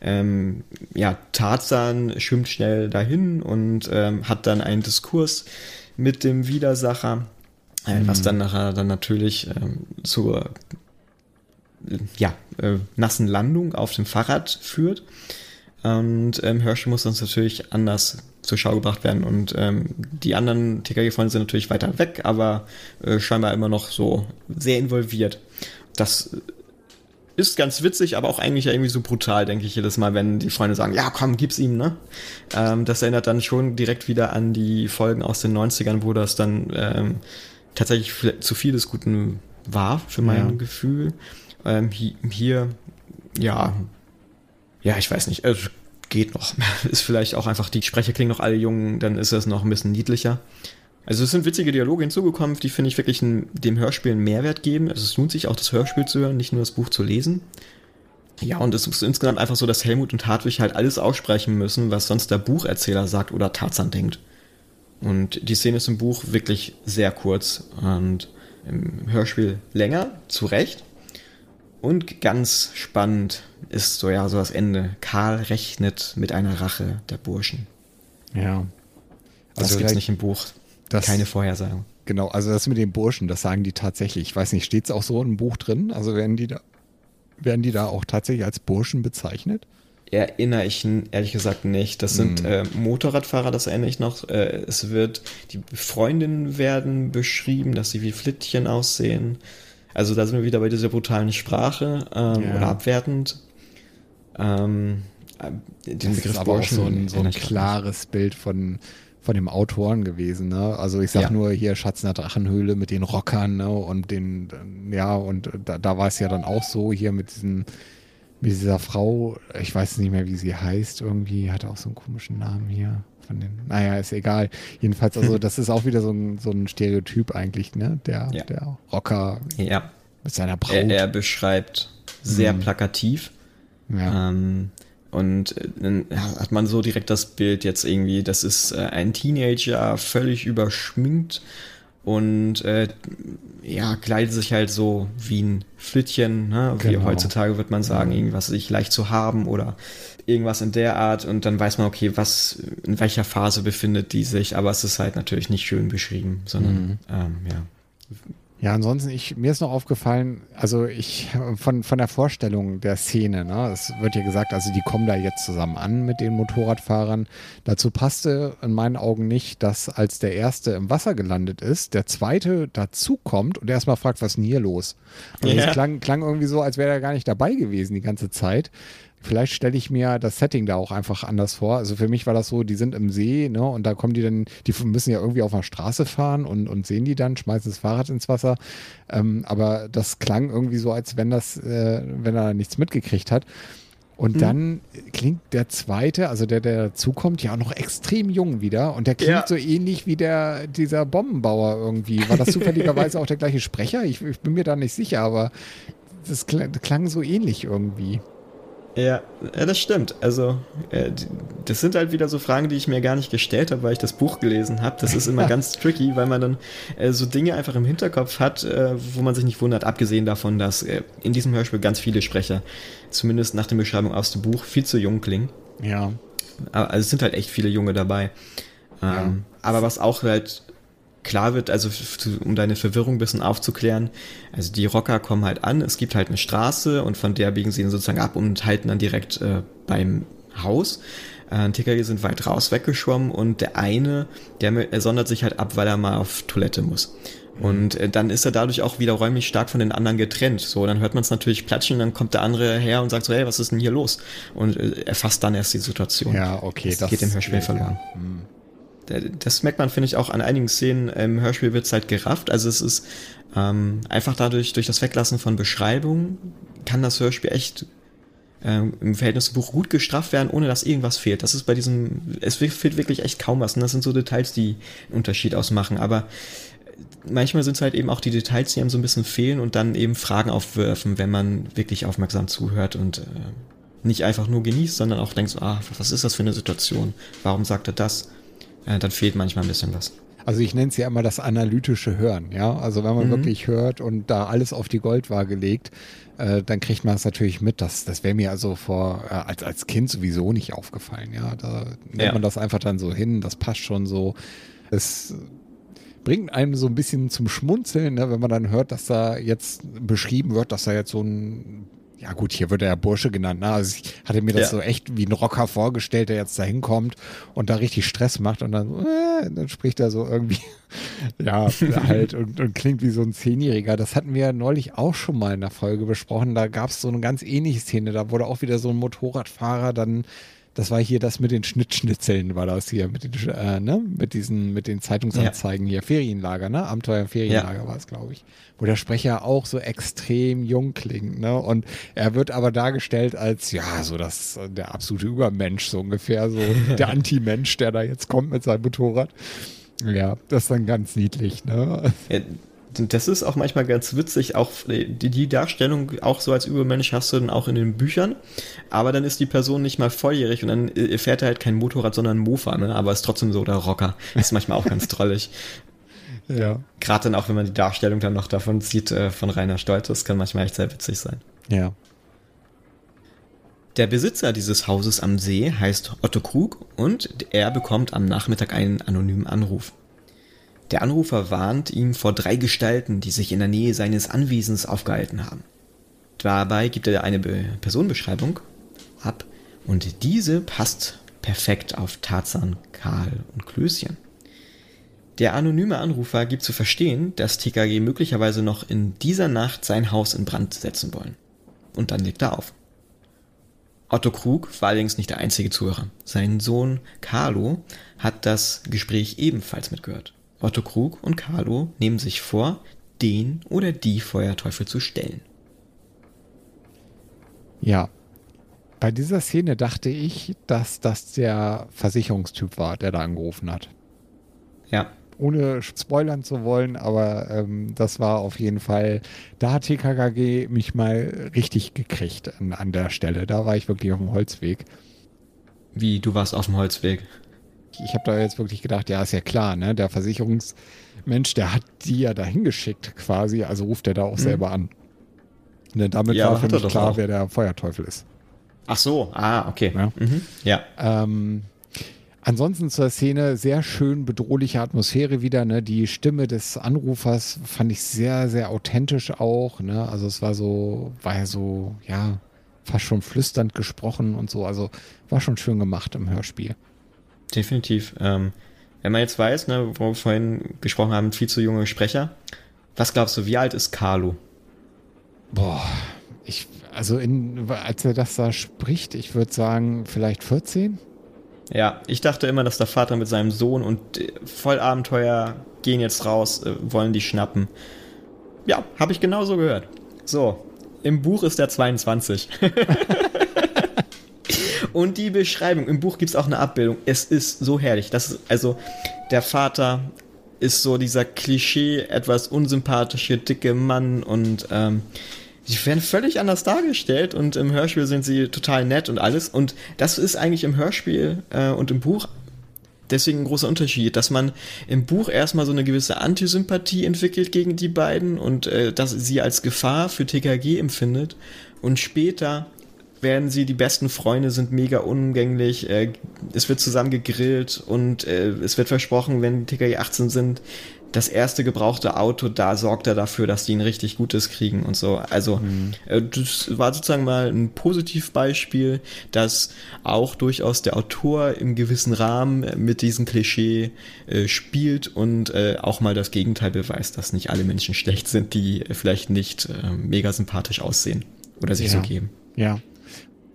ähm, ja, Tarzan schwimmt schnell dahin und ähm, hat dann einen Diskurs mit dem Widersacher, äh, mhm. was dann nachher dann natürlich ähm, zur ja, äh, nassen Landung auf dem Fahrrad führt. Und ähm, Herschel muss uns natürlich anders zur Schau gebracht werden. Und ähm, die anderen TKG-Freunde sind natürlich weiter weg, aber äh, scheinbar immer noch so sehr involviert. Das ist ganz witzig, aber auch eigentlich irgendwie so brutal, denke ich jedes Mal, wenn die Freunde sagen, ja komm, gib's ihm, ne? Ähm, das erinnert dann schon direkt wieder an die Folgen aus den 90ern, wo das dann ähm, tatsächlich zu viel des Guten war, für mein ja. Gefühl. Ähm, hier, ja, ja, ich weiß nicht, also geht noch. ist vielleicht auch einfach, die Sprecher klingen noch alle jung, dann ist es noch ein bisschen niedlicher. Also es sind witzige Dialoge hinzugekommen, die finde ich wirklich ein, dem Hörspiel einen Mehrwert geben. Also es lohnt sich auch das Hörspiel zu hören, nicht nur das Buch zu lesen. Ja, und es ist insgesamt einfach so, dass Helmut und Hartwig halt alles aussprechen müssen, was sonst der Bucherzähler sagt oder Tarzan denkt. Und die Szene ist im Buch wirklich sehr kurz und im Hörspiel länger, zu Recht. Und ganz spannend ist so ja so das Ende. Karl rechnet mit einer Rache der Burschen. Ja. Also das gibt's nicht im Buch. Das, Keine Vorhersagen. Genau, also das mit den Burschen, das sagen die tatsächlich. Ich weiß nicht, steht es auch so im Buch drin? Also werden die da, werden die da auch tatsächlich als Burschen bezeichnet? Erinnere ich ehrlich gesagt nicht. Das sind hm. äh, Motorradfahrer, das erinnere ich noch. Äh, es wird, die Freundinnen werden beschrieben, dass sie wie Flittchen aussehen. Also da sind wir wieder bei dieser brutalen Sprache ähm, ja. oder abwertend. Ähm, äh, den das Begriff ist aber Burschen, auch so ein, so ein klares Bild von von dem Autoren gewesen. Ne? Also ich sag ja. nur hier Schatz in der Drachenhöhle mit den Rockern ne? und den, ja, und da, da war es ja dann auch so hier mit diesem, mit dieser Frau, ich weiß nicht mehr, wie sie heißt, irgendwie, hat auch so einen komischen Namen hier. Von den, naja, ist egal. Jedenfalls, also das ist auch wieder so ein, so ein Stereotyp eigentlich, ne? Der, ja. der Rocker ja. mit seiner Braut. Er, er beschreibt sehr hm. plakativ. Ja. Ähm, und äh, dann hat man so direkt das Bild jetzt irgendwie, das ist äh, ein Teenager, völlig überschminkt und äh, ja, kleidet sich halt so wie ein Flittchen, ne? wie genau. heutzutage wird man sagen, irgendwas sich leicht zu haben oder irgendwas in der Art und dann weiß man, okay, was, in welcher Phase befindet die sich, aber es ist halt natürlich nicht schön beschrieben, sondern mhm. ähm, ja ja, ansonsten, ich, mir ist noch aufgefallen, also ich, von, von der Vorstellung der Szene, ne, es wird ja gesagt, also die kommen da jetzt zusammen an mit den Motorradfahrern. Dazu passte in meinen Augen nicht, dass als der erste im Wasser gelandet ist, der zweite dazukommt und erstmal fragt, was ist denn hier los? Also ja. klang, klang irgendwie so, als wäre er gar nicht dabei gewesen die ganze Zeit. Vielleicht stelle ich mir das Setting da auch einfach anders vor. Also für mich war das so, die sind im See, ne, und da kommen die dann, die müssen ja irgendwie auf einer Straße fahren und, und sehen die dann, schmeißen das Fahrrad ins Wasser. Ähm, aber das klang irgendwie so, als wenn das, äh, wenn er nichts mitgekriegt hat. Und mhm. dann klingt der zweite, also der, der dazukommt, ja auch noch extrem jung wieder. Und der klingt ja. so ähnlich wie der, dieser Bombenbauer irgendwie. War das zufälligerweise auch der gleiche Sprecher? Ich, ich, bin mir da nicht sicher, aber das klang, klang so ähnlich irgendwie. Ja, das stimmt. Also, äh, das sind halt wieder so Fragen, die ich mir gar nicht gestellt habe, weil ich das Buch gelesen habe. Das ist immer ganz tricky, weil man dann äh, so Dinge einfach im Hinterkopf hat, äh, wo man sich nicht wundert, abgesehen davon, dass in diesem Hörspiel ganz viele Sprecher, zumindest nach der Beschreibung aus dem Buch, viel zu jung klingen. Ja. Also es sind halt echt viele Junge dabei. Ähm, ja. Aber was auch halt klar wird, also um deine Verwirrung ein bisschen aufzuklären, also die Rocker kommen halt an, es gibt halt eine Straße und von der biegen sie ihn sozusagen ab und halten dann direkt äh, beim Haus. Äh, TKG sind weit raus weggeschwommen und der eine, der er sondert sich halt ab, weil er mal auf Toilette muss. Und äh, dann ist er dadurch auch wieder räumlich stark von den anderen getrennt. So, dann hört man es natürlich platschen, dann kommt der andere her und sagt so, hey, was ist denn hier los? Und äh, erfasst dann erst die Situation. Ja, okay. Das, das geht im Hörspiel verloren. Ja. Hm. Das merkt man, finde ich, auch an einigen Szenen im Hörspiel wird es halt gerafft. Also es ist ähm, einfach dadurch, durch das Weglassen von Beschreibungen, kann das Hörspiel echt ähm, im Verhältnis zum Buch gut gestrafft werden, ohne dass irgendwas fehlt. Das ist bei diesem, es fehlt wirklich echt kaum was. Und das sind so Details, die einen Unterschied ausmachen. Aber manchmal sind es halt eben auch die Details, die einem so ein bisschen fehlen und dann eben Fragen aufwerfen, wenn man wirklich aufmerksam zuhört und äh, nicht einfach nur genießt, sondern auch denkt so, ah, was ist das für eine Situation? Warum sagt er das? Äh, dann fehlt manchmal ein bisschen was. Also ich nenne es ja immer das analytische Hören, ja. Also wenn man mhm. wirklich hört und da alles auf die Goldwaage legt, äh, dann kriegt man es natürlich mit. Das, das wäre mir also vor äh, als, als Kind sowieso nicht aufgefallen, ja. Da nimmt ja. man das einfach dann so hin, das passt schon so. Es bringt einem so ein bisschen zum Schmunzeln, ne, wenn man dann hört, dass da jetzt beschrieben wird, dass da jetzt so ein ja gut, hier wird er ja Bursche genannt. Ne? Also ich hatte mir das ja. so echt wie ein Rocker vorgestellt, der jetzt da hinkommt und da richtig Stress macht und dann, äh, dann spricht er so irgendwie, ja, halt und, und, klingt wie so ein Zehnjähriger. Das hatten wir ja neulich auch schon mal in der Folge besprochen. Da gab es so eine ganz ähnliche Szene. Da wurde auch wieder so ein Motorradfahrer dann das war hier das mit den Schnittschnitzeln, war das hier, mit den, äh, ne? mit diesen, mit den Zeitungsanzeigen ja. hier, Ferienlager, ne? Abenteuer Ferienlager ja. war es, glaube ich. Wo der Sprecher auch so extrem jung klingt, ne? Und er wird aber dargestellt als, ja, so das, der absolute Übermensch, so ungefähr, so der Anti-Mensch, der da jetzt kommt mit seinem Motorrad. Ja, das ist dann ganz niedlich, ne? Ja, das ist auch manchmal ganz witzig, auch die, die, Darstellung auch so als Übermensch hast du dann auch in den Büchern, aber dann ist die Person nicht mal volljährig und dann äh, fährt er halt kein Motorrad, sondern ein Mofa, ne? aber ist trotzdem so der Rocker. Das ist manchmal auch ganz trollig. Ja. Gerade dann auch, wenn man die Darstellung dann noch davon sieht, äh, von Rainer Stolz, das kann manchmal echt sehr witzig sein. Ja. Der Besitzer dieses Hauses am See heißt Otto Krug und er bekommt am Nachmittag einen anonymen Anruf. Der Anrufer warnt ihn vor drei Gestalten, die sich in der Nähe seines Anwesens aufgehalten haben. Dabei gibt er eine Be Personenbeschreibung ab und diese passt perfekt auf Tarzan, Karl und Klößchen. Der anonyme Anrufer gibt zu verstehen, dass TKG möglicherweise noch in dieser Nacht sein Haus in Brand setzen wollen. Und dann legt er auf. Otto Krug war allerdings nicht der einzige Zuhörer. Sein Sohn Carlo hat das Gespräch ebenfalls mitgehört. Otto Krug und Carlo nehmen sich vor, den oder die Feuerteufel zu stellen. Ja. Bei dieser Szene dachte ich, dass das der Versicherungstyp war, der da angerufen hat. Ja. Ohne spoilern zu wollen, aber ähm, das war auf jeden Fall, da hat TKKG mich mal richtig gekriegt an, an der Stelle. Da war ich wirklich auf dem Holzweg. Wie, du warst auf dem Holzweg? Ich habe da jetzt wirklich gedacht, ja, ist ja klar, ne? Der Versicherungsmensch, der hat die ja dahin geschickt quasi, also ruft er da auch mhm. selber an. Ne, damit ja, war für mich klar, auch. wer der Feuerteufel ist. Ach so, ah, okay. Ja. Mhm. ja. Ähm, ansonsten zur Szene sehr schön bedrohliche Atmosphäre wieder. Ne? Die Stimme des Anrufers fand ich sehr, sehr authentisch auch. Ne? Also es war so, war ja so, ja, fast schon flüsternd gesprochen und so. Also war schon schön gemacht im Hörspiel. Definitiv. Ähm, wenn man jetzt weiß, ne, wo wir vorhin gesprochen haben, viel zu junge Sprecher, was glaubst du, wie alt ist Carlo? Boah, ich, also in, als er das da spricht, ich würde sagen, vielleicht 14? Ja, ich dachte immer, dass der Vater mit seinem Sohn und äh, voll Abenteuer gehen jetzt raus, äh, wollen die schnappen. Ja, habe ich genauso gehört. So, im Buch ist er 22. Und die Beschreibung, im Buch gibt es auch eine Abbildung. Es ist so herrlich. Das ist, also, der Vater ist so dieser Klischee, etwas unsympathische, dicke Mann und ähm, die werden völlig anders dargestellt und im Hörspiel sind sie total nett und alles. Und das ist eigentlich im Hörspiel äh, und im Buch deswegen ein großer Unterschied, dass man im Buch erstmal so eine gewisse Antisympathie entwickelt gegen die beiden und äh, dass sie als Gefahr für TKG empfindet und später werden sie die besten Freunde, sind mega umgänglich, äh, es wird zusammen gegrillt und äh, es wird versprochen, wenn die TKI 18 sind, das erste gebrauchte Auto, da sorgt er dafür, dass die ein richtig gutes kriegen und so. Also Mhm. äh, das war sozusagen mal ein Positivbeispiel, dass auch durchaus der Autor im gewissen Rahmen mit diesem Klischee äh, spielt und äh, auch mal das Gegenteil beweist, dass nicht alle Menschen schlecht sind, die vielleicht nicht mega sympathisch aussehen oder sich so Ja. geben. Ja.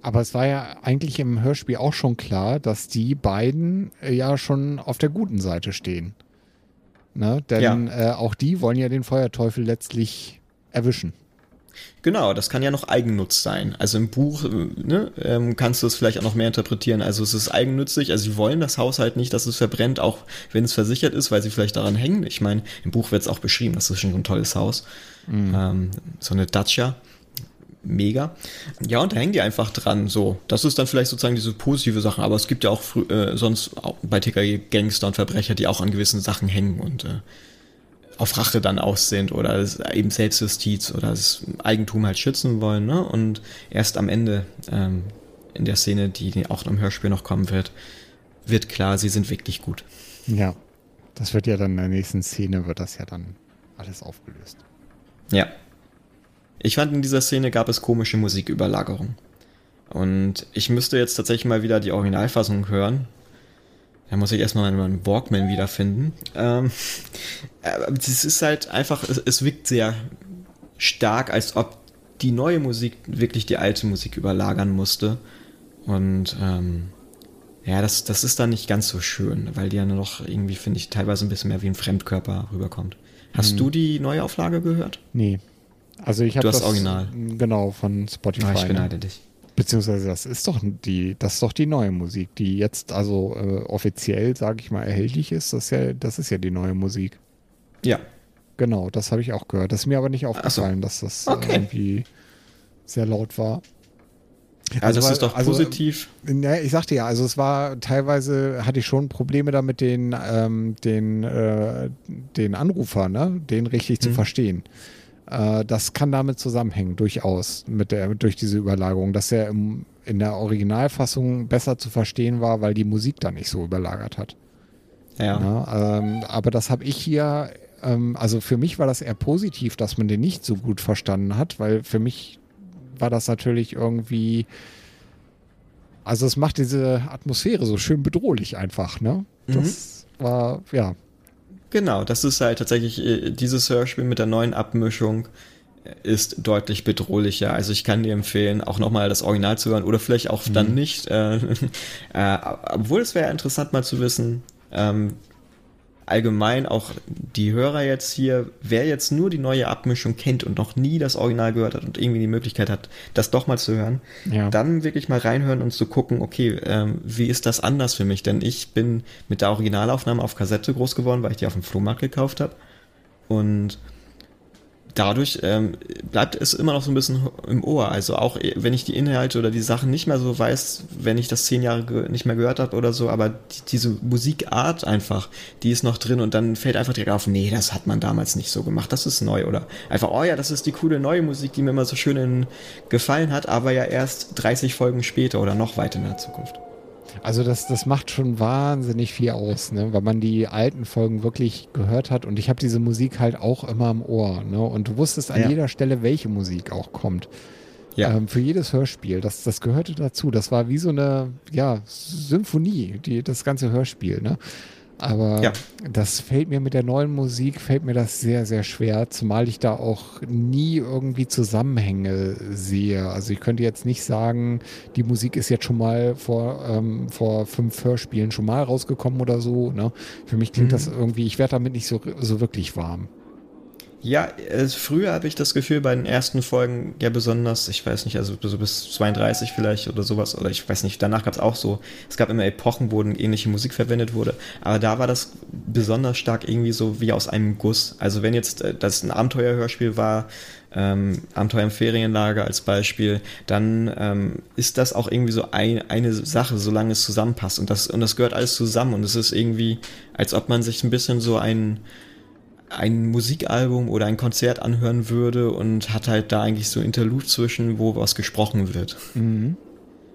Aber es war ja eigentlich im Hörspiel auch schon klar, dass die beiden äh, ja schon auf der guten Seite stehen. Ne? Denn äh, auch die wollen ja den Feuerteufel letztlich erwischen. Genau, das kann ja noch Eigennutz sein. Also im Buch äh, ne, ähm, kannst du es vielleicht auch noch mehr interpretieren. Also es ist eigennützig, also sie wollen das Haus halt nicht, dass es verbrennt, auch wenn es versichert ist, weil sie vielleicht daran hängen. Ich meine, im Buch wird es auch beschrieben, das ist schon ein tolles Haus. Ähm, so eine Dacia. Mega. Ja, und da hängen die einfach dran. So, das ist dann vielleicht sozusagen diese positive Sache. Aber es gibt ja auch äh, sonst auch bei TKG Gangster und Verbrecher, die auch an gewissen Sachen hängen und äh, auf Rache dann aus sind oder es eben Selbstjustiz oder das Eigentum halt schützen wollen. Ne? Und erst am Ende ähm, in der Szene, die die auch im Hörspiel noch kommen wird, wird klar, sie sind wirklich gut. Ja. Das wird ja dann in der nächsten Szene, wird das ja dann alles aufgelöst. Ja. Ich fand, in dieser Szene gab es komische Musiküberlagerung. Und ich müsste jetzt tatsächlich mal wieder die Originalfassung hören. Da muss ich erstmal meinen Walkman wiederfinden. Ähm, aber es ist halt einfach, es, es wirkt sehr stark, als ob die neue Musik wirklich die alte Musik überlagern musste. Und ähm, ja, das, das ist dann nicht ganz so schön, weil die ja noch irgendwie, finde ich, teilweise ein bisschen mehr wie ein Fremdkörper rüberkommt. Hast du die neue Auflage gehört? Nee. Also ich habe das Original. genau von Spotify. Ah, ich ne? beneide dich. Beziehungsweise das ist doch die, das ist doch die neue Musik, die jetzt also äh, offiziell, sage ich mal, erhältlich ist. Das ist ja, das ist ja die neue Musik. Ja. Genau, das habe ich auch gehört. Das ist mir aber nicht aufgefallen, dass das äh, Okay. irgendwie sehr laut war. Also, das war- ist doch also, positiv. Ja, ich sagte ja, also es war teilweise hatte ich schon Probleme damit, den, ähm, den, äh, den Anrufer, ne, den richtig zu Mhm. verstehen. Äh, das kann damit zusammenhängen, durchaus, mit der, durch diese Überlagerung, dass er im, in der Originalfassung besser zu verstehen war, weil die Musik da nicht so überlagert hat. ja. Ja, ähm, aber das habe ich hier, ähm, also für mich war das eher positiv, dass man den nicht so gut verstanden hat, weil für mich war das natürlich irgendwie, also es macht diese Atmosphäre so schön bedrohlich einfach, ne? Das war, ja, Genau, das ist halt tatsächlich, äh, dieses Hörspiel mit der neuen Abmischung äh, ist deutlich bedrohlicher. Also ich kann dir empfehlen, auch nochmal das Original zu hören oder vielleicht auch dann nicht. Äh, äh, obwohl es wäre interessant mal zu wissen, ähm, allgemein auch die Hörer jetzt hier, wer jetzt nur die neue Abmischung kennt und noch nie das Original gehört hat und irgendwie die Möglichkeit hat, das doch mal zu hören, ja. dann wirklich mal reinhören und zu gucken, okay, ähm, wie ist das anders für mich? Denn ich bin mit der Originalaufnahme auf Kassette groß geworden, weil ich die auf dem Flohmarkt gekauft habe. Und dadurch ähm, bleibt es immer noch so ein bisschen im Ohr. Also auch äh, wenn ich die Inhalte oder die Sachen nicht mehr so weiß, wenn ich das zehn Jahre nicht mehr gehört habe oder so, aber die, diese Musikart einfach, die ist noch drin und dann fällt einfach direkt auf, nee, das hat man damals nicht so gemacht, das ist neu oder einfach, oh ja, das ist die coole neue Musik, die mir immer so schön in, gefallen hat, aber ja erst 30 Folgen später oder noch weiter in der Zukunft. Also das, das macht schon wahnsinnig viel aus, ne? weil man die alten Folgen wirklich gehört hat und ich habe diese Musik halt auch immer im Ohr. Ne? Und du wusstest an Ja. jeder Stelle, welche Musik auch kommt. Ja. Ähm, für jedes Hörspiel, das, das gehörte dazu. Das war wie so eine ja, Symphonie, die, das ganze Hörspiel. Ne? Aber Ja. das fällt mir mit der neuen Musik, fällt mir das sehr, sehr schwer, zumal ich da auch nie irgendwie Zusammenhänge sehe. Also ich könnte jetzt nicht sagen, die Musik ist jetzt schon mal vor, ähm, vor fünf Hörspielen schon mal rausgekommen oder so. Ne? Für mich klingt Mhm. das irgendwie, ich werde damit nicht so, so wirklich warm. Ja, äh, früher habe ich das Gefühl bei den ersten Folgen ja besonders, ich weiß nicht, also so bis 32 vielleicht oder sowas, oder ich weiß nicht, danach gab es auch so, es gab immer Epochen, wo eine ähnliche Musik verwendet wurde, aber da war das besonders stark irgendwie so wie aus einem Guss. Also wenn jetzt äh, das ein Abenteuerhörspiel war, ähm, Abenteuer im Ferienlager als Beispiel, dann ähm, ist das auch irgendwie so ein, eine Sache, solange es zusammenpasst und das, und das gehört alles zusammen und es ist irgendwie, als ob man sich ein bisschen so ein ein Musikalbum oder ein Konzert anhören würde und hat halt da eigentlich so Interlude zwischen, wo was gesprochen wird. Mhm.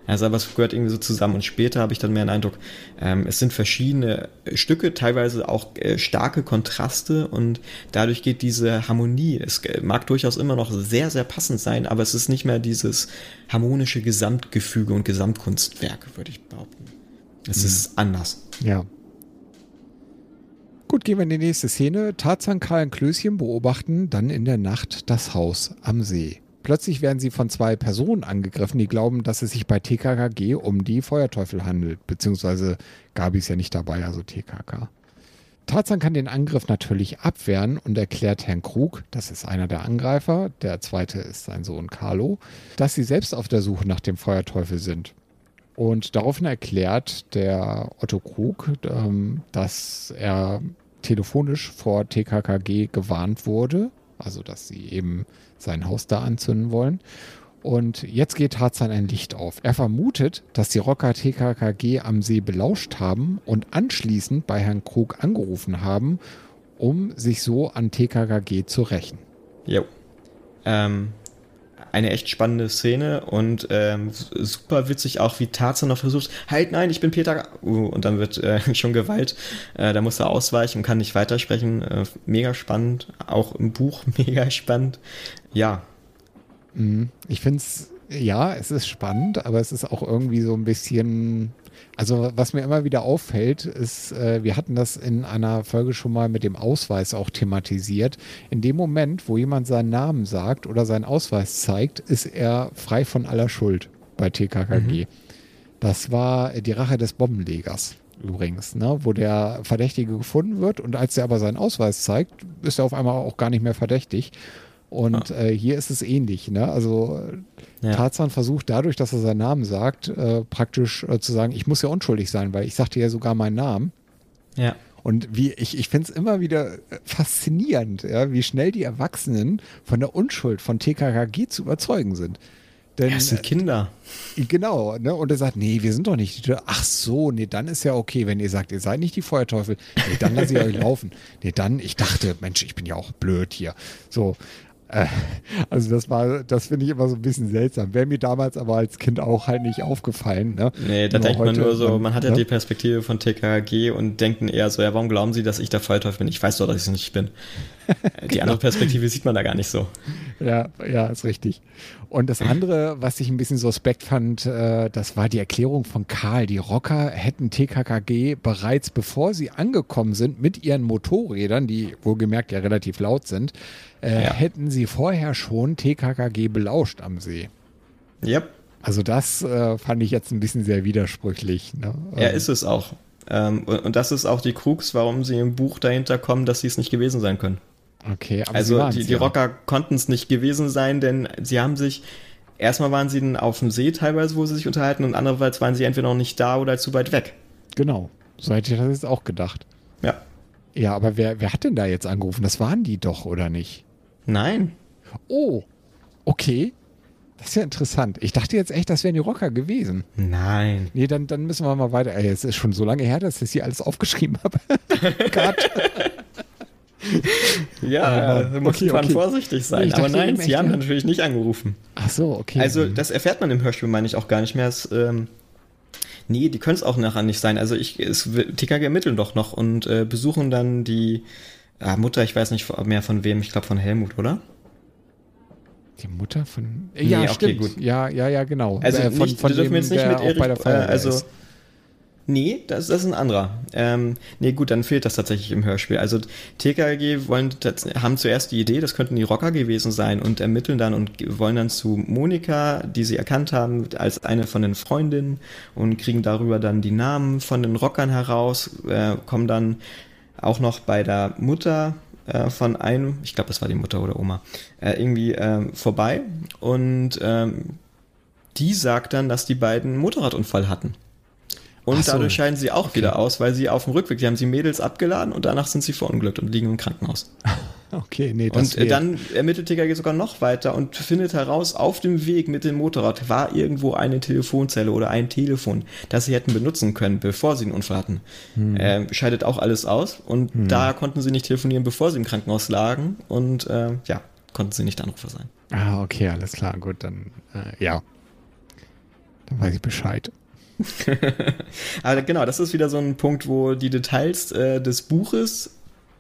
Also, aber es gehört irgendwie so zusammen. Und später habe ich dann mehr den Eindruck, ähm, es sind verschiedene Stücke, teilweise auch äh, starke Kontraste und dadurch geht diese Harmonie. Es mag durchaus immer noch sehr, sehr passend sein, aber es ist nicht mehr dieses harmonische Gesamtgefüge und Gesamtkunstwerk, würde ich behaupten. Es ist anders. Ja. Gut, gehen wir in die nächste Szene. Tarzan, Karl und Klößchen beobachten dann in der Nacht das Haus am See. Plötzlich werden sie von zwei Personen angegriffen, die glauben, dass es sich bei TKKG um die Feuerteufel handelt. Beziehungsweise Gabi ist ja nicht dabei, also TKK. Tarzan kann den Angriff natürlich abwehren und erklärt Herrn Krug, das ist einer der Angreifer, der zweite ist sein Sohn Carlo, dass sie selbst auf der Suche nach dem Feuerteufel sind. Und daraufhin erklärt der Otto Krug, ähm, dass er telefonisch vor TKKG gewarnt wurde, also dass sie eben sein Haus da anzünden wollen. Und jetzt geht Tarzan ein Licht auf. Er vermutet, dass die Rocker TKKG am See belauscht haben und anschließend bei Herrn Krug angerufen haben, um sich so an TKKG zu rächen. Jo. Ähm, eine echt spannende Szene und ähm, super witzig auch, wie Tarzan noch versucht, halt nein, ich bin Peter. Uh, und dann wird äh, schon Gewalt. Äh, da muss er ausweichen und kann nicht weitersprechen. Äh, mega spannend. Auch im Buch mega spannend. Ja. Mhm. Ich finde es, ja, es ist spannend, aber es ist auch irgendwie so ein bisschen also was mir immer wieder auffällt, ist, äh, wir hatten das in einer Folge schon mal mit dem Ausweis auch thematisiert. In dem Moment, wo jemand seinen Namen sagt oder seinen Ausweis zeigt, ist er frei von aller Schuld bei TKKG. Mhm. Das war die Rache des Bombenlegers übrigens, ne? wo der Verdächtige gefunden wird und als er aber seinen Ausweis zeigt, ist er auf einmal auch gar nicht mehr verdächtig. Und ah. äh, hier ist es ähnlich. Ne? Also ja. Tarzan versucht dadurch, dass er seinen Namen sagt, äh, praktisch äh, zu sagen, ich muss ja unschuldig sein, weil ich sagte ja sogar meinen Namen. Ja. Und wie ich, ich finde es immer wieder äh, faszinierend, ja, wie schnell die Erwachsenen von der Unschuld von TKKG zu überzeugen sind. Denn, ja, sind Kinder. Äh, genau, ne? Und er sagt, nee, wir sind doch nicht die Ach so, nee, dann ist ja okay, wenn ihr sagt, ihr seid nicht die Feuerteufel. Nee, dann lasse ich euch laufen. Nee, dann, ich dachte, Mensch, ich bin ja auch blöd hier. So, also das war, das finde ich immer so ein bisschen seltsam. Wäre mir damals aber als Kind auch halt nicht aufgefallen. Ne? Nee, da nur denkt man nur so, man hat ja ne? die Perspektive von TKG und denkt eher so, ja, warum glauben Sie, dass ich der Feuerteufel bin? Ich weiß doch, dass ich es nicht bin. Die genau. andere Perspektive sieht man da gar nicht so. Ja, ja, ist richtig. Und das andere, was ich ein bisschen suspekt fand, äh, das war die Erklärung von Karl. Die Rocker hätten TKKG bereits bevor sie angekommen sind mit ihren Motorrädern, die wohlgemerkt ja relativ laut sind, äh, ja. hätten sie vorher schon TKKG belauscht am See. Yep. Also das äh, fand ich jetzt ein bisschen sehr widersprüchlich. Ne? Ja, ist es auch. Ähm, und, und, das ist auch die Krux, warum sie im Buch dahinter kommen, dass sie es nicht gewesen sein können. Okay, aber also die, die ja. Rocker konnten es nicht gewesen sein, denn sie haben sich erstmal waren sie dann auf dem See teilweise, wo sie sich unterhalten, und andererseits waren sie entweder noch nicht da oder zu weit weg. Genau, so hätte ich das jetzt auch gedacht. Ja. Ja, aber wer, wer hat denn da jetzt angerufen? Das waren die doch, oder nicht? Nein. Oh, okay. Das ist ja interessant. Ich dachte jetzt echt, das wären die Rocker gewesen. Nein. Nee, dann, dann müssen wir mal weiter. Ey, es ist schon so lange her, dass ich das hier alles aufgeschrieben habe. Gott. ja, da muss okay, man okay. vorsichtig sein. Aber nein, sie haben natürlich nicht angerufen. Ach so, okay. Also, das erfährt man im Hörspiel, meine ich, auch gar nicht mehr. Es, ähm, nee, die können es auch nachher nicht sein. Also, ich, es, TKG ermitteln doch noch und äh, besuchen dann die Ah, Mutter, ich weiß nicht mehr von wem, ich glaube von Helmut, oder? Die Mutter von. Ja, nee, stimmt. Okay, gut. Ja, ja, ja, genau. Also äh, von, nicht, von dürfen dem, jetzt nicht mit Erich, bei der Feier äh, also, ist. Nee, das, das ist ein anderer. Ähm, nee, gut, dann fehlt das tatsächlich im Hörspiel. Also TKG wollen, haben zuerst die Idee, das könnten die Rocker gewesen sein und ermitteln dann und wollen dann zu Monika, die sie erkannt haben, als eine von den Freundinnen und kriegen darüber dann die Namen von den Rockern heraus, äh, kommen dann auch noch bei der Mutter äh, von einem, ich glaube, das war die Mutter oder Oma, äh, irgendwie äh, vorbei und ähm, die sagt dann, dass die beiden einen Motorradunfall hatten. Und so. dadurch scheiden sie auch okay. wieder aus, weil sie auf dem Rückweg, die haben sie Mädels abgeladen und danach sind sie verunglückt und liegen im Krankenhaus. Okay, nee, das Und äh, dann ermittelt TKG sogar noch weiter und findet heraus, auf dem Weg mit dem Motorrad war irgendwo eine Telefonzelle oder ein Telefon, das sie hätten benutzen können, bevor sie einen Unfall hatten. Hm. Äh, scheidet auch alles aus und hm. da konnten sie nicht telefonieren, bevor sie im Krankenhaus lagen und äh, ja, konnten sie nicht Anrufer sein. Ah, okay, alles klar, gut, dann äh, ja. Dann weiß ich Bescheid. Aber genau, das ist wieder so ein Punkt, wo die Details äh, des Buches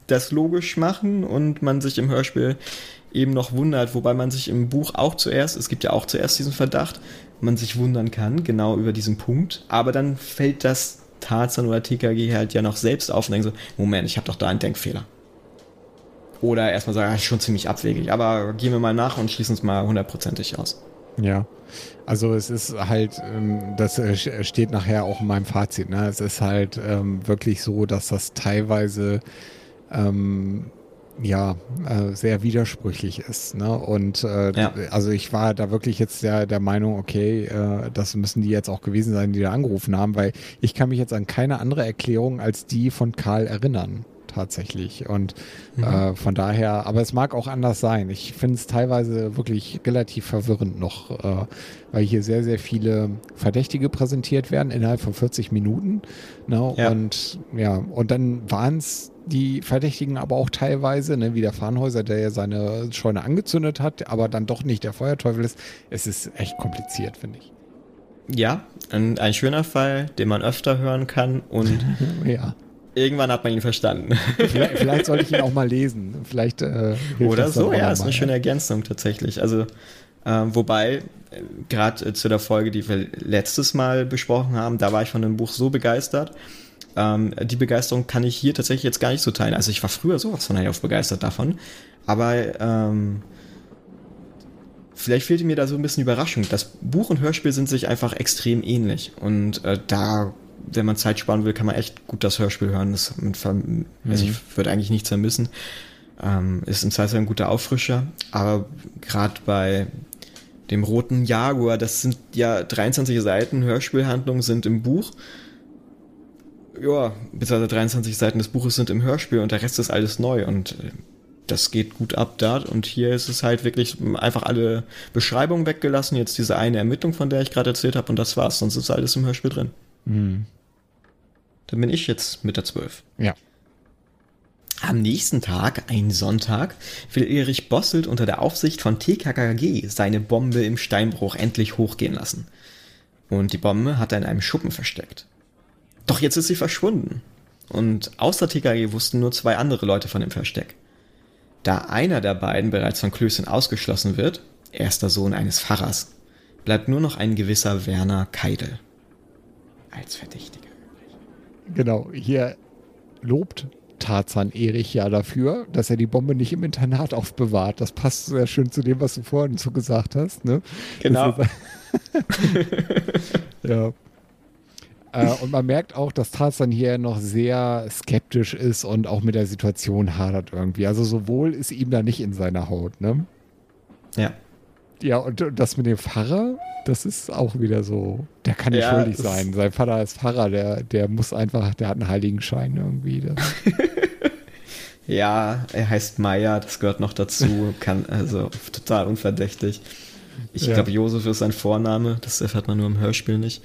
das logisch machen und man sich im Hörspiel eben noch wundert, wobei man sich im Buch auch zuerst, es gibt ja auch zuerst diesen Verdacht, man sich wundern kann, genau über diesen Punkt, aber dann fällt das Tarzan oder TKG halt ja noch selbst auf und denkt so, Moment, ich habe doch da einen Denkfehler. Oder erstmal sagen, ah, schon ziemlich abwegig, aber gehen wir mal nach und schließen es mal hundertprozentig aus. Ja, also es ist halt, ähm, das äh, steht nachher auch in meinem Fazit, ne? es ist halt ähm, wirklich so, dass das teilweise ähm, ja, äh, sehr widersprüchlich ist. Ne? Und äh, Ja. also ich war da wirklich jetzt der, der Meinung, okay, äh, das müssen die jetzt auch gewesen sein, die da angerufen haben, weil ich kann mich jetzt an keine andere Erklärung als die von Karl erinnern tatsächlich. Und äh, von daher, aber es mag auch anders sein. Ich finde es teilweise wirklich relativ verwirrend noch, äh, weil hier sehr, sehr viele Verdächtige präsentiert werden innerhalb von 40 Minuten. Ne? Ja. Und ja, und dann waren es die Verdächtigen aber auch teilweise, ne, wie der Farnhäuser, der ja seine Scheune angezündet hat, aber dann doch nicht der Feuerteufel ist. Es ist echt kompliziert, finde ich. Ja, ein, ein schöner Fall, den man öfter hören kann und Ja. Irgendwann hat man ihn verstanden. Vielleicht, vielleicht sollte ich ihn auch mal lesen. Vielleicht äh, Oder so, ja, ist eine schöne Ergänzung tatsächlich. Also, ähm, wobei, äh, gerade äh, zu der Folge, die wir letztes Mal besprochen haben, da war ich von dem Buch so begeistert. Ähm, die Begeisterung kann ich hier tatsächlich jetzt gar nicht so teilen. Also ich war früher sowas von auf begeistert davon. Aber ähm, vielleicht fehlte mir da so ein bisschen Überraschung. Das Buch und Hörspiel sind sich einfach extrem ähnlich. Und äh, da, wenn man Zeit sparen will, kann man echt gut das Hörspiel hören. Das, verm- also ich würde eigentlich nichts vermissen. Ähm, ist im Zweifel ein guter Auffrischer. Aber gerade bei dem roten Jaguar, das sind ja 23 Seiten Hörspielhandlung sind im Buch. Ja, beziehungsweise 23 Seiten des Buches sind im Hörspiel und der Rest ist alles neu und äh, das geht gut ab da. Und hier ist es halt wirklich einfach alle Beschreibungen weggelassen. Jetzt diese eine Ermittlung, von der ich gerade erzählt habe, und das war's. Sonst ist alles im Hörspiel drin. Mhm. Dann bin ich jetzt mit der 12. Ja. Am nächsten Tag, ein Sonntag, will Erich Bosselt unter der Aufsicht von TKKG seine Bombe im Steinbruch endlich hochgehen lassen. Und die Bombe hat er in einem Schuppen versteckt. Doch jetzt ist sie verschwunden. Und außer TKG wussten nur zwei andere Leute von dem Versteck. Da einer der beiden bereits von Klößchen ausgeschlossen wird, erster Sohn eines Pfarrers, bleibt nur noch ein gewisser Werner Keidel als Verdächtiger. Genau, hier lobt Tarzan Erich ja dafür, dass er die Bombe nicht im Internat aufbewahrt. Das passt sehr schön zu dem, was du vorhin so gesagt hast. Ne? Genau. Ja. Äh, und man merkt auch, dass Tarzan hier noch sehr skeptisch ist und auch mit der Situation hadert irgendwie. Also sowohl ist ihm da nicht in seiner Haut, ne? Ja. Ja, und das mit dem Pfarrer, das ist auch wieder so, der kann nicht Ja, schuldig sein. Sein Vater ist Pfarrer, der, der muss einfach, der hat einen Heiligenschein irgendwie. Ja, er heißt Meier, das gehört noch dazu, kann also total unverdächtig. Ich Ja. glaube, Josef ist sein Vorname, das erfährt man nur im Hörspiel nicht.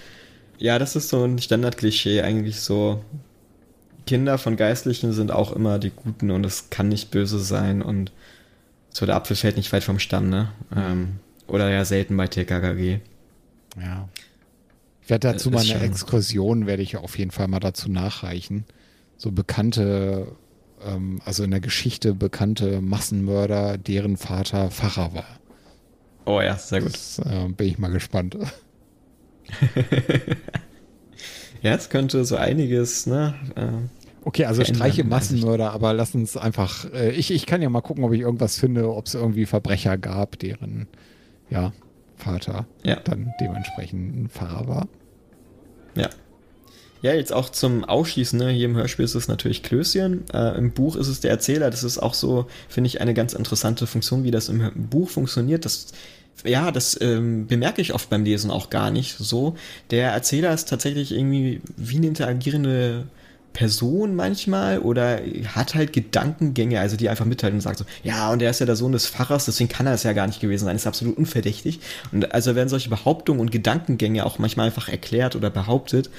Ja, das ist so ein Standardklischee, eigentlich so. Kinder von Geistlichen sind auch immer die Guten und es kann nicht böse sein und so der Apfel fällt nicht weit vom Stamm, ne? Ähm, oder ja selten bei TKKG. ja. Ich werde dazu Das mal eine Exkursion, werde ich auf jeden Fall mal dazu nachreichen. So bekannte, ähm, also in der Geschichte bekannte Massenmörder, deren Vater Pfarrer war. Oh ja, sehr gut. Das, äh, bin ich mal gespannt. Ja, es könnte so einiges, ne? Äh, Okay, also streiche. Massenmörder, aber lass uns einfach, äh, ich, ich kann ja mal gucken, ob ich irgendwas finde, ob es irgendwie Verbrecher gab, deren, ja, Vater Ja. dann dementsprechend ein Pfarrer war. Ja. Ja, jetzt auch zum Ausschließen, ne? hier im Hörspiel ist es natürlich Klößchen, äh, im Buch ist es der Erzähler, das ist auch so, finde ich, eine ganz interessante Funktion, wie das im Buch funktioniert, das ja, das ähm, bemerke ich oft beim Lesen auch gar nicht so. Der Erzähler ist tatsächlich irgendwie wie eine interagierende Person manchmal oder hat halt Gedankengänge, also die einfach mitteilen und sagt so, ja, und er ist ja der Sohn des Pfarrers, deswegen kann er es ja gar nicht gewesen sein, ist absolut unverdächtig. Und also werden solche Behauptungen und Gedankengänge auch manchmal einfach erklärt oder behauptet.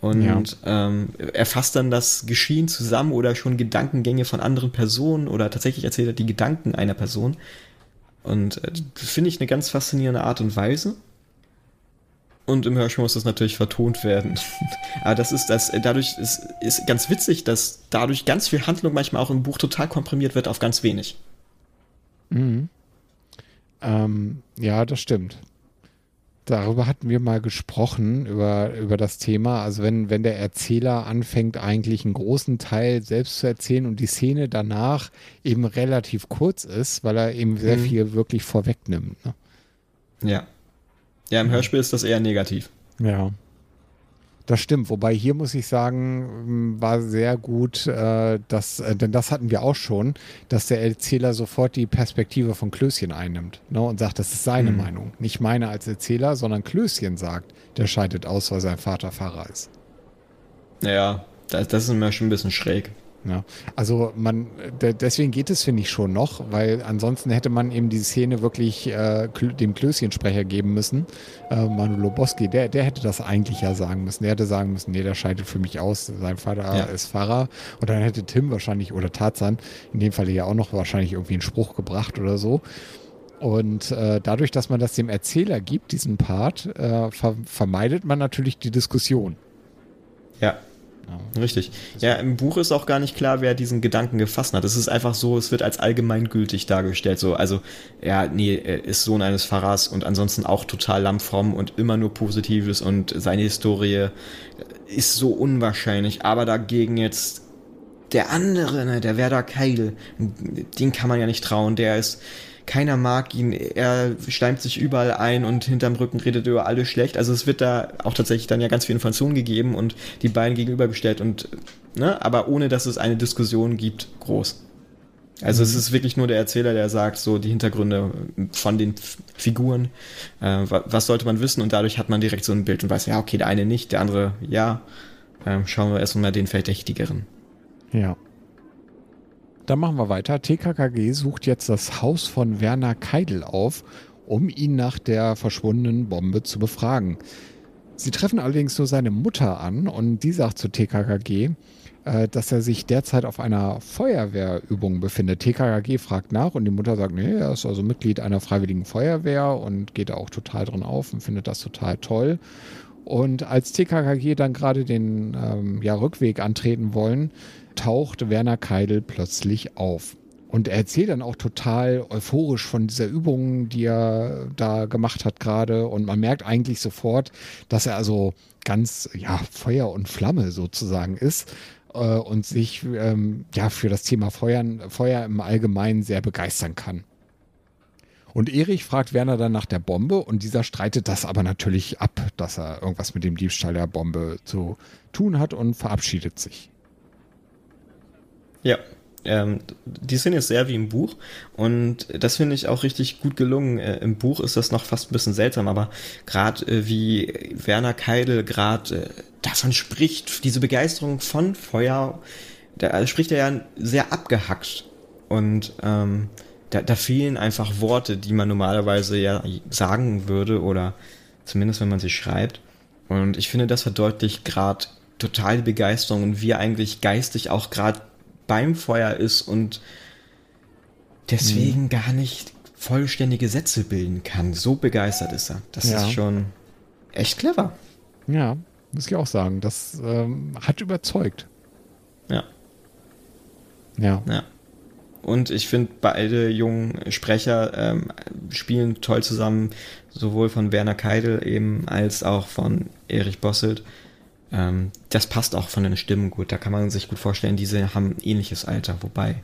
Und Ja. ähm, er fasst dann das Geschehen zusammen oder schon Gedankengänge von anderen Personen oder tatsächlich erzählt er die Gedanken einer Person. Und äh, das finde ich eine ganz faszinierende Art und Weise. Und im Hörspiel muss das natürlich vertont werden. Aber das ist das, dadurch ist, ist ganz witzig, dass dadurch ganz viel Handlung manchmal auch im Buch total komprimiert wird auf ganz wenig. Mhm. Ähm, ja, das stimmt. Darüber hatten wir mal gesprochen, über, über das Thema. Also wenn, wenn der Erzähler anfängt, eigentlich einen großen Teil selbst zu erzählen und die Szene danach eben relativ kurz ist, weil er eben sehr Mhm. viel wirklich vorwegnimmt. Ne? Ja. Ja, im Hörspiel ist das eher negativ. Ja. Das stimmt, wobei hier muss ich sagen, m, war sehr gut, äh, dass, äh, denn das hatten wir auch schon, dass der Erzähler sofort die Perspektive von Klößchen einnimmt ne, und sagt, das ist seine Mhm. Meinung. Nicht meine als Erzähler, sondern Klößchen sagt, der scheidet aus, weil sein Vater Pfarrer ist. Ja, das, das ist im Hörspiel ein bisschen schräg. Ja, also man, de- deswegen geht es, finde ich, schon noch, weil ansonsten hätte man eben die Szene wirklich äh, dem Klößchensprecher geben müssen. Äh, Manu Loboski, der, der hätte das eigentlich ja sagen müssen. Der hätte sagen müssen, nee, der scheidet für mich aus, sein Vater Ja. ist Pfarrer. Und dann hätte Tim wahrscheinlich, oder Tarzan, in dem Fall ja auch noch wahrscheinlich irgendwie einen Spruch gebracht oder so. Und äh, dadurch, dass man das dem Erzähler gibt, diesen Part, äh, ver vermeidet man natürlich die Diskussion. Ja, Ja. richtig. Ja, im Buch ist auch gar nicht klar, wer diesen Gedanken gefasst hat. Es ist einfach so, es wird als allgemeingültig dargestellt. So, also, ja, nee, er ist Sohn eines Pfarrers und ansonsten auch total lammfromm und immer nur Positives und seine Historie ist so unwahrscheinlich. Aber dagegen jetzt der andere, ne, der Werder Keil, den kann man ja nicht trauen. Der ist, keiner mag ihn, er schleimt sich überall ein und hinterm Rücken redet über alles schlecht. Also es wird da auch tatsächlich dann ja ganz viel Information gegeben und die beiden gegenübergestellt und, ne, aber ohne dass es eine Diskussion gibt, groß. Also es ist wirklich nur der Erzähler, der sagt, so die Hintergründe von den Figuren, äh, wa- was sollte man wissen und dadurch hat man direkt so ein Bild und weiß, ja, okay, der eine nicht, der andere ja. Ähm, schauen wir erstmal den Verdächtigeren. Ja. Dann machen wir weiter. TKKG sucht jetzt das Haus von Werner Keidel auf, um ihn nach der verschwundenen Bombe zu befragen. Sie treffen allerdings nur seine Mutter an und die sagt zu TKKG, äh, dass er sich derzeit auf einer Feuerwehrübung befindet. TKKG fragt nach und die Mutter sagt, nee, er ist also Mitglied einer freiwilligen Feuerwehr und geht da auch total drin auf und findet das total toll. Und als TKKG dann gerade den ähm, ja, Rückweg antreten wollen, taucht Werner Keidel plötzlich auf. Und er erzählt dann auch total euphorisch von dieser Übung, die er da gemacht hat gerade. Und man merkt eigentlich sofort, dass er also ganz, ja, Feuer und Flamme sozusagen ist äh, und sich ähm, ja für das Thema Feuern, Feuer im Allgemeinen sehr begeistern kann. Und Erich fragt Werner dann nach der Bombe und dieser streitet das aber natürlich ab, dass er irgendwas mit dem Diebstahl der Bombe zu tun hat und verabschiedet sich. Ja, ähm, die Szene ist sehr wie im Buch und das finde ich auch richtig gut gelungen. Äh, Im Buch ist das noch fast ein bisschen seltsam, aber gerade äh, wie Werner Keidel gerade äh, davon spricht, diese Begeisterung von Feuer, da spricht er ja sehr abgehackt und ähm, da, da fehlen einfach Worte, die man normalerweise ja sagen würde oder zumindest wenn man sie schreibt. Und ich finde, das verdeutlicht gerade total die Begeisterung und wie er eigentlich geistig auch gerade beim Feuer ist und deswegen gar nicht vollständige Sätze bilden kann. So begeistert ist er. Das Ja. ist schon echt clever. Ja, muss ich auch sagen. Das ähm, hat überzeugt. Ja. Ja. Ja. Und ich finde, beide jungen Sprecher ähm, spielen toll zusammen, sowohl von Werner Keidel eben als auch von Erich Bosselt. Ähm, das passt auch von den Stimmen gut. Da kann man sich gut vorstellen, diese haben ein ähnliches Alter, wobei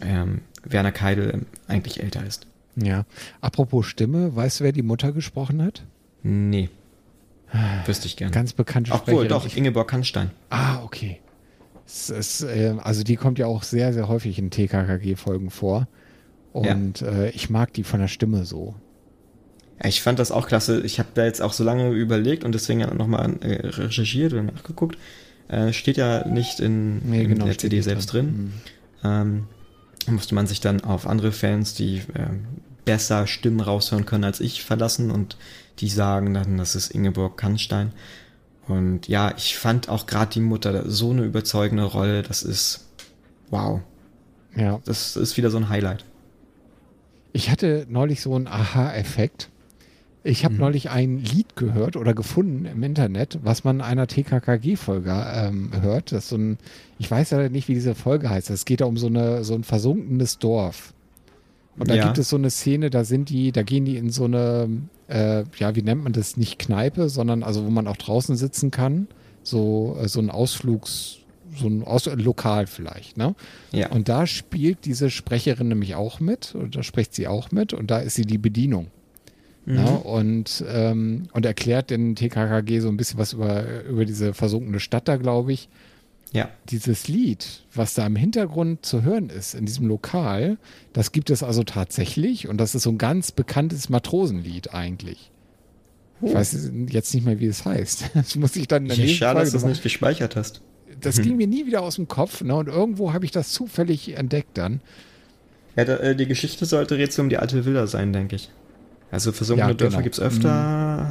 ähm, Werner Keidel eigentlich älter ist. Ja. Apropos Stimme, weißt du, wer die Mutter gesprochen hat? Nee. Wüsste ich gerne. Ganz bekannte Obwohl, Sprecherin. doch, Ich- Ingeborg Kannstein. Ah, okay. Ist, äh, also die kommt ja auch sehr, sehr häufig in TKKG-Folgen vor. Und äh, ich mag die von der Stimme so. Ja, ich fand das auch klasse. Ich habe da jetzt auch so lange überlegt und deswegen nochmal äh, recherchiert und nachgeguckt. Äh, steht ja nicht in, Nee, in genau, der CD selbst drin. drin. Ähm, musste man sich dann auf andere Fans, die ähm, besser Stimmen raushören können als ich, verlassen und die sagen dann, das ist Ingeborg Kannstein. Und ja, ich fand auch gerade die Mutter so eine überzeugende Rolle. Das ist wow. Ja. Das ist wieder so ein Highlight. Ich hatte neulich so einen Aha-Effekt. Ich habe neulich ein Lied gehört oder gefunden im Internet, was man einer TKKG-Folge ähm, hört. Das ist so ein, ich weiß ja nicht, wie diese Folge heißt. Es geht da um so, eine, so ein versunkenes Dorf. Und da Ja. gibt es so eine Szene, da sind die, da gehen die in so eine, äh, ja, wie nennt man das? Nicht Kneipe, sondern also, wo man auch draußen sitzen kann. So, äh, so ein Ausflugs, so ein Aus Lokal vielleicht, ne? Ja. Und da spielt diese Sprecherin nämlich auch mit, und da spricht sie auch mit, und da ist sie die Bedienung. Mhm. Ja, und, ähm, und erklärt den TKKG so ein bisschen was über, über diese versunkene Stadt da, glaube ich. ja. Dieses Lied, was da im Hintergrund zu hören ist, in diesem Lokal, das gibt es also tatsächlich und das ist so ein ganz bekanntes Matrosenlied eigentlich. Ich weiß jetzt nicht mehr, wie es heißt. Das muss ich dann in der nächsten Schade, dass Folge du es nicht gespeichert hast. Das ging mir nie wieder aus dem Kopf, ne? Und irgendwo habe ich das zufällig entdeckt dann. Ja, da, äh, die Geschichte sollte Rätsel um die alte Villa sein, denke ich. Also versunkene Ja, Dörfer genau. gibt's öfter,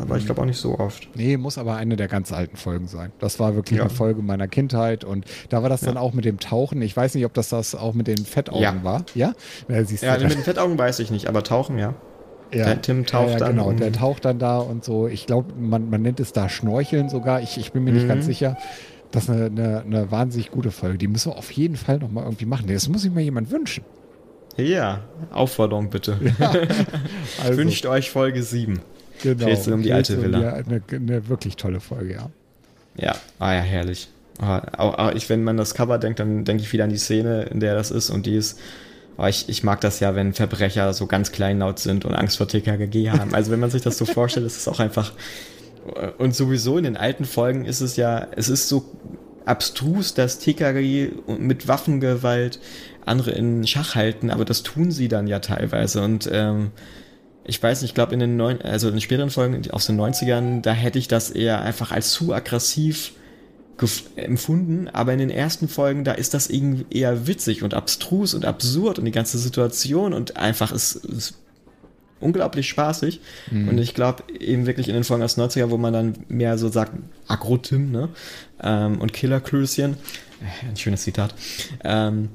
aber ich glaube auch nicht so oft. Nee, muss aber eine der ganz alten Folgen sein. Das war wirklich Ja. eine Folge meiner Kindheit und da war das dann auch mit dem Tauchen. Ich weiß nicht, ob das das auch mit den Fettaugen Ja. war. Ja? ja Ja, mit den Fettaugen weiß ich nicht, aber tauchen, ja. ja. der Tim taucht ja, ja, dann Genau, um- der taucht dann da und so. Ich glaube, man, man nennt es da Schnorcheln sogar. Ich, ich bin mir nicht Mhm. ganz sicher. Das ist eine, eine, eine wahnsinnig gute Folge. Die müssen wir auf jeden Fall nochmal irgendwie machen. Das muss sich mal jemand wünschen. Ja, Aufforderung bitte. Also, Wünscht euch Folge 7. genau, Rätsel um die alte Rätsel Villa. Eine, eine wirklich tolle Folge, ja. Ja, ah ja, herrlich. Ah, auch, ich, wenn man das Cover denkt, dann denke ich wieder an die Szene, in der das ist und die ist. Oh, ich, ich mag das ja, wenn Verbrecher so ganz kleinlaut sind und Angst vor TKKG haben. Also wenn man sich das so vorstellt, ist es auch einfach. Und sowieso in den alten Folgen ist es ja, es ist so abstrus, dass TKKG mit Waffengewalt andere in Schach halten, aber das tun sie dann ja teilweise. Und ähm, ich weiß nicht, ich glaube in den neun, also in den späteren Folgen aus den 90ern, da hätte ich das eher einfach als zu aggressiv empfunden, aber in den ersten Folgen, da ist das irgendwie eher witzig und abstrus und absurd und die ganze Situation und einfach ist, ist unglaublich spaßig. Und ich glaube eben wirklich in den Folgen aus den 90er, wo man dann mehr so sagt, Agro-Tim, ne? Ähm, und Killerklößchen. Äh, Ein schönes Zitat. Ähm,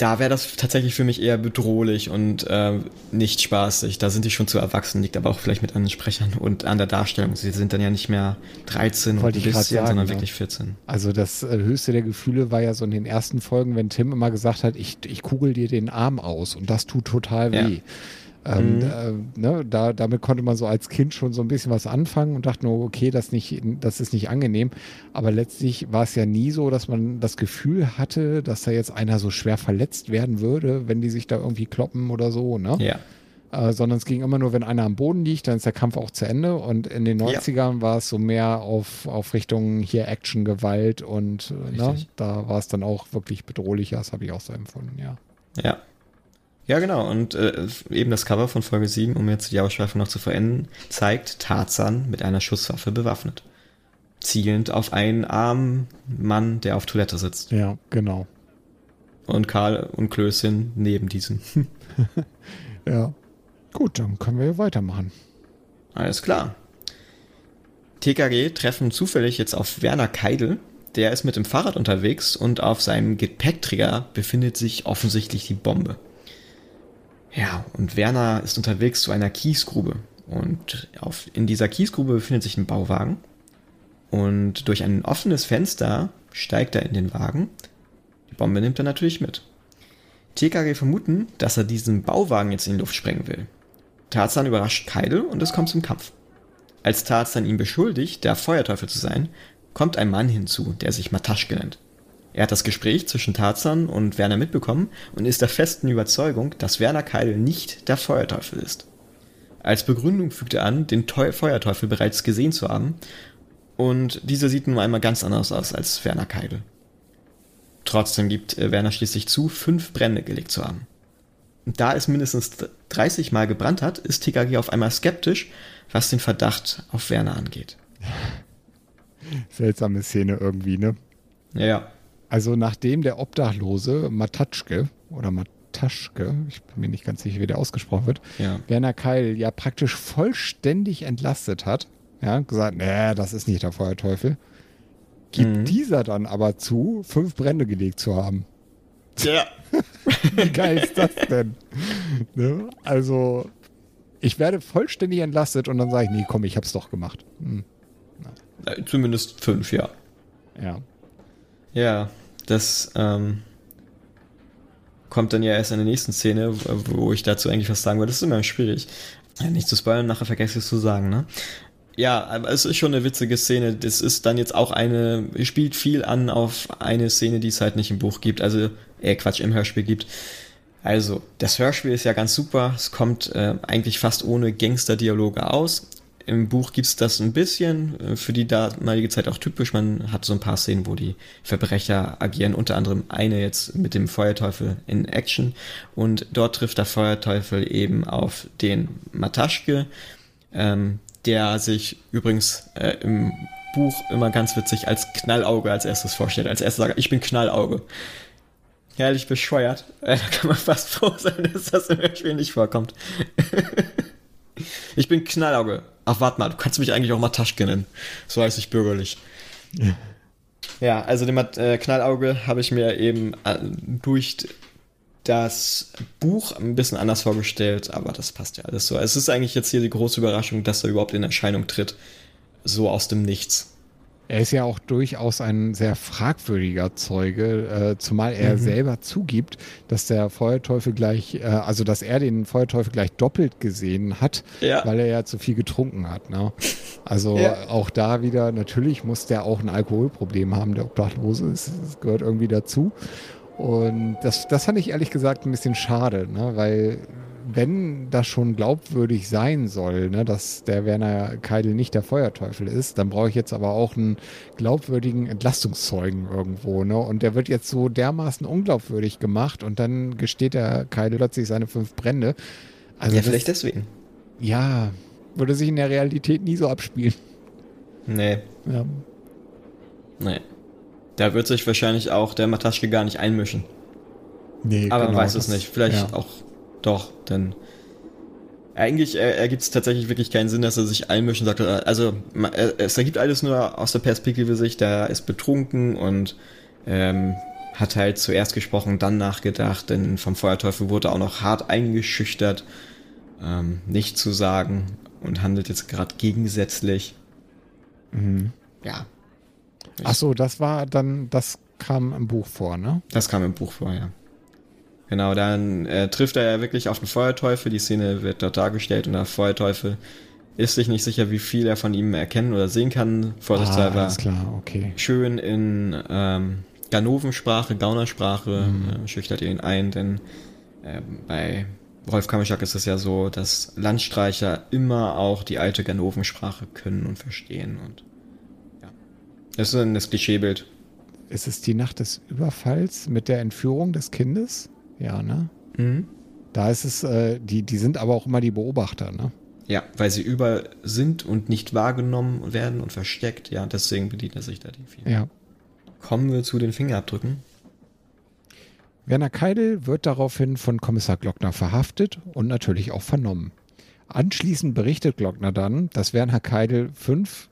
da wäre das tatsächlich für mich eher bedrohlich und äh, nicht spaßig. Da sind die schon zu erwachsen, liegt aber auch vielleicht mit an den Sprechern und an der Darstellung. Sie sind dann ja nicht mehr 13 und Wollte grad bisschen, sagen, sondern ja. wirklich 14. Also das äh, höchste der Gefühle war ja so in den ersten Folgen, wenn Tim immer gesagt hat, ich, ich kugel dir den Arm aus und das tut total Ja. Ähm, Mhm. äh, ne, da, damit konnte man so als Kind schon so ein bisschen was anfangen und dachte nur, okay, das, nicht, das ist nicht angenehm. Aber letztlich war es ja nie so, dass man das Gefühl hatte, dass da jetzt einer so schwer verletzt werden würde, wenn die sich da irgendwie kloppen oder so. Ne? Ja. äh, sondern es ging immer nur, wenn einer am Boden liegt, dann ist der Kampf auch zu Ende. Und in den Ja. 90ern war es so mehr auf, auf Richtung hier Action, Gewalt und äh, ne, da war es dann auch wirklich bedrohlicher, das habe ich auch so empfunden, ja. Ja. Ja, genau. Und äh, eben das Cover von Folge 7, um jetzt die Ausschweifung noch zu verenden, zeigt Tarzan mit einer Schusswaffe bewaffnet. Zielend auf einen armen Mann, der auf Toilette sitzt. Ja, genau. Und Karl und Klößchen neben diesem. Ja. Gut, dann können wir weitermachen. Alles klar. TKG treffen zufällig jetzt auf Werner Keidel. Der ist mit dem Fahrrad unterwegs und auf seinem Gepäckträger befindet sich offensichtlich die Bombe. Ja, und Werner ist unterwegs zu einer Kiesgrube. Und auf, in dieser Kiesgrube befindet sich ein Bauwagen. Und durch ein offenes Fenster steigt er in den Wagen. Die Bombe nimmt er natürlich mit. TKG vermuten, dass er diesen Bauwagen jetzt in die Luft sprengen will. Tarzan überrascht Keidel und es kommt zum Kampf. Als Tarzan ihn beschuldigt, der Feuerteufel zu sein, kommt ein Mann hinzu, der sich Mataschke nennt. Er hat das Gespräch zwischen Tarzan und Werner mitbekommen und ist der festen Überzeugung, dass Werner Keidel nicht der Feuerteufel ist. Als Begründung fügt er an, den Teu Feuerteufel bereits gesehen zu haben und dieser sieht nun einmal ganz anders aus als Werner Keidel. Trotzdem gibt äh, Werner schließlich zu, fünf Brände gelegt zu haben. Da es mindestens 30 Mal gebrannt hat, ist TKG auf einmal skeptisch, was den Verdacht auf Werner angeht. Seltsame Szene irgendwie, ne? Ja, ja. Also nachdem der Obdachlose Matatschke oder Mataschke, ich bin mir nicht ganz sicher, wie der ausgesprochen wird, Ja. Werner Keil ja praktisch vollständig entlastet hat, ja, gesagt, nee, das ist nicht der Feuerteufel, gibt Mhm. dieser dann aber zu, fünf Brände gelegt zu haben. Ja. Wie geil ist das denn? ne? Also, Ich werde vollständig entlastet und dann sage ich, nee, komm, ich hab's doch gemacht. Hm. Äh, Zumindest fünf, ja. Ja. Ja, das ähm, kommt dann ja erst in der nächsten Szene, wo ich dazu eigentlich was sagen würde. Das ist immer schwierig. Nicht zu spoilern, nachher vergesse ich es zu sagen, ne? Ja, aber es ist schon eine witzige Szene. Das ist dann jetzt auch eine, spielt viel an auf eine Szene, die es halt nicht im Buch gibt. Also, äh, Quatsch, im Hörspiel gibt. Also, das Hörspiel ist ja ganz super. Es kommt äh, eigentlich fast ohne Gangster-Dialoge aus. Im Buch gibt's das ein bisschen, äh, für die damalige Zeit auch typisch. Man hat so ein paar Szenen, wo die Verbrecher agieren, unter anderem eine jetzt mit dem Feuerteufel in Action. Und dort trifft der Feuerteufel eben auf den Mataschke, ähm, der sich übrigens äh, im Buch immer ganz witzig als Knallauge als erstes vorstellt. Als erstes sagt, ich bin Knallauge. Herrlich bescheuert. Da kann man fast froh sein, dass das im Hörspiel nicht vorkommt. ich bin Knallauge. Ach, warte mal, du kannst mich eigentlich auch Mataschke nennen. So heiße ich bürgerlich. Ja. Ja, also den äh, Knallauge habe ich mir eben äh, durch das Buch ein bisschen anders vorgestellt, aber das passt ja alles so. Es ist eigentlich jetzt hier die große Überraschung, dass er überhaupt in Erscheinung tritt. So aus dem Nichts. Er ist ja auch durchaus ein sehr fragwürdiger Zeuge, äh, zumal er Mhm. selber zugibt, dass der Feuerteufel gleich, äh, also dass er den Feuerteufel gleich doppelt gesehen hat, Ja. weil er ja zu viel getrunken hat. Ne? Also Ja. auch da wieder, natürlich muss der auch ein Alkoholproblem haben, der Obdachlose, das, das gehört irgendwie dazu. Und das, das fand ich ehrlich gesagt ein bisschen schade, ne? weil wenn das schon glaubwürdig sein soll, ne, dass der Werner Keidel nicht der Feuerteufel ist, dann brauche ich jetzt aber auch einen glaubwürdigen Entlastungszeugen irgendwo. Ne? Und der wird jetzt so dermaßen unglaubwürdig gemacht und dann gesteht der Keidel plötzlich seine fünf Brände. Also ja, das- vielleicht deswegen. Ja, würde sich in der Realität nie so abspielen. Nee, Ja. nee. Da wird sich wahrscheinlich auch der Mataschke gar nicht einmischen. Nee, Aber man genau, weiß es nicht. Vielleicht ja. auch doch, denn eigentlich äh, ergibt es tatsächlich wirklich keinen Sinn, dass er sich einmischen sagt. Also äh, es ergibt alles nur aus der Perspektive sich, der ist betrunken und ähm, hat halt zuerst gesprochen, dann nachgedacht, denn vom Feuerteufel wurde auch noch hart eingeschüchtert, ähm, nicht zu sagen und handelt jetzt gerade gegensätzlich. Mhm. Ja, Ach so, das war dann, das kam im Buch vor, ne? Das kam im Buch vor, ja. Genau, dann äh, trifft er ja wirklich auf den Feuerteufel. Die Szene wird dort dargestellt und der Feuerteufel ist sich nicht sicher, wie viel er von ihm erkennen oder sehen kann. Ah, Vorsichtshalber alles klar, okay. schön in ähm, Ganovensprache, Gaunersprache, Mhm. äh, schüchtert ihn ein, denn äh, bei Rolf Kamischak ist es ja so, dass Landstreicher immer auch die alte Ganovensprache können und verstehen und ja. Das ist ein das Klischeebild. Ist es die Nacht des Überfalls mit der Entführung des Kindes? Ja, ne? Mhm. Da ist es, äh, die, die sind aber auch immer die Beobachter, ne? Ja, weil sie überall sind und nicht wahrgenommen werden und versteckt. Ja, deswegen bedient er sich da die viel. Ja. Kommen wir zu den Fingerabdrücken. Werner Keidel wird daraufhin von Kommissar Glockner verhaftet und natürlich auch vernommen. Anschließend berichtet Glockner dann, dass Werner Keidel fünf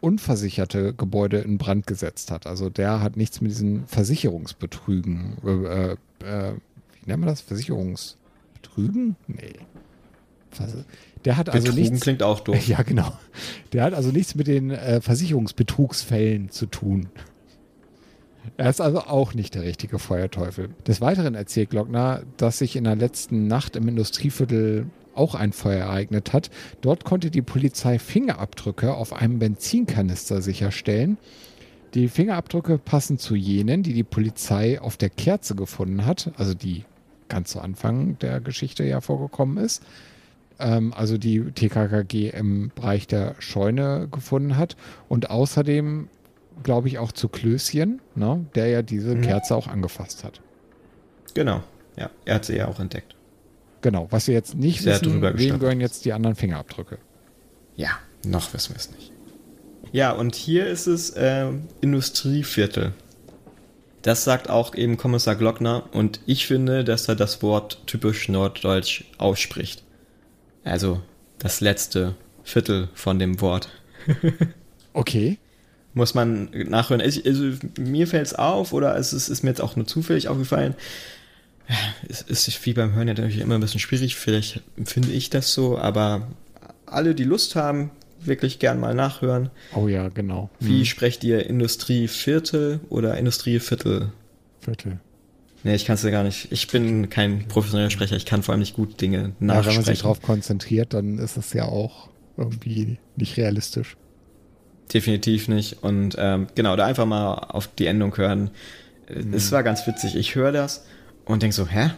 unversicherte Gebäude in Brand gesetzt hat. Also der hat nichts mit diesen Versicherungsbetrügen, äh, äh, wie nennt man das? Versicherungsbetrügen? Nee. Der hat also Betrugen nichts. klingt auch doof. Ja, genau. Der hat also nichts mit den äh, Versicherungsbetrugsfällen zu tun. Er ist also auch nicht der richtige Feuerteufel. Des Weiteren erzählt Glockner, dass sich in der letzten Nacht im Industrieviertel auch ein Feuer ereignet hat. Dort konnte die Polizei Fingerabdrücke auf einem Benzinkanister sicherstellen. Die Fingerabdrücke passen zu jenen, die die Polizei auf der Kerze gefunden hat, also die ganz zu Anfang der Geschichte ja vorgekommen ist ähm, also die TKKG im Bereich der Scheune gefunden hat. Und außerdem, glaube ich, auch zu Klößchen, ne, der ja diese Mhm. Kerze auch angefasst hat. Genau. Ja, er hat sie ja auch entdeckt. Genau, was wir jetzt nicht Sehr wissen, wem gehören jetzt die anderen Fingerabdrücke. Ja, noch wissen wir es nicht. Ja, und hier ist es äh, Industrieviertel. Das sagt auch eben Kommissar Glockner und ich finde, dass er das Wort typisch norddeutsch ausspricht. Also das letzte Viertel von dem Wort. Okay. Muss man nachhören. Ich, also, mir fällt es auf, oder es ist, ist mir jetzt auch nur zufällig aufgefallen. es ist wie beim Hören ja natürlich immer ein bisschen schwierig, vielleicht empfinde ich das so, aber alle, die Lust haben, wirklich gern mal nachhören. Oh ja, genau. Wie Hm. sprecht ihr Industrieviertel oder Industrieviertel? Viertel. Nee, ich kann es ja gar nicht. Ich bin kein professioneller Sprecher, ich kann vor allem nicht gut Dinge Ja, wenn nachsprechen. man sich darauf konzentriert, dann ist es ja auch irgendwie nicht realistisch. Definitiv nicht. Und ähm, genau, da einfach mal auf die Endung hören. Mhm. Es war ganz witzig. Ich höre das und denke so, hä?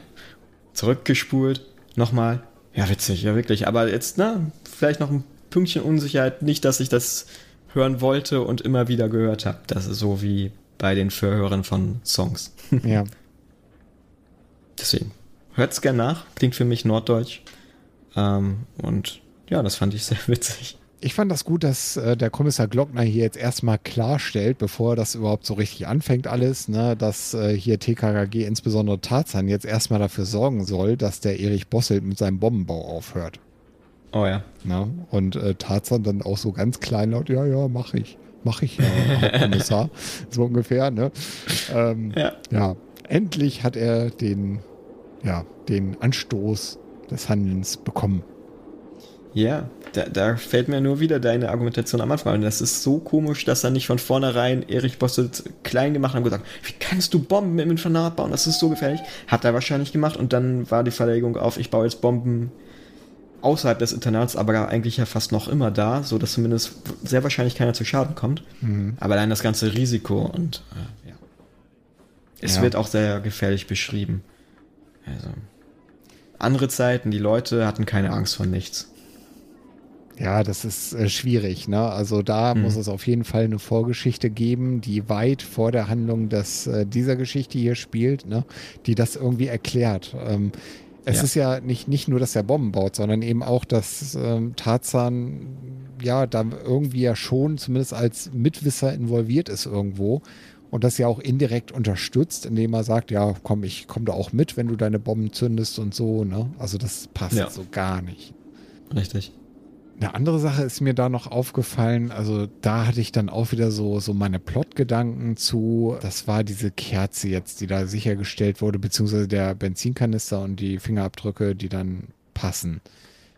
Zurückgespult, nochmal. Ja, witzig, ja wirklich. Aber jetzt, na, vielleicht noch ein Pünktchen Unsicherheit. Nicht, dass ich das hören wollte und immer wieder gehört habe. Das ist so wie bei den Verhörern von Songs. Ja. Deswegen, hört's gern nach. Klingt für mich norddeutsch. Ähm, und ja, das fand ich sehr witzig. Ich fand das gut, dass äh, der Kommissar Glockner hier jetzt erstmal klarstellt, bevor das überhaupt so richtig anfängt alles, ne, dass äh, hier TKKG, insbesondere Tarzan, jetzt erstmal dafür sorgen soll, dass der Erich Bosselt mit seinem Bombenbau aufhört. Oh ja. Ne? Und äh, Tarzan dann auch so ganz kleinlaut, ja, ja, mach ich. Mach ich ja, Herr Kommissar. So ungefähr, ne? Ähm, Ja. ja, endlich hat er den, ja, den Anstoß des Handelns bekommen. Ja, da, da fällt mir nur wieder deine Argumentation am Anfang. an. Das ist so komisch, dass er nicht von vornherein Erich Bosselt klein gemacht hat und gesagt, wie kannst du Bomben im Infernat bauen? Das ist so gefährlich. Hat er wahrscheinlich gemacht und dann war die Verlegung auf, ich baue jetzt Bomben außerhalb des Internats, aber eigentlich ja fast noch immer da, so dass zumindest sehr wahrscheinlich keiner zu Schaden kommt. Aber allein das ganze Risiko und äh, ja. Es Ja. wird auch sehr gefährlich beschrieben. Also andere Zeiten, die Leute hatten keine Angst vor nichts. Ja, das ist äh, schwierig. Ne? Also da Mhm. muss es auf jeden Fall eine Vorgeschichte geben, die weit vor der Handlung des, äh, dieser Geschichte hier spielt, ne? die das irgendwie erklärt. Ähm, es Ja. ist ja nicht, nicht nur, dass er Bomben baut, sondern eben auch, dass ähm, Tarzan ja da irgendwie ja schon zumindest als Mitwisser involviert ist irgendwo und das ja auch indirekt unterstützt, indem er sagt, ja, komm, ich komme da auch mit, wenn du deine Bomben zündest und so. Ne? Also das passt Ja. so gar nicht. Richtig. Eine andere Sache ist mir da noch aufgefallen, also da hatte ich dann auch wieder so, so meine Plotgedanken zu, das war diese Kerze jetzt, die da sichergestellt wurde, beziehungsweise der Benzinkanister und die Fingerabdrücke, die dann passen.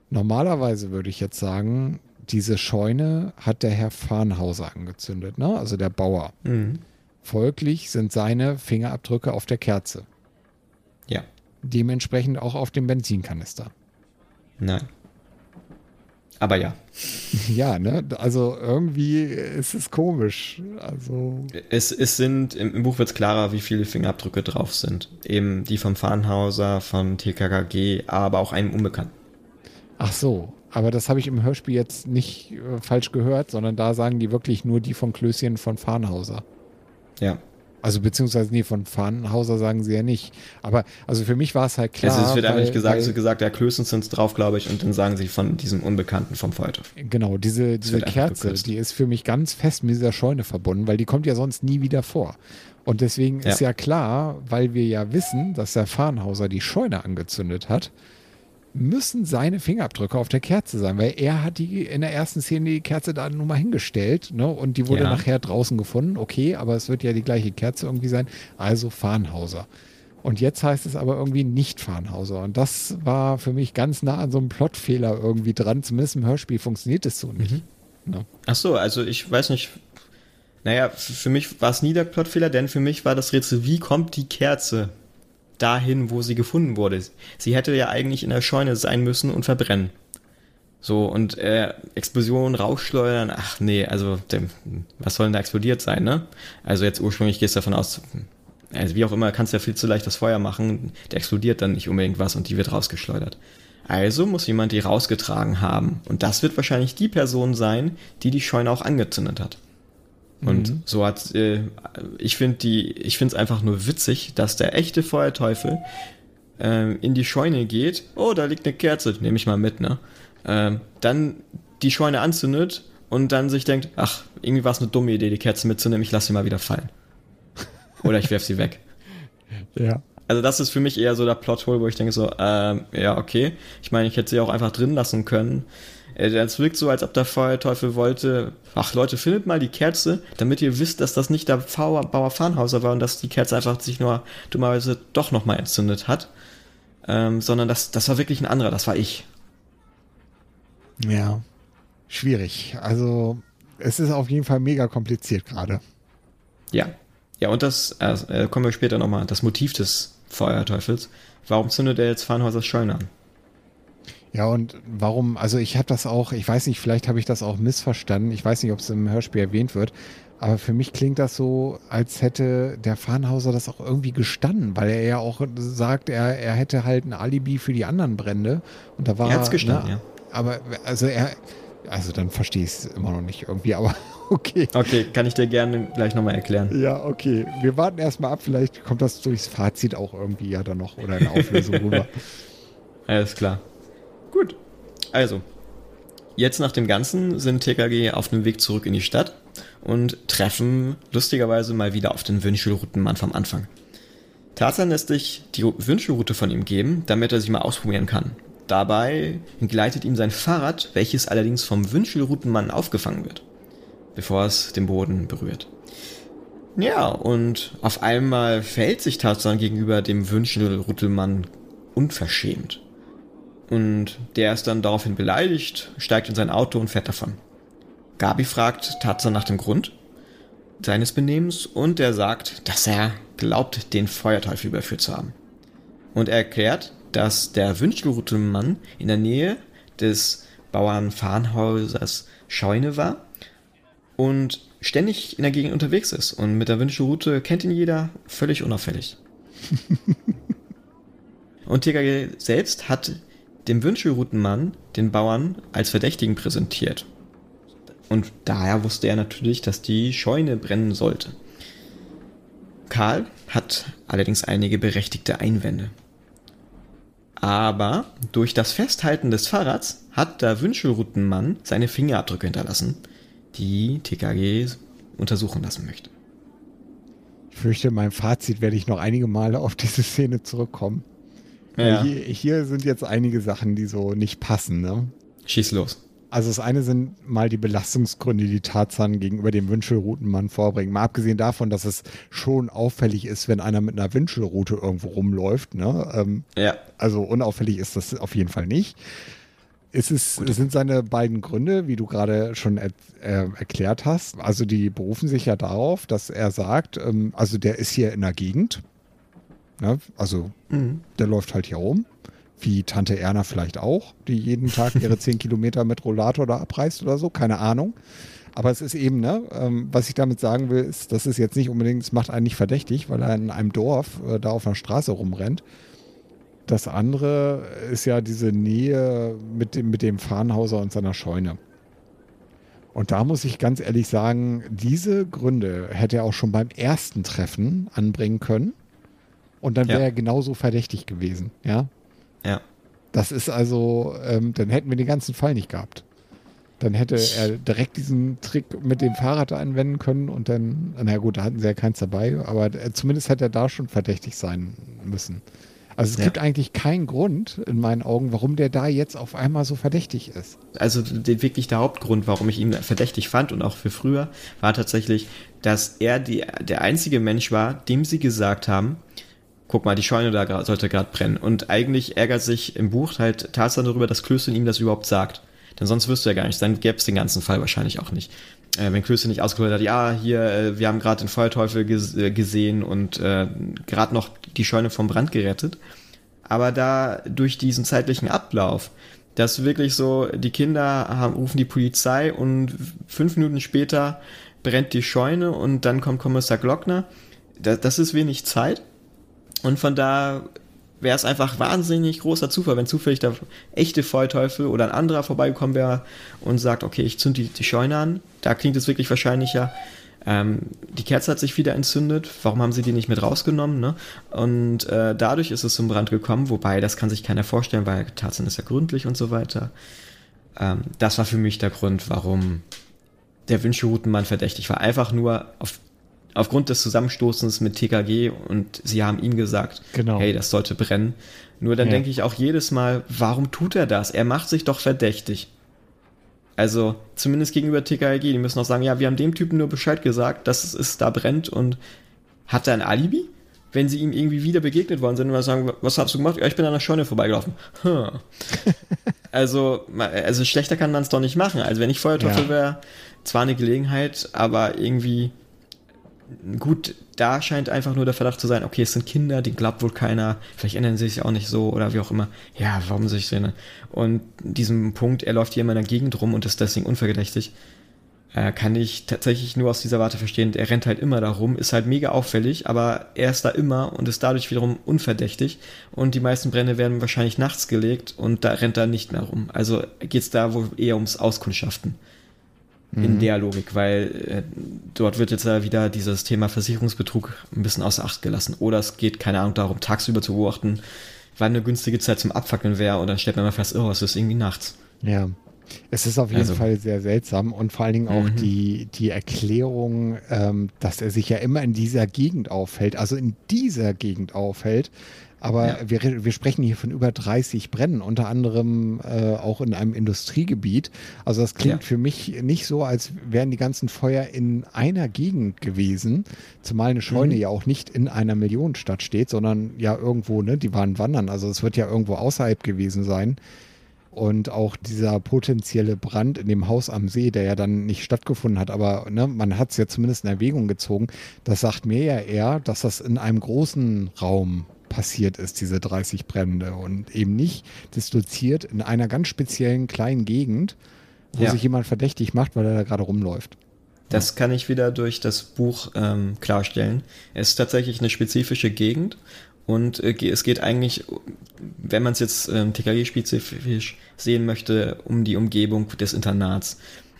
Normalerweise würde ich jetzt sagen, diese Scheune hat der Herr Farnhauser angezündet, ne? also der Bauer. Mhm. Folglich sind seine Fingerabdrücke auf der Kerze, Ja. dementsprechend auch auf dem Benzinkanister. Nein. Aber ja. Ja, ne? Also irgendwie ist es komisch. Also, Es, es sind, im, Buch wird es klarer, wie viele Fingerabdrücke drauf sind. Eben die vom Farnhauser, von TKKG, aber auch einem Unbekannten. ach so. Aber das habe ich im Hörspiel jetzt nicht äh, falsch gehört, sondern da sagen die wirklich nur die von Klößchen von Farnhauser. Ja. Also beziehungsweise nee, von Farnhauser sagen sie ja nicht. Aber also für mich war es halt klar. also es wird einfach nicht gesagt, es wird gesagt, ja, Klößen sind drauf, glaube ich, und dann sagen sie von diesem Unbekannten vom Feuertopf. Genau, diese, diese Kerze, die ist für mich ganz fest mit dieser Scheune verbunden, weil die kommt ja sonst nie wieder vor. Und deswegen ist Ja. ja klar, weil wir ja wissen, dass der Farnhauser die Scheune angezündet hat, müssen seine Fingerabdrücke auf der Kerze sein, weil er hat die in der ersten Szene die Kerze da nun mal hingestellt, ne? Und die wurde Ja. nachher draußen gefunden, okay, aber es wird ja die gleiche Kerze irgendwie sein, also Farnhauser. Und jetzt heißt es aber irgendwie nicht Farnhauser. Und das war für mich ganz nah an so einem Plotfehler irgendwie dran. Zumindest im Hörspiel funktioniert es so nicht. Ne? Ach so, also ich weiß nicht. Naja, für mich war es nie der Plotfehler, denn für mich war das Rätsel, wie kommt die Kerze dahin, wo sie gefunden wurde? Sie hätte ja eigentlich in der Scheune sein müssen und verbrennen. So, und äh, Explosion, Rauchschleudern, ach nee, also dem, was soll denn da explodiert sein, ne? Also jetzt ursprünglich gehst du davon aus, also wie auch immer, kannst du ja viel zu leicht das Feuer machen, der explodiert dann nicht unbedingt was und die wird rausgeschleudert. Also muss jemand die rausgetragen haben. Und das wird wahrscheinlich die Person sein, die die Scheune auch angezündet hat. Und so hat, äh, ich finde die, ich finde es einfach nur witzig, dass der echte Feuerteufel ähm, in die Scheune geht. Oh, da liegt eine Kerze, nehme ich mal mit, ne? Ähm, dann die Scheune anzündet und dann sich denkt, ach, irgendwie war es eine dumme Idee, die Kerze mitzunehmen, ich lasse sie mal wieder fallen. Oder ich werf sie weg. Ja. Also das ist für mich eher so der Plothole, wo ich denke so, ähm, ja, okay. Ich meine, ich hätte sie auch einfach drin lassen können. Äh, Das wirkt so, als ob der Feuerteufel wollte, ach Leute, findet mal die Kerze, damit ihr wisst, dass das nicht der Bauer Bauer Farnhauser war und dass die Kerze einfach sich nur dummerweise doch nochmal entzündet hat. Ähm, sondern das, das war wirklich ein anderer, das war ich. Ja. Schwierig. Also, es ist auf jeden Fall mega kompliziert gerade. Ja. Ja, und das, äh, kommen wir später nochmal, das Motiv des Feuerteufels. Warum zündet er jetzt Farnhausers Scheune an? Ja, und warum, also ich habe das auch, ich weiß nicht, vielleicht habe ich das auch missverstanden. Ich weiß nicht, ob es im Hörspiel erwähnt wird. Aber für mich klingt das so, als hätte der Farnhauser das auch irgendwie gestanden, weil er ja auch sagt, er, er hätte halt ein Alibi für die anderen Brände. Und da war Er hat's gestanden, ne, ja. Aber also er, also dann verstehe ich es immer noch nicht irgendwie, aber okay. Okay, kann ich dir gerne gleich nochmal erklären. Ja, okay. Wir warten erstmal ab, vielleicht kommt das durchs Fazit auch irgendwie ja dann noch oder eine Auflösung rüber. Alles klar. Gut. Also, jetzt nach dem Ganzen sind TKG auf dem Weg zurück in die Stadt und treffen lustigerweise mal wieder auf den Wünschelroutenmann vom Anfang. Tarzan lässt sich die Wünschelroute von ihm geben, damit er sich mal ausprobieren kann. Dabei gleitet ihm sein Fahrrad, welches allerdings vom Wünschelroutenmann aufgefangen wird, bevor es den Boden berührt. Ja, und auf einmal verhält sich Tarzan gegenüber dem Wünschelroutenmann unverschämt. Und der ist dann daraufhin beleidigt, steigt in sein Auto und fährt davon. Gabi fragt Tarzan nach dem Grund seines Benehmens und er sagt, dass er glaubt, den Feuerteufel überführt zu haben. Und er erklärt, dass der Wünschelroutenmann in der Nähe des Bauern Farnhausers Scheune war und ständig in der Gegend unterwegs ist. Und mit der Wünschelroute kennt ihn jeder völlig unauffällig. und TKG selbst hat dem Wünschelroutenmann den Bauern als Verdächtigen präsentiert. Und daher wusste er natürlich, dass die Scheune brennen sollte. Karl hat allerdings einige berechtigte Einwände. Aber durch das Festhalten des Fahrrads hat der Wünschelroutenmann seine Fingerabdrücke hinterlassen, die TKG untersuchen lassen möchte. Ich fürchte, in meinem Fazit werde ich noch einige Male auf diese Szene zurückkommen. Ja. Hier, hier sind jetzt einige Sachen, die so nicht passen. Ne? Schieß los. Also das eine sind mal die Belastungsgründe, die Tarzan gegenüber dem Wünschelroutenmann vorbringt. Mal abgesehen davon, dass es schon auffällig ist, wenn einer mit einer Wünschelroute irgendwo rumläuft. Ne? Ähm, Ja. also unauffällig ist das auf jeden Fall nicht. Es, ist, es sind seine beiden Gründe, wie du gerade schon er, äh, erklärt hast. Also die berufen sich ja darauf, dass er sagt, ähm, also der ist hier in der Gegend. Ne? Also der läuft halt hier rum. Wie Tante Erna vielleicht auch, die jeden Tag ihre 10 Kilometer mit Rollator da abreißt oder so, keine Ahnung. Aber es ist eben, ne, ähm, was ich damit sagen will, ist, das ist jetzt nicht unbedingt, es macht einen nicht verdächtig, weil er in einem Dorf äh, da auf einer Straße rumrennt. Das andere ist ja diese Nähe mit dem, mit dem Farnhauser und seiner Scheune. Und da muss ich ganz ehrlich sagen, diese Gründe hätte er auch schon beim ersten Treffen anbringen können. Und dann wäre Ja. er genauso verdächtig gewesen, ja. Ja. Das ist also, ähm, dann hätten wir den ganzen Fall nicht gehabt. Dann hätte er direkt diesen Trick mit dem Fahrrad anwenden können und dann, na gut, da hatten sie ja keins dabei, aber äh, zumindest hätte er da schon verdächtig sein müssen. Also es Ja. gibt eigentlich keinen Grund in meinen Augen, warum der da jetzt auf einmal so verdächtig ist. also der, wirklich der Hauptgrund, warum ich ihn verdächtig fand und auch für früher, war tatsächlich, dass er die, der einzige Mensch war, dem sie gesagt haben, guck mal, die Scheune da gra- sollte gerade brennen. Und eigentlich ärgert sich im Buch halt Tarzan darüber, dass Klößchen ihm das überhaupt sagt. Denn sonst wüsste er gar nicht, dann gäbe es den ganzen Fall wahrscheinlich auch nicht. Äh, wenn Klößchen nicht ausgeholt hat, ja, hier, äh, wir haben gerade den Feuerteufel ges äh, gesehen und äh, gerade noch die Scheune vom Brand gerettet. Aber da durch diesen zeitlichen Ablauf, dass wirklich so, die Kinder haben, rufen die Polizei und fünf Minuten später brennt die Scheune und dann kommt Kommissar Glockner. Das, das ist wenig Zeit. Und von da wäre es einfach wahnsinnig großer Zufall, wenn zufällig der echte Feuerteufel oder ein anderer vorbeigekommen wäre und sagt, okay, ich zünd die, die Scheune an. Da klingt es wirklich wahrscheinlicher. Ähm, die Kerze hat sich wieder entzündet. Warum haben sie die nicht mit rausgenommen? Ne? Und äh, dadurch ist es zum Brand gekommen, wobei das kann sich keiner vorstellen, weil Tarzan ist ja gründlich und so weiter. Ähm, das war für mich der Grund, warum der Wünschelroutenmann verdächtig war. Einfach nur auf, aufgrund des Zusammenstoßens mit TKG und sie haben ihm gesagt, Genau. hey, das sollte brennen. Nur dann Ja. denke ich auch jedes Mal, warum tut er das? Er macht sich doch verdächtig. Also zumindest gegenüber TKG, die müssen auch sagen, ja, wir haben dem Typen nur Bescheid gesagt, dass es da brennt und hat er ein Alibi? Wenn sie ihm irgendwie wieder begegnet worden sind und sagen, was hast du gemacht? Ja, ich bin an der Scheune vorbeigelaufen. Hm. also, also schlechter kann man es doch nicht machen. Also wenn ich Feuerteufel ja. wäre, zwar eine Gelegenheit, aber irgendwie gut, da scheint einfach nur der Verdacht zu sein, okay, es sind Kinder, die glaubt wohl keiner, vielleicht ändern sie sich auch nicht so oder wie auch immer. Ja, warum sich so? Und diesem Punkt, er läuft hier immer in der Gegend rum und ist deswegen unverdächtig, äh, kann ich tatsächlich nur aus dieser Warte verstehen. Er rennt halt immer da rum, ist halt mega auffällig, aber er ist da immer und ist dadurch wiederum unverdächtig. Und die meisten Brände werden wahrscheinlich nachts gelegt und da rennt er nicht mehr rum. Also geht es da wohl eher ums Auskundschaften in mhm. der Logik, weil äh, dort wird jetzt ja wieder dieses Thema Versicherungsbetrug ein bisschen außer Acht gelassen. Oder es geht, keine Ahnung, darum, tagsüber zu beobachten, wann eine günstige Zeit zum Abfackeln wäre und dann stellt man mal fest, oh, es ist irgendwie nachts. Ja. Es ist auf jeden also. Fall sehr seltsam und vor allen Dingen auch mhm. die, die Erklärung, ähm, dass er sich ja immer in dieser Gegend aufhält, also in dieser Gegend aufhält, aber ja. wir, wir sprechen hier von über 30 Brennen, unter anderem äh, auch in einem Industriegebiet. Also das klingt ja. für mich nicht so, als wären die ganzen Feuer in einer Gegend gewesen. Zumal eine Scheune mhm. ja auch nicht in einer Millionenstadt steht, sondern ja irgendwo, ne, die waren wandern. Also es wird ja irgendwo außerhalb gewesen sein. Und auch dieser potenzielle Brand in dem Haus am See, der ja dann nicht stattgefunden hat, aber ne, man hat es ja zumindest in Erwägung gezogen, das sagt mir ja eher, dass das in einem großen Raum passiert ist, diese 30 Brände und eben nicht disloziert in einer ganz speziellen kleinen Gegend, wo ja. sich jemand verdächtig macht, weil er da gerade rumläuft. Das kann ich wieder durch das Buch ähm, klarstellen. Es ist tatsächlich eine spezifische Gegend und äh, es geht eigentlich, wenn man es jetzt ähm, TKG-spezifisch sehen möchte, um die Umgebung des Internats.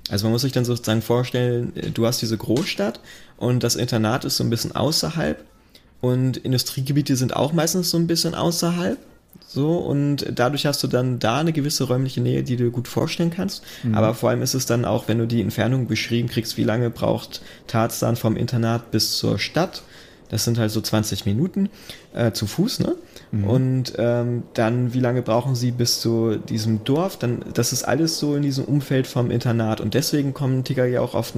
Also man muss sich dann sozusagen vorstellen, äh, du hast diese Großstadt und das Internat ist so ein bisschen außerhalb und Industriegebiete sind auch meistens so ein bisschen außerhalb. So, und dadurch hast du dann da eine gewisse räumliche Nähe, die du gut vorstellen kannst. Mhm. Aber vor allem ist es dann auch, wenn du die Entfernung beschrieben kriegst, wie lange braucht Tarzan vom Internat bis zur Stadt. Das sind halt so 20 Minuten äh, zu Fuß, ne? Mhm. Und ähm, dann, wie lange brauchen sie bis zu diesem Dorf? Dann, das ist alles so in diesem Umfeld vom Internat. Und deswegen kommen Tiger ja auch auf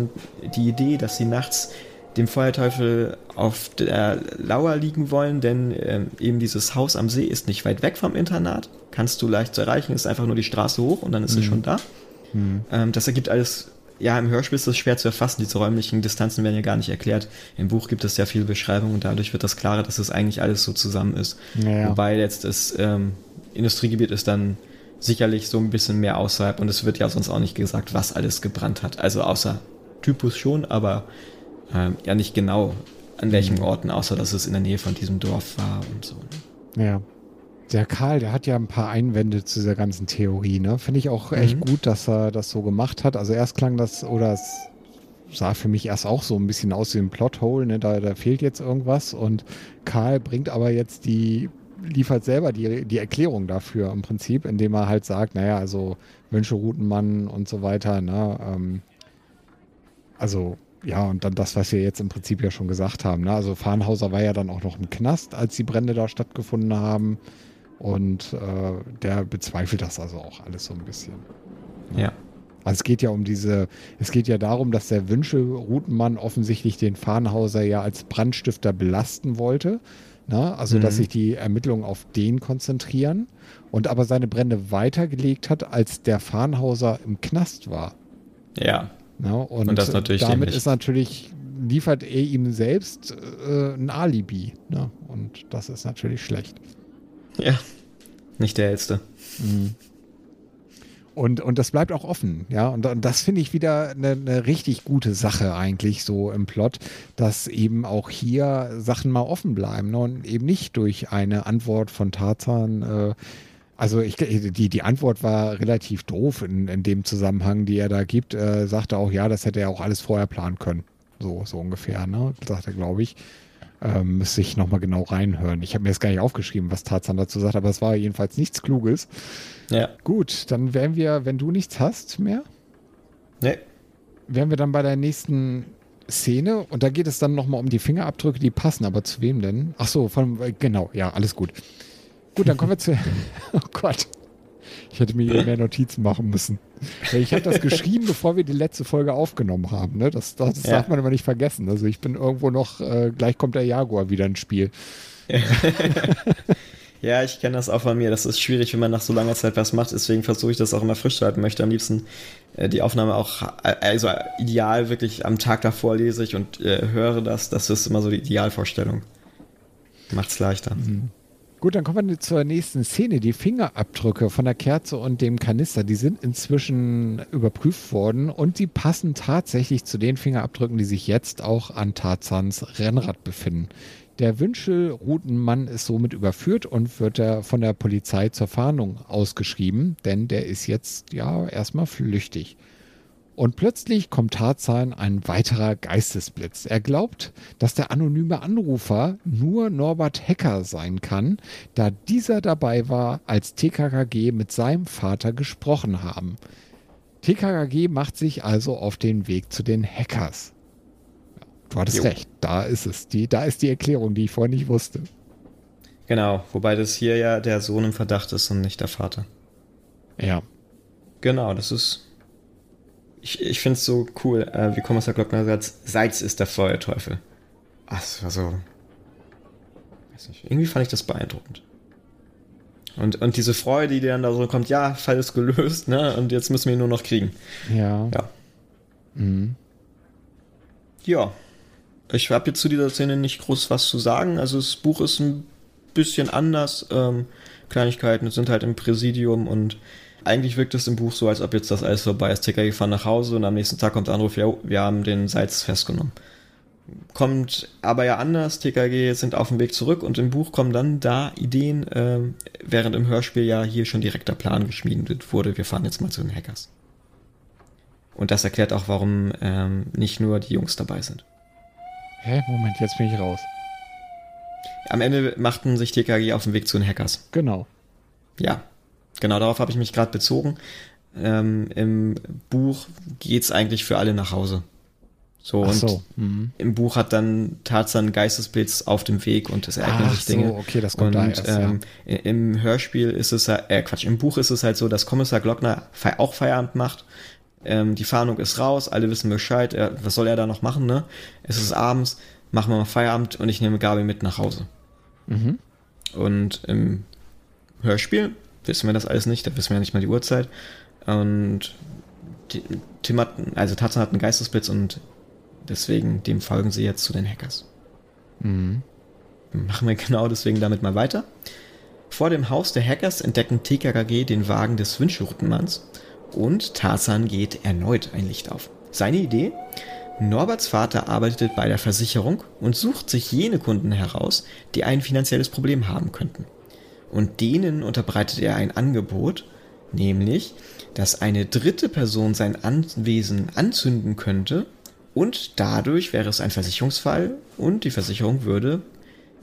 die Idee, dass sie nachts dem Feuerteufel auf der Lauer liegen wollen, denn äh, eben dieses Haus am See ist nicht weit weg vom Internat. Kannst du leicht zu erreichen, ist einfach nur die Straße hoch und dann ist mhm. es schon da. Mhm. Ähm, das ergibt alles, ja, im Hörspiel ist es schwer zu erfassen, diese räumlichen Distanzen werden ja gar nicht erklärt. Im Buch gibt es ja viele Beschreibungen und dadurch wird das klarer, dass es eigentlich alles so zusammen ist. Ja, Wobei jetzt das ähm, Industriegebiet ist dann sicherlich so ein bisschen mehr außerhalb und es wird ja sonst auch nicht gesagt, was alles gebrannt hat. Also außer Typus schon, aber äh, ja nicht genau an welchen mhm. Orten, außer dass es in der Nähe von diesem Dorf war und so. Ne? Ja. Der Karl, der hat ja ein paar Einwände zu dieser ganzen Theorie, ne? Finde ich auch echt mhm. gut, dass er das so gemacht hat. Also erst klang das, oder es sah für mich erst auch so ein bisschen aus wie ein Plothole, ne? Da, da fehlt jetzt irgendwas und Karl bringt aber jetzt die, liefert selber die, die Erklärung dafür im Prinzip, indem er halt sagt, naja, also Wünsche, Routenmann und so weiter, ne? Ähm, also ja, und dann das, was wir jetzt im Prinzip ja schon gesagt haben. Ne? Also Farnhauser war ja dann auch noch im Knast, als die Brände da stattgefunden haben. Und äh, der bezweifelt das also auch alles so ein bisschen. Ne? Ja. Also es geht ja um diese, es geht ja darum, dass der Wünsche-Rutenmann offensichtlich den Farnhauser ja als Brandstifter belasten wollte. Ne? Also mhm. dass sich die Ermittlungen auf den konzentrieren und aber seine Brände weitergelegt hat, als der Farnhauser im Knast war. Ja. Ja, ne? und, und damit dämlich. ist natürlich, liefert er ihm selbst äh, ein Alibi. Ne? Und das ist natürlich schlecht. Ja, nicht der Hellste. Mhm. Und, und das bleibt auch offen, ja. Und, und das finde ich wieder eine, eine, richtig gute Sache eigentlich so im Plot, dass eben auch hier Sachen mal offen bleiben ne? und eben nicht durch eine Antwort von Tarzan äh, also ich, die, die Antwort war relativ doof in, in dem Zusammenhang, die er da gibt. Er sagte auch, ja, das hätte er auch alles vorher planen können. So, so ungefähr, ne? Sagt er, glaube ich. Ähm, müsste ich nochmal genau reinhören. Ich habe mir das gar nicht aufgeschrieben, was Tarzan dazu sagt, aber es war jedenfalls nichts Kluges. Ja. Gut, dann wären wir, wenn du nichts hast mehr, nee. wären wir dann bei der nächsten Szene und da geht es dann nochmal um die Fingerabdrücke, die passen, aber zu wem denn? Ach so, von, genau, ja, alles gut. Gut, dann kommen wir zu. Oh Gott. Ich hätte mir mehr Notizen machen müssen. Ich habe das geschrieben, bevor wir die letzte Folge aufgenommen haben. Ne? Das, das Ja. darf man immer nicht vergessen. Also ich bin irgendwo noch, äh, gleich kommt der Jaguar wieder ins Spiel. Ja, ich kenne das auch von mir. Das ist schwierig, wenn man nach so langer Zeit was macht. Deswegen versuche ich das auch immer frisch zu halten. Möchte am liebsten äh, die Aufnahme auch, äh, also ideal wirklich am Tag davor lese ich und äh, höre das. Das ist immer so die Idealvorstellung. Macht's leichter. Gut, dann kommen wir zur nächsten Szene. Die Fingerabdrücke von der Kerze und dem Kanister, die sind inzwischen überprüft worden und die passen tatsächlich zu den Fingerabdrücken, die sich jetzt auch an Tarzans Rennrad befinden. Der Wünschelroutenmann ist somit überführt und wird er von der Polizei zur Fahndung ausgeschrieben, denn der ist jetzt ja erstmal flüchtig. Und plötzlich kommt Tarzan ein weiterer Geistesblitz. Er glaubt, dass der anonyme Anrufer nur Norbert Hecker sein kann, da dieser dabei war, als TKKG mit seinem Vater gesprochen haben. TKKG macht sich also auf den Weg zu den Hackers. Du hattest Jo. recht, da ist es. Die, da ist die Erklärung, die ich vorher nicht wusste. Genau, wobei das hier ja der Sohn im Verdacht ist und nicht der Vater. Ja. Genau, das ist. Ich, ich finde es so cool, äh, wie Kommissar Glockner sagt, Salz ist der Feuerteufel. Ach, das war so. Weiß nicht, irgendwie fand ich das beeindruckend. Und, und diese Freude, die dann da so kommt, ja, Fall ist gelöst, ne? Und jetzt müssen wir ihn nur noch kriegen. Ja. Ja. Mhm. Ja. Ich habe jetzt zu dieser Szene nicht groß was zu sagen. Also das Buch ist ein bisschen anders. Ähm, Kleinigkeiten sind halt im Präsidium und eigentlich wirkt es im Buch so, als ob jetzt das alles vorbei ist. TKG fahren nach Hause und am nächsten Tag kommt der Anruf, ja, wir haben den Salz festgenommen. Kommt aber ja anders, TKG sind auf dem Weg zurück und im Buch kommen dann da Ideen, ähm, während im Hörspiel ja hier schon direkt der Plan geschmiedet wurde, wir fahren jetzt mal zu den Hackers. Und das erklärt auch, warum ähm, nicht nur die Jungs dabei sind. Hä? Moment, jetzt bin ich raus. Am Ende machten sich TKG auf den Weg zu den Hackers. Genau. Ja, genau darauf habe ich mich gerade bezogen. Ähm, Im Buch geht's eigentlich für alle nach Hause. So, Ach und so. Mhm. im Buch hat dann Tarzan einen Geistesblitz auf dem Weg und es ereignen Ach sich Dinge. so, okay, das kommt und da erst, ähm, i- im Hörspiel ist es, ja- äh, Quatsch, im Buch ist es halt so, dass Kommissar Glockner fe auch Feierabend macht. Ähm, die Fahndung ist raus, alle wissen Bescheid. Er, was soll er da noch machen, ne? Es ist abends, machen wir mal Feierabend und ich nehme Gabi mit nach Hause. Mhm. Und im Hörspiel wissen wir das alles nicht, da wissen wir ja nicht mal die Uhrzeit. Und die, Tim hat, also Tarzan hat einen Geistesblitz und deswegen dem folgen sie jetzt zu den Hackers. Mhm. Machen wir genau deswegen damit mal weiter. Vor dem Haus der Hackers entdecken TKKG den Wagen des Wünschelroutenmanns und Tarzan geht erneut ein Licht auf. Seine Idee? Norberts Vater arbeitet bei der Versicherung und sucht sich jene Kunden heraus, die ein finanzielles Problem haben könnten. Und denen unterbreitet er ein Angebot, nämlich, dass eine dritte Person sein Anwesen anzünden könnte und dadurch wäre es ein Versicherungsfall und die Versicherung würde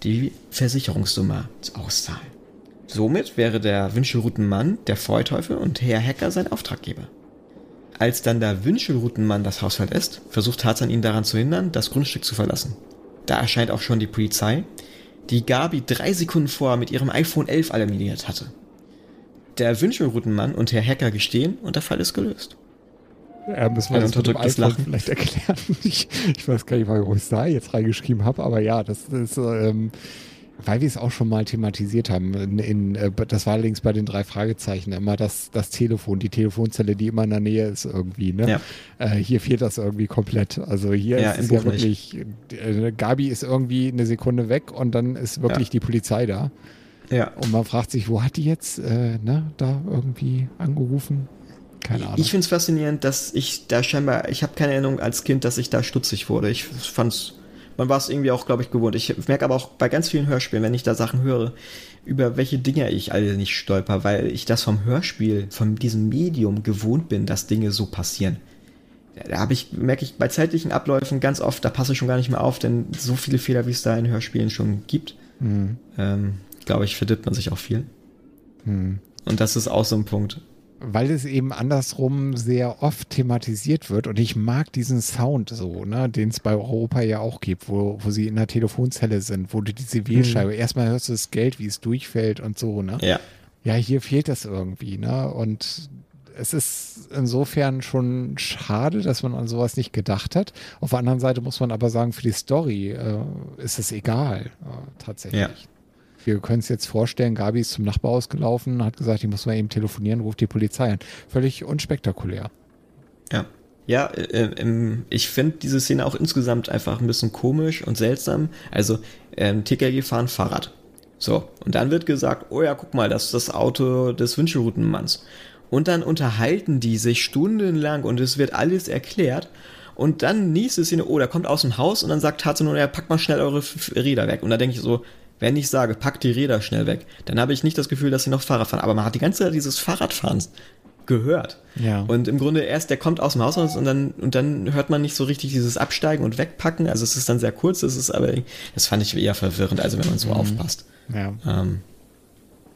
die Versicherungssumme auszahlen. Somit wäre der Wünschelroutenmann der Feuerteufel und Herr Hacker sein Auftraggeber. Als dann der Wünschelroutenmann das Haus verlässt, versucht Tarzan ihn daran zu hindern, das Grundstück zu verlassen. Da erscheint auch schon die Polizei, die Gabi drei Sekunden vorher mit ihrem iPhone 11 alarmiert hatte. Der Wünschelroutenmann und Herr Hacker gestehen und der Fall ist gelöst. Ja, müssen wir Ein das Lachen. vielleicht erklären. Ich, ich weiß gar nicht, warum ich es da jetzt reingeschrieben habe, aber ja, das ist, ähm, weil wir es auch schon mal thematisiert haben. In, in, äh, das war allerdings bei den drei Fragezeichen immer das, das Telefon, die Telefonzelle, die immer in der Nähe ist irgendwie. Ne? Ja. Äh, hier fehlt das irgendwie komplett. Also hier Ja, ist es ja wirklich, äh, Gabi ist irgendwie eine Sekunde weg und dann ist wirklich Ja. die Polizei da. Ja. Und man fragt sich, wo hat die jetzt äh, ne, da irgendwie angerufen? Keine Ahnung. Ich finde es faszinierend, dass ich da scheinbar, ich habe keine Erinnerung als Kind, dass ich da stutzig wurde. Ich fand's, man war es irgendwie auch, glaube ich, gewohnt. Ich merke aber auch bei ganz vielen Hörspielen, wenn ich da Sachen höre, über welche Dinge ich alle nicht stolper, weil ich das vom Hörspiel, von diesem Medium gewohnt bin, dass Dinge so passieren. Da habe ich, merke ich bei zeitlichen Abläufen ganz oft, da passe ich schon gar nicht mehr auf, denn so viele Fehler, wie es da in Hörspielen schon gibt, Hm, ähm, glaube ich, verdirbt man sich auch viel. hm. Und das ist auch so ein Punkt. Weil es eben andersrum sehr oft thematisiert wird und ich mag diesen Sound so, ne, den es bei Europa ja auch gibt, wo, wo sie in der Telefonzelle sind, wo du diese Wählscheibe, erstmal hörst du das Geld, wie es durchfällt und so, ne? Ja. Ja, hier fehlt das irgendwie, ne? Und es ist insofern schon schade, dass man an sowas nicht gedacht hat. Auf der anderen Seite muss man aber sagen, für die Story äh, ist es egal, äh, tatsächlich. Ja. Wir können es jetzt vorstellen, Gabi ist zum Nachbarhaus gelaufen, hat gesagt, ich muss mal eben telefonieren, ruft die Polizei an. Völlig unspektakulär. Ja. Ja, äh, ähm, ich finde diese Szene auch insgesamt einfach ein bisschen komisch und seltsam. Also, ähm, TKG fahren Fahrrad. So, und dann wird gesagt, oh ja, guck mal, das ist das Auto des Wünschelroutenmanns. Und dann unterhalten die sich stundenlang und es wird alles erklärt. Und dann nächste Szene, oh, der kommt aus dem Haus und dann sagt Tarzan nur, ja, packt mal schnell eure Räder weg. Und da denke ich so, wenn ich sage, packt die Räder schnell weg, dann habe ich nicht das Gefühl, dass sie noch Fahrrad fahren. Aber man hat die ganze Zeit dieses Fahrradfahren gehört. Ja. Und im Grunde erst, der kommt aus dem Haus raus und dann, und dann hört man nicht so richtig dieses Absteigen und Wegpacken. Also es ist dann sehr kurz, das ist aber, das fand ich eher verwirrend, also wenn man so aufpasst. Ja. Ähm,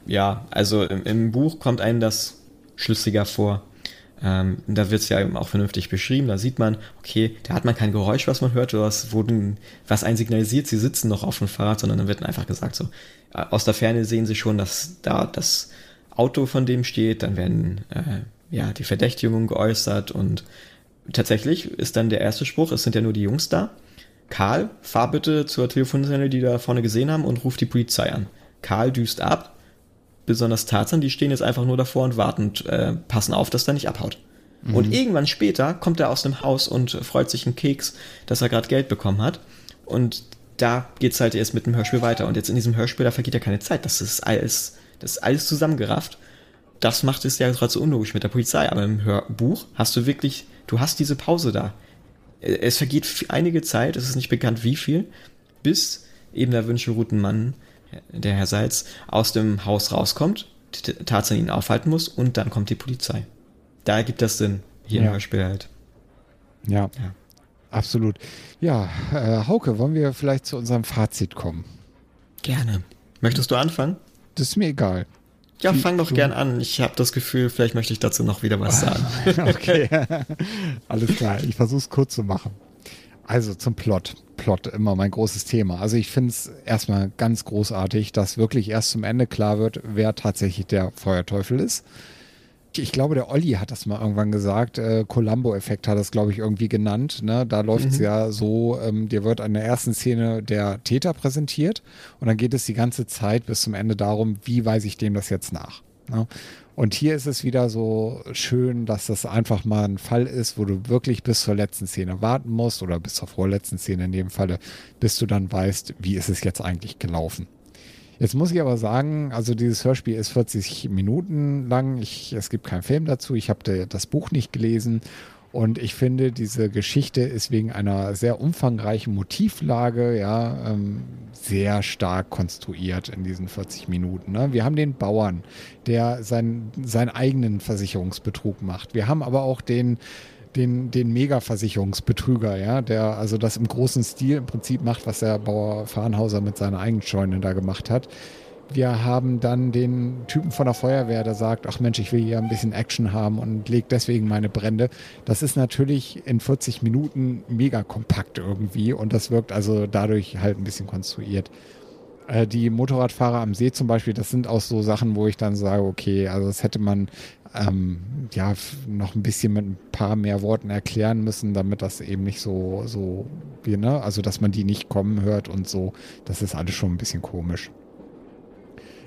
ja, also im, im Buch kommt einem das schlüssiger vor. Ähm, da wird es ja eben auch vernünftig beschrieben. Da sieht man, okay, da hat man kein Geräusch, was man hört, oder was, wurden, was einen signalisiert, sie sitzen noch auf dem Fahrrad, sondern dann wird einfach gesagt, so, äh, aus der Ferne sehen sie schon, dass da das Auto von dem steht, dann werden äh, ja die Verdächtigungen geäußert und tatsächlich ist dann der erste Spruch, es sind ja nur die Jungs da. Karl, fahr bitte zur Telefonzelle, die da vorne gesehen haben, und ruf die Polizei an. Karl düst ab, besonders Tarzan, die stehen jetzt einfach nur davor und warten und äh, passen auf, dass der nicht abhaut. Und irgendwann später kommt er aus dem Haus und freut sich einen Keks, dass er gerade Geld bekommen hat. Und da geht's halt erst mit dem Hörspiel weiter. Und jetzt in diesem Hörspiel, da vergeht ja keine Zeit. Das ist alles, das ist alles zusammengerafft. Das macht es ja gerade so unlogisch mit der Polizei. Aber im Hörbuch hast du wirklich, du hast diese Pause da. Es vergeht einige Zeit, es ist nicht bekannt wie viel, bis eben der Wünschelroutenmann, der Herr Salz, aus dem Haus rauskommt, Tarzan ihn aufhalten muss und dann kommt die Polizei. Da ergibt das Sinn. Hier Ja. im Hörspiel halt. Ja, Ja. absolut. Ja, äh, Hauke, wollen wir vielleicht zu unserem Fazit kommen? Gerne. Möchtest du anfangen? Das ist mir egal. Ja, fang doch gern an. Ich habe das Gefühl, vielleicht möchte ich dazu noch wieder was sagen. Okay, alles klar. Ich versuche es kurz zu machen. Also zum Plot. Plot, immer mein großes Thema. Also ich finde es erstmal ganz großartig, dass wirklich erst zum Ende klar wird, wer tatsächlich der Feuerteufel ist. Ich glaube, der Olli hat das mal irgendwann gesagt. Äh, Columbo-Effekt hat das, glaube ich, irgendwie genannt. Ne? Da läuft es ja so, ähm, dir wird in der ersten Szene der Täter präsentiert und dann geht es die ganze Zeit bis zum Ende darum, wie weise ich dem das jetzt nach. Ne? Und hier ist es wieder so schön, dass das einfach mal ein Fall ist, wo du wirklich bis zur letzten Szene warten musst oder bis zur vorletzten Szene in dem Falle, bis du dann weißt, wie ist es jetzt eigentlich gelaufen. Jetzt muss ich aber sagen, also dieses Hörspiel ist 40 Minuten lang. Ich, es gibt keinen Film dazu. Ich habe das Buch nicht gelesen. Und ich finde, diese Geschichte ist wegen einer sehr umfangreichen Motivlage ja ähm, sehr stark konstruiert in diesen 40 Minuten. Ne? Wir haben den Bauern, der sein, seinen eigenen Versicherungsbetrug macht. Wir haben aber auch den den, den Mega-Versicherungsbetrüger, ja, der also das im großen Stil im Prinzip macht, was der Bauer Farnhauser mit seiner eigenen Scheune da gemacht hat. Wir haben dann den Typen von der Feuerwehr, der sagt, ach Mensch, ich will hier ein bisschen Action haben und legt deswegen meine Brände. Das ist natürlich in 40 Minuten mega kompakt irgendwie und das wirkt also dadurch halt ein bisschen konstruiert. Äh, Die Motorradfahrer am See zum Beispiel, das sind auch so Sachen, wo ich dann sage, okay, also das hätte man ähm, ja noch ein bisschen mit ein paar mehr Worten erklären müssen, damit das eben nicht so, so, wie, ne, also dass man die nicht kommen hört und so. Das ist alles schon ein bisschen komisch.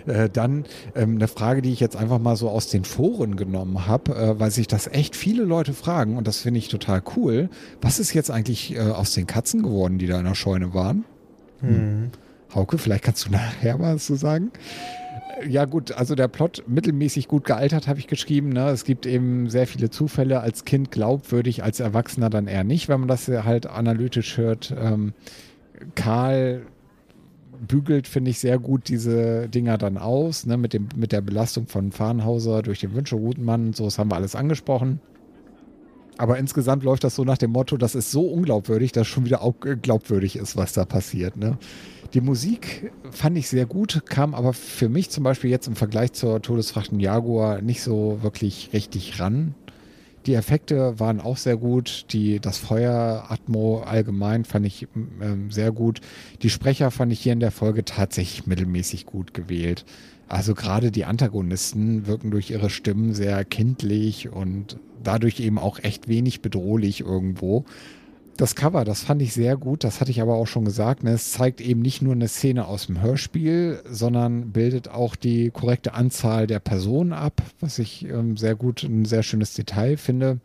Äh, dann ähm, eine Frage, die ich jetzt einfach mal so aus den Foren genommen habe, äh, weil sich das echt viele Leute fragen und das finde ich total cool. Was ist jetzt eigentlich äh, aus den Katzen geworden, die da in der Scheune waren? Hm. Hauke, vielleicht kannst du nachher mal was zu sagen. Ja gut, also der Plot mittelmäßig gut gealtert, habe ich geschrieben. Ne? Es gibt eben sehr viele Zufälle, als Kind glaubwürdig, als Erwachsener dann eher nicht, wenn man das halt analytisch hört. Ähm, Karl bügelt, finde ich, sehr gut diese Dinger dann aus, ne, mit, dem, mit der Belastung von Farnhauser durch den Wünscheroutenmann und so, das haben wir alles angesprochen. Aber insgesamt läuft das so nach dem Motto, das ist so unglaubwürdig, dass schon wieder auch glaubwürdig ist, was da passiert. Ne? Die Musik fand ich sehr gut, kam aber für mich zum Beispiel jetzt im Vergleich zur Todesfracht im Jaguar nicht so wirklich richtig ran. Die Effekte waren auch sehr gut. Die, das Feuer, Atmo allgemein fand ich ähm, sehr gut. Die Sprecher fand ich hier in der Folge tatsächlich mittelmäßig gut gewählt. Also gerade die Antagonisten wirken durch ihre Stimmen sehr kindlich und dadurch eben auch echt wenig bedrohlich irgendwo. Das Cover, das fand ich sehr gut, das hatte ich aber auch schon gesagt. Ne? Es zeigt eben nicht nur eine Szene aus dem Hörspiel, sondern bildet auch die korrekte Anzahl der Personen ab, was ich ähm, sehr gut, ein sehr schönes Detail finde.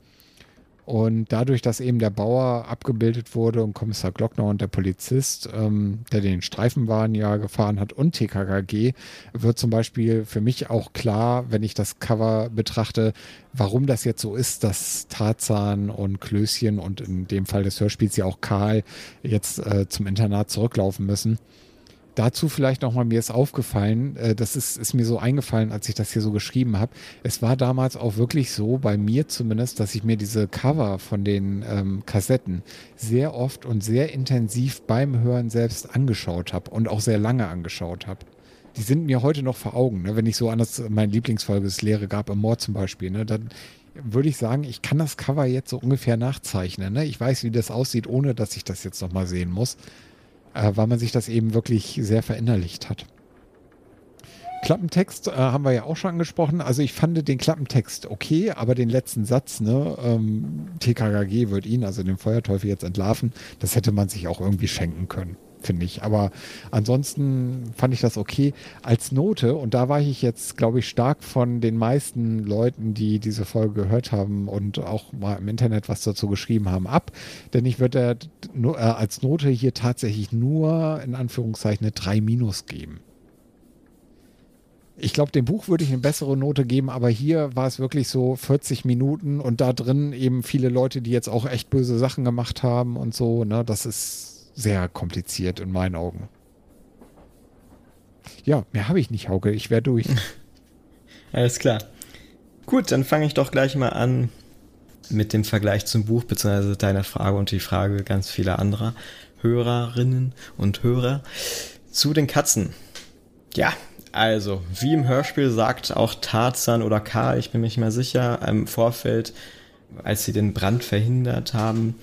Und dadurch, dass eben der Bauer abgebildet wurde und Kommissar Glockner und der Polizist, ähm, der den Streifenwagen ja gefahren hat und TKKG, wird zum Beispiel für mich auch klar, wenn ich das Cover betrachte, warum das jetzt so ist, dass Tarzan und Klößchen und in dem Fall des Hörspiels ja auch Karl jetzt äh, zum Internat zurücklaufen müssen. Dazu vielleicht nochmal, mir ist aufgefallen, äh, das ist, ist mir so eingefallen, als ich das hier so geschrieben habe. Es war damals auch wirklich so, bei mir zumindest, dass ich mir diese Cover von den ähm, Kassetten sehr oft und sehr intensiv beim Hören selbst angeschaut habe und auch sehr lange angeschaut habe. Die sind mir heute noch vor Augen, ne? wenn ich so an das, meine Lieblingsfolge des Lehre gab im Mord zum Beispiel, ne? dann würde ich sagen, ich kann das Cover jetzt so ungefähr nachzeichnen. Ne? Ich weiß, wie das aussieht, ohne dass ich das jetzt nochmal sehen muss äh, weil man sich das eben wirklich sehr verinnerlicht hat. Klappentext äh, haben wir ja auch schon angesprochen. Also ich fand den Klappentext okay, aber den letzten Satz, ne, ähm, TKKG wird ihn, also den Feuerteufel jetzt entlarven, das hätte man sich auch irgendwie schenken können finde ich. Aber ansonsten fand ich das okay als Note. Und da war ich jetzt, glaube ich, stark von den meisten Leuten, die diese Folge gehört haben und auch mal im Internet was dazu geschrieben haben, ab. Denn ich würde äh, als Note hier tatsächlich nur in Anführungszeichen eine 3 minus geben. Ich glaube, dem Buch würde ich eine bessere Note geben, aber hier war es wirklich so 40 Minuten und da drin eben viele Leute, die jetzt auch echt böse Sachen gemacht haben und so. Ne, das ist sehr kompliziert in meinen Augen. Ja, mehr habe ich nicht, Hauke. Ich wäre durch. Alles klar. Gut, dann fange ich doch gleich mal an mit dem Vergleich zum Buch, beziehungsweise deiner Frage und die Frage ganz vieler anderer Hörerinnen und Hörer zu den Katzen. Ja, also, wie im Hörspiel sagt auch Tarzan oder Karl, ich bin mir nicht mehr sicher, im Vorfeld, als sie den Brand verhindert haben,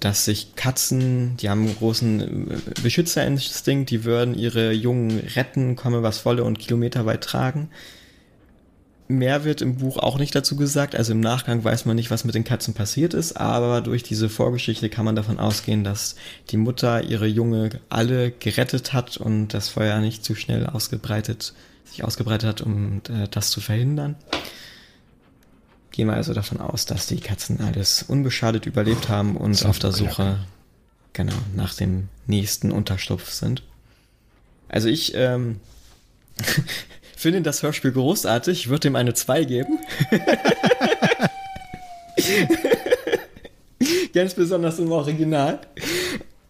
dass sich Katzen, die haben einen großen äh, Beschützerinstinkt, die würden ihre Jungen retten, komme was wolle und kilometerweit tragen. Mehr wird im Buch auch nicht dazu gesagt, also im Nachgang weiß man nicht, was mit den Katzen passiert ist, aber durch diese Vorgeschichte kann man davon ausgehen, dass die Mutter ihre Junge alle gerettet hat und das Feuer nicht zu schnell ausgebreitet, sich ausgebreitet hat, um äh, das zu verhindern. Gehen wir also davon aus, dass die Katzen alles unbeschadet überlebt haben und auf der Suche genau nach dem nächsten Unterstupf sind. Also ich ähm, finde das Hörspiel großartig, ich würde ihm eine 2 geben. Ganz besonders im Original.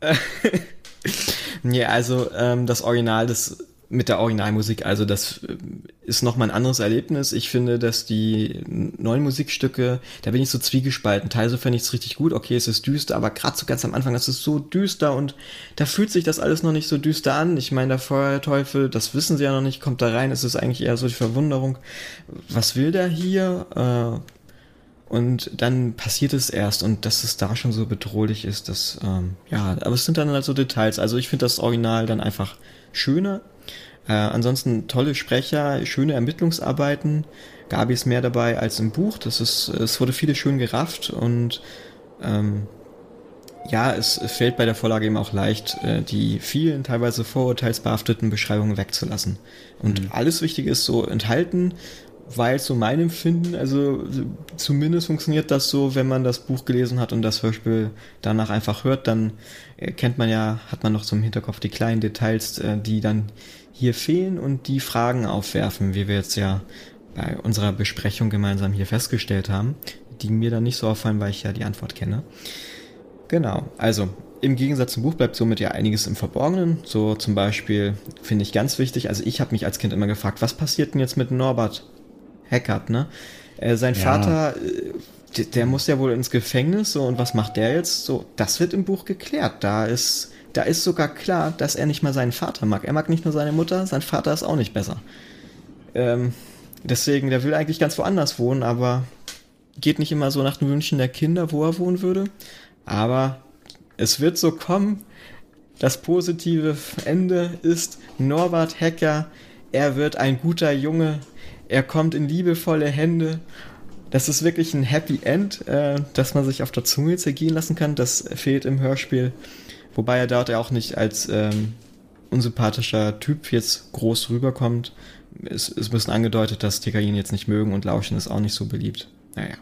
ja, also ähm, das Original, das mit der Originalmusik. Also das äh, ist nochmal ein anderes Erlebnis. Ich finde, dass die neuen Musikstücke, da bin ich so zwiegespalten. Teilweise fände ich es richtig gut. Okay, es ist düster, aber gerade so ganz am Anfang, das ist so düster und da fühlt sich das alles noch nicht so düster an. Ich meine, der Feuerteufel, das wissen sie ja noch nicht, kommt da rein. Es ist eigentlich eher so die Verwunderung. Was will der hier? Äh, und dann passiert es erst und dass es da schon so bedrohlich ist, das, ähm, ja, aber es sind dann halt so Details. Also ich finde das Original dann einfach schöner äh, ansonsten tolle Sprecher, schöne Ermittlungsarbeiten. Gabi ist mehr dabei als im Buch. Das ist, es wurde vieles schön gerafft und ähm, ja, es fällt bei der Vorlage eben auch leicht, äh, die vielen teilweise vorurteilsbehafteten Beschreibungen wegzulassen. Und mhm. alles Wichtige ist so enthalten, weil zu meinem Empfinden, also zumindest funktioniert das so, wenn man das Buch gelesen hat und das Hörspiel danach einfach hört, dann kennt man ja, hat man noch zum Hinterkopf die kleinen Details, äh, die dann hier fehlen und die Fragen aufwerfen, wie wir jetzt ja bei unserer Besprechung gemeinsam hier festgestellt haben, die mir dann nicht so auffallen, weil ich ja die Antwort kenne. Genau, also im Gegensatz zum Buch bleibt somit ja einiges im Verborgenen. So zum Beispiel finde ich ganz wichtig, also ich habe mich als Kind immer gefragt, was passiert denn jetzt mit Norbert Heckert, ne? Äh, sein ja. Vater, äh, der, der, muss ja wohl ins Gefängnis, so, und was macht der jetzt? So, das wird im Buch geklärt. Da ist da ist sogar klar, dass er nicht mal seinen Vater mag. Er mag nicht nur seine Mutter, sein Vater ist auch nicht besser. Ähm, deswegen, der will eigentlich ganz woanders wohnen, aber geht nicht immer so nach den Wünschen der Kinder, wo er wohnen würde. Aber es wird so kommen. Das positive Ende ist Norbert Hecker. Er wird ein guter Junge. Er kommt in liebevolle Hände. Das ist wirklich ein Happy End, äh, dass man sich auf der Zunge zergehen lassen kann. Das fehlt im Hörspiel. Wobei er dort ja auch nicht als ähm, unsympathischer Typ jetzt groß rüberkommt. Es ist ein bisschen angedeutet, dass Ticker ihn jetzt nicht mögen und Lauschen ist auch nicht so beliebt. Naja.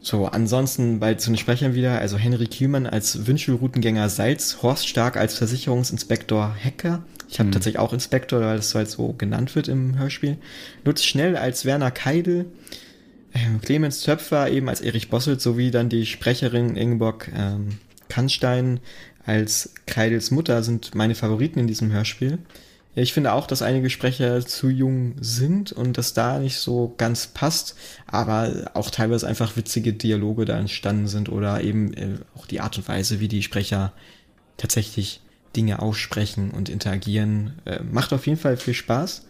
So, ansonsten bei zu den Sprechern wieder, also Henry Kielmann als Wünschelroutengänger Salz, Horst Stark als Versicherungsinspektor Hacker. Ich habe Hm. tatsächlich auch Inspektor, weil das halt so genannt wird im Hörspiel. Lutz Schnell als Werner Keidel. Ähm, Clemens Töpfer eben als Erich Bosselt, sowie dann die Sprecherin Ingeborg ähm, Kannstein als Keidels Mutter sind meine Favoriten in diesem Hörspiel. Ja, ich finde auch, dass einige Sprecher zu jung sind und das da nicht so ganz passt, aber auch teilweise einfach witzige Dialoge da entstanden sind oder eben äh, auch die Art und Weise, wie die Sprecher tatsächlich Dinge aussprechen und interagieren, äh, macht auf jeden Fall viel Spaß.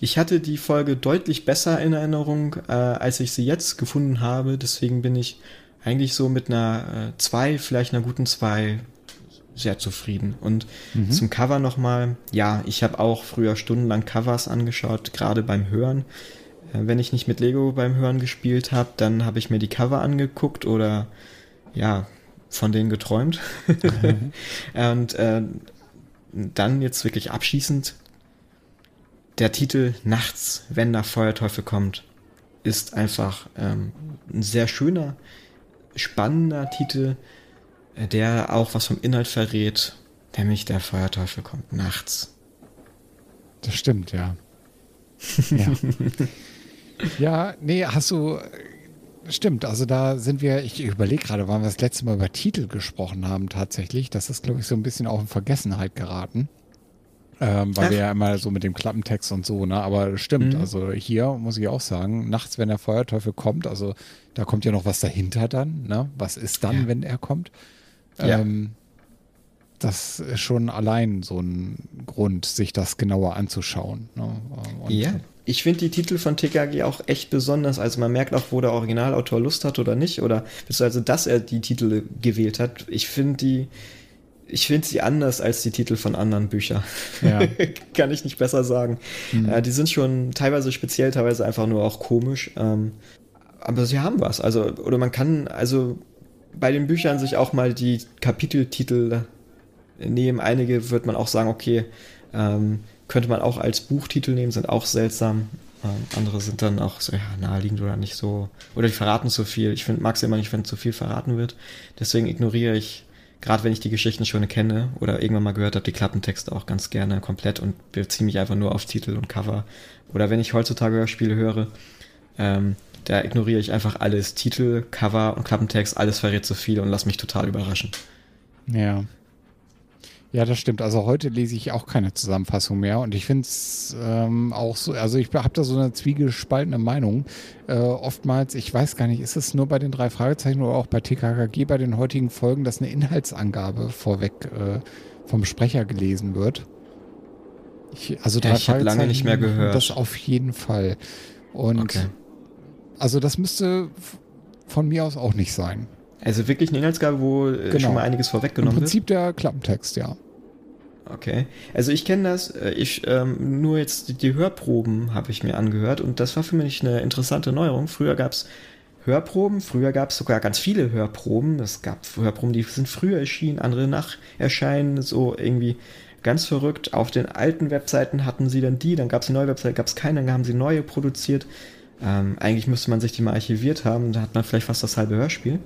Ich hatte die Folge deutlich besser in Erinnerung, äh, als ich sie jetzt gefunden habe. Deswegen bin ich eigentlich so mit einer 2, äh, vielleicht einer guten 2 sehr zufrieden. Und Mhm. zum Cover nochmal, ja, ich habe auch früher stundenlang Covers angeschaut, gerade beim Hören. Äh, wenn ich nicht mit Lego beim Hören gespielt habe, dann habe ich mir die Cover angeguckt oder ja, von denen geträumt. Und äh, dann jetzt wirklich abschließend der Titel Nachts, wenn der Feuerteufel kommt, ist einfach ähm, ein sehr schöner, spannender Titel, äh, der auch was vom Inhalt verrät, nämlich der Feuerteufel kommt nachts. Das stimmt, ja. Ja, ja nee, hast du. Stimmt, also da sind wir, ich überlege gerade, wann wir das letzte Mal über Titel gesprochen haben tatsächlich. Das ist, glaube ich, so ein bisschen auch in Vergessenheit geraten. Ähm, weil Ach. wir ja immer so mit dem Klappentext und so, ne? Aber stimmt, Mhm. also hier muss ich auch sagen, nachts, wenn der Feuerteufel kommt, also da kommt ja noch was dahinter dann, ne? Was ist dann, Ja. wenn er kommt? Ja. Ähm, das ist schon allein so ein Grund, sich das genauer anzuschauen. Ne? Und ja, ich finde die Titel von TKG auch echt besonders. Also man merkt auch, wo der Originalautor Lust hat oder nicht. Oder beziehungsweise, dass er die Titel gewählt hat. Ich finde die, ich finde sie anders als die Titel von anderen Büchern. Ja. Kann ich nicht besser sagen. Mhm. Äh, die sind schon teilweise speziell, teilweise einfach nur auch komisch. Ähm, aber sie haben was. Also, oder man kann also bei den Büchern sich auch mal die Kapiteltitel nehmen. Einige wird man auch sagen, okay, ähm, könnte man auch als Buchtitel nehmen, sind auch seltsam. Ähm, andere sind dann auch so ja, naheliegend oder nicht so. Oder die verraten zu viel. Ich finde, mag es immer nicht, wenn zu viel verraten wird. Deswegen ignoriere ich, gerade wenn ich die Geschichten schon kenne oder irgendwann mal gehört habe, die Klappentexte auch ganz gerne komplett und beziehe mich einfach nur auf Titel und Cover. Oder wenn ich heutzutage Hörspiele höre, ähm, da ignoriere ich einfach alles. Titel, Cover und Klappentext, alles verrät zu viel und lass mich total überraschen. Ja. Ja, das stimmt. Also heute lese ich auch keine Zusammenfassung mehr und ich finde es ähm, auch so, also ich habe da so eine zwiegespaltene Meinung. Äh, oftmals, ich weiß gar nicht, ist es nur bei den drei Fragezeichen oder auch bei TKKG bei den heutigen Folgen, dass eine Inhaltsangabe vorweg äh, vom Sprecher gelesen wird? Ich, also Ja, drei ich hab lange nicht mehr gehört. Das auf jeden Fall. Und Okay. also das müsste von mir aus auch nicht sein. Also wirklich eine Inhaltsgabe, wo äh, Genau. schon mal einiges Im vorweggenommen wird. Prinzip der Klappentext, ja. Okay. Also ich kenne das, äh, ich ähm, nur jetzt die, die Hörproben habe ich mir angehört und das war für mich eine interessante Neuerung. Früher gab es Hörproben, früher gab es sogar ganz viele Hörproben. Es gab Hörproben, die sind früher erschienen, andere nach erscheinen, so irgendwie ganz verrückt. Auf den alten Webseiten hatten sie dann die, dann gab es eine neue Webseite, gab es keine, dann haben sie neue produziert. Ähm, eigentlich müsste man sich die mal archiviert haben, da hat man vielleicht fast das halbe Hörspiel.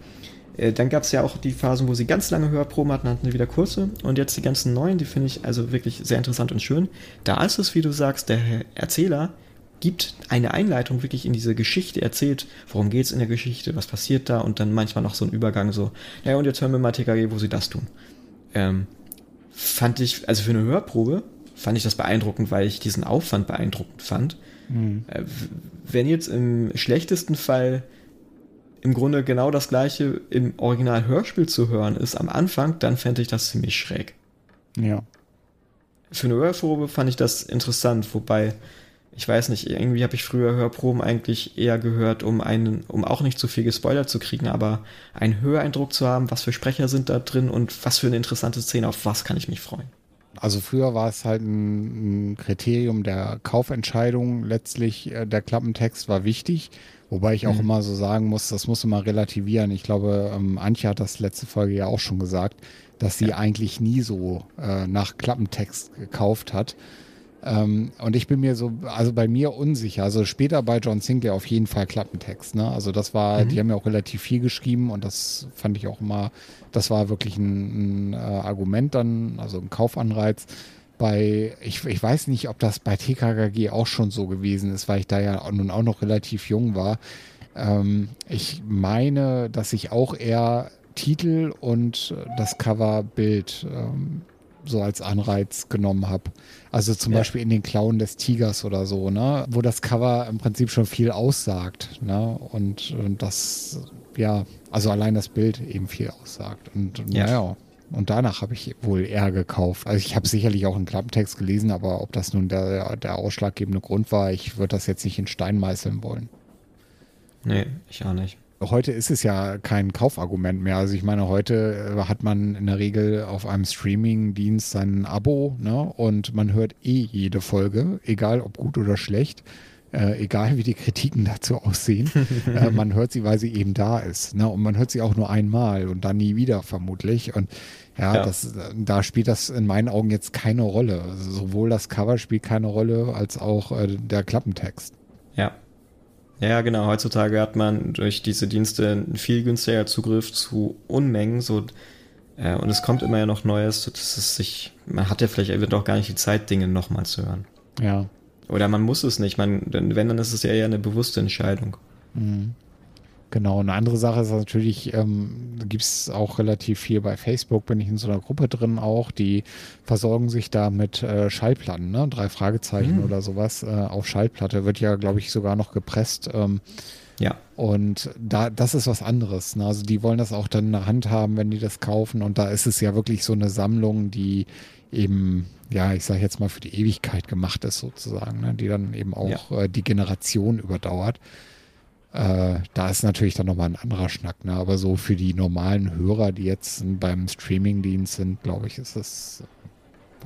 Äh, Dann gab es ja auch die Phasen, wo sie ganz lange Hörproben hatten, hatten sie wieder kurze. Und jetzt die ganzen neuen, die finde ich also wirklich sehr interessant und schön. Da ist es, wie du sagst, der Erzähler gibt eine Einleitung wirklich in diese Geschichte, erzählt, worum geht's in der Geschichte, was passiert da und dann manchmal noch so ein Übergang so, ja und jetzt hören wir mal TKG, wo sie das tun. Ähm, fand ich, also für eine Hörprobe, fand ich das beeindruckend, weil ich diesen Aufwand beeindruckend fand. Äh, w- Wenn jetzt im schlechtesten Fall im Grunde genau das gleiche im Original Hörspiel zu hören ist am Anfang, dann fände ich das ziemlich schräg. Ja. Für eine Hörprobe fand ich das interessant, wobei ich weiß nicht, irgendwie habe ich früher Hörproben eigentlich eher gehört, um einen, um auch nicht zu viel gespoilert zu kriegen, aber einen Höreindruck zu haben, was für Sprecher sind da drin und was für eine interessante Szene, auf was kann ich mich freuen. Also früher war es halt ein, ein Kriterium der Kaufentscheidung. Letztlich äh, der Klappentext war wichtig, wobei ich auch Mhm. immer so sagen muss, das muss man relativieren. Ich glaube, ähm, Antje hat das letzte Folge ja auch schon gesagt, dass sie eigentlich nie so äh, nach Klappentext gekauft hat. Ähm, und ich bin mir so, also bei mir unsicher. Also später bei John Sinclair auf jeden Fall Klappentext. Ne? Also das war, die haben ja auch relativ viel geschrieben und das fand ich auch immer, das war wirklich ein, ein äh, Argument dann, also ein Kaufanreiz. Bei, ich, ich weiß nicht, ob das bei TKKG auch schon so gewesen ist, weil ich da ja nun auch noch relativ jung war. Ähm, ich meine, dass ich auch eher Titel und das Coverbild ähm, so als Anreiz genommen habe. Also zum Ja. Beispiel in den Klauen des Tigers oder so, ne? Wo das Cover im Prinzip schon viel aussagt, ne? Und, und das, ja, also allein das Bild eben viel aussagt. Und Ja. naja. Und danach habe ich wohl eher gekauft. Also ich habe sicherlich auch einen Klappentext gelesen, aber ob das nun der, der ausschlaggebende Grund war, ich würde das jetzt nicht in Stein meißeln wollen. Nee, ich auch nicht. Heute ist es ja kein Kaufargument mehr. Also ich meine, heute äh, hat man in der Regel auf einem Streaming-Dienst sein Abo ne? und man hört eh jede Folge, egal ob gut oder schlecht. Äh, egal wie die Kritiken dazu aussehen, äh, man hört sie, weil sie eben da ist. Ne? Und man hört sie auch nur einmal und dann nie wieder vermutlich. Und ja, Ja. Das, da spielt das in meinen Augen jetzt keine Rolle. Also sowohl das Cover spielt keine Rolle, als auch äh, der Klappentext. Ja. Ja, genau. Heutzutage hat man durch diese Dienste einen viel günstiger Zugriff zu Unmengen. So, äh, und es kommt immer ja noch Neues. so dass es sich, man hat ja vielleicht eventuell auch gar nicht die Zeit, Dinge nochmal zu hören. Ja. Oder man muss es nicht. Man, wenn, dann ist es ja eher eine bewusste Entscheidung. Mhm. Genau, eine andere Sache ist natürlich, ähm, gibt es auch relativ viel bei Facebook, bin ich in so einer Gruppe drin auch, die versorgen sich da mit äh, Schallplatten, ne? drei Fragezeichen Hm. oder sowas äh, auf Schallplatte, wird ja, glaube ich, sogar noch gepresst. Ähm, Ja. und da, das ist was anderes. Ne? Also die wollen das auch dann in der Hand haben, wenn die das kaufen. Und da ist es ja wirklich so eine Sammlung, die eben, ja, ich sage jetzt mal für die Ewigkeit gemacht ist sozusagen, ne? die dann eben auch äh, die Generation überdauert. Äh, da ist natürlich dann nochmal ein anderer Schnack. Ne? Aber so für die normalen Hörer, die jetzt beim Streamingdienst sind, glaube ich, ist das,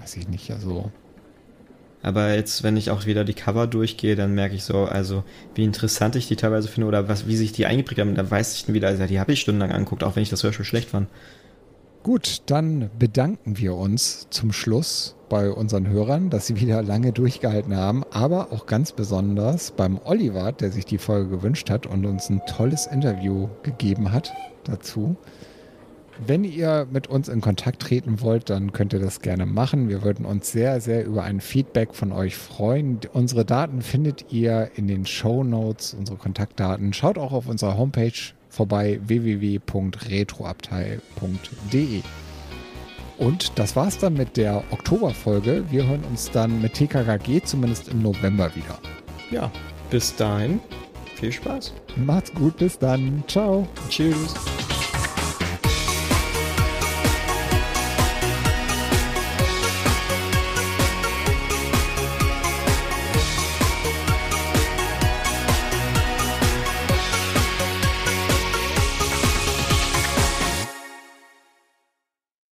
weiß ich nicht, also Aber jetzt, wenn ich auch wieder die Cover durchgehe, dann merke ich so, also wie interessant ich die teilweise finde oder was, wie sich die eingeprägt haben, da weiß ich dann wieder, also die habe ich stundenlang angeguckt, auch wenn ich das Hörspiel schlecht fand. Gut, dann bedanken wir uns zum Schluss bei unseren Hörern, dass sie wieder lange durchgehalten haben, aber auch ganz besonders beim Oliver, der sich die Folge gewünscht hat und uns ein tolles Interview gegeben hat dazu. Wenn ihr mit uns in Kontakt treten wollt, dann könnt ihr das gerne machen. Wir würden uns sehr, sehr über ein Feedback von euch freuen. Unsere Daten findet ihr in den Show Notes, unsere Kontaktdaten. Schaut auch auf unserer Homepage vorbei www.retroabteil.de. Und das war's dann mit der Oktoberfolge. Wir hören uns dann mit TKKG zumindest im November wieder. Ja, bis dahin, viel Spaß. Macht's gut, bis dann. Ciao. Tschüss.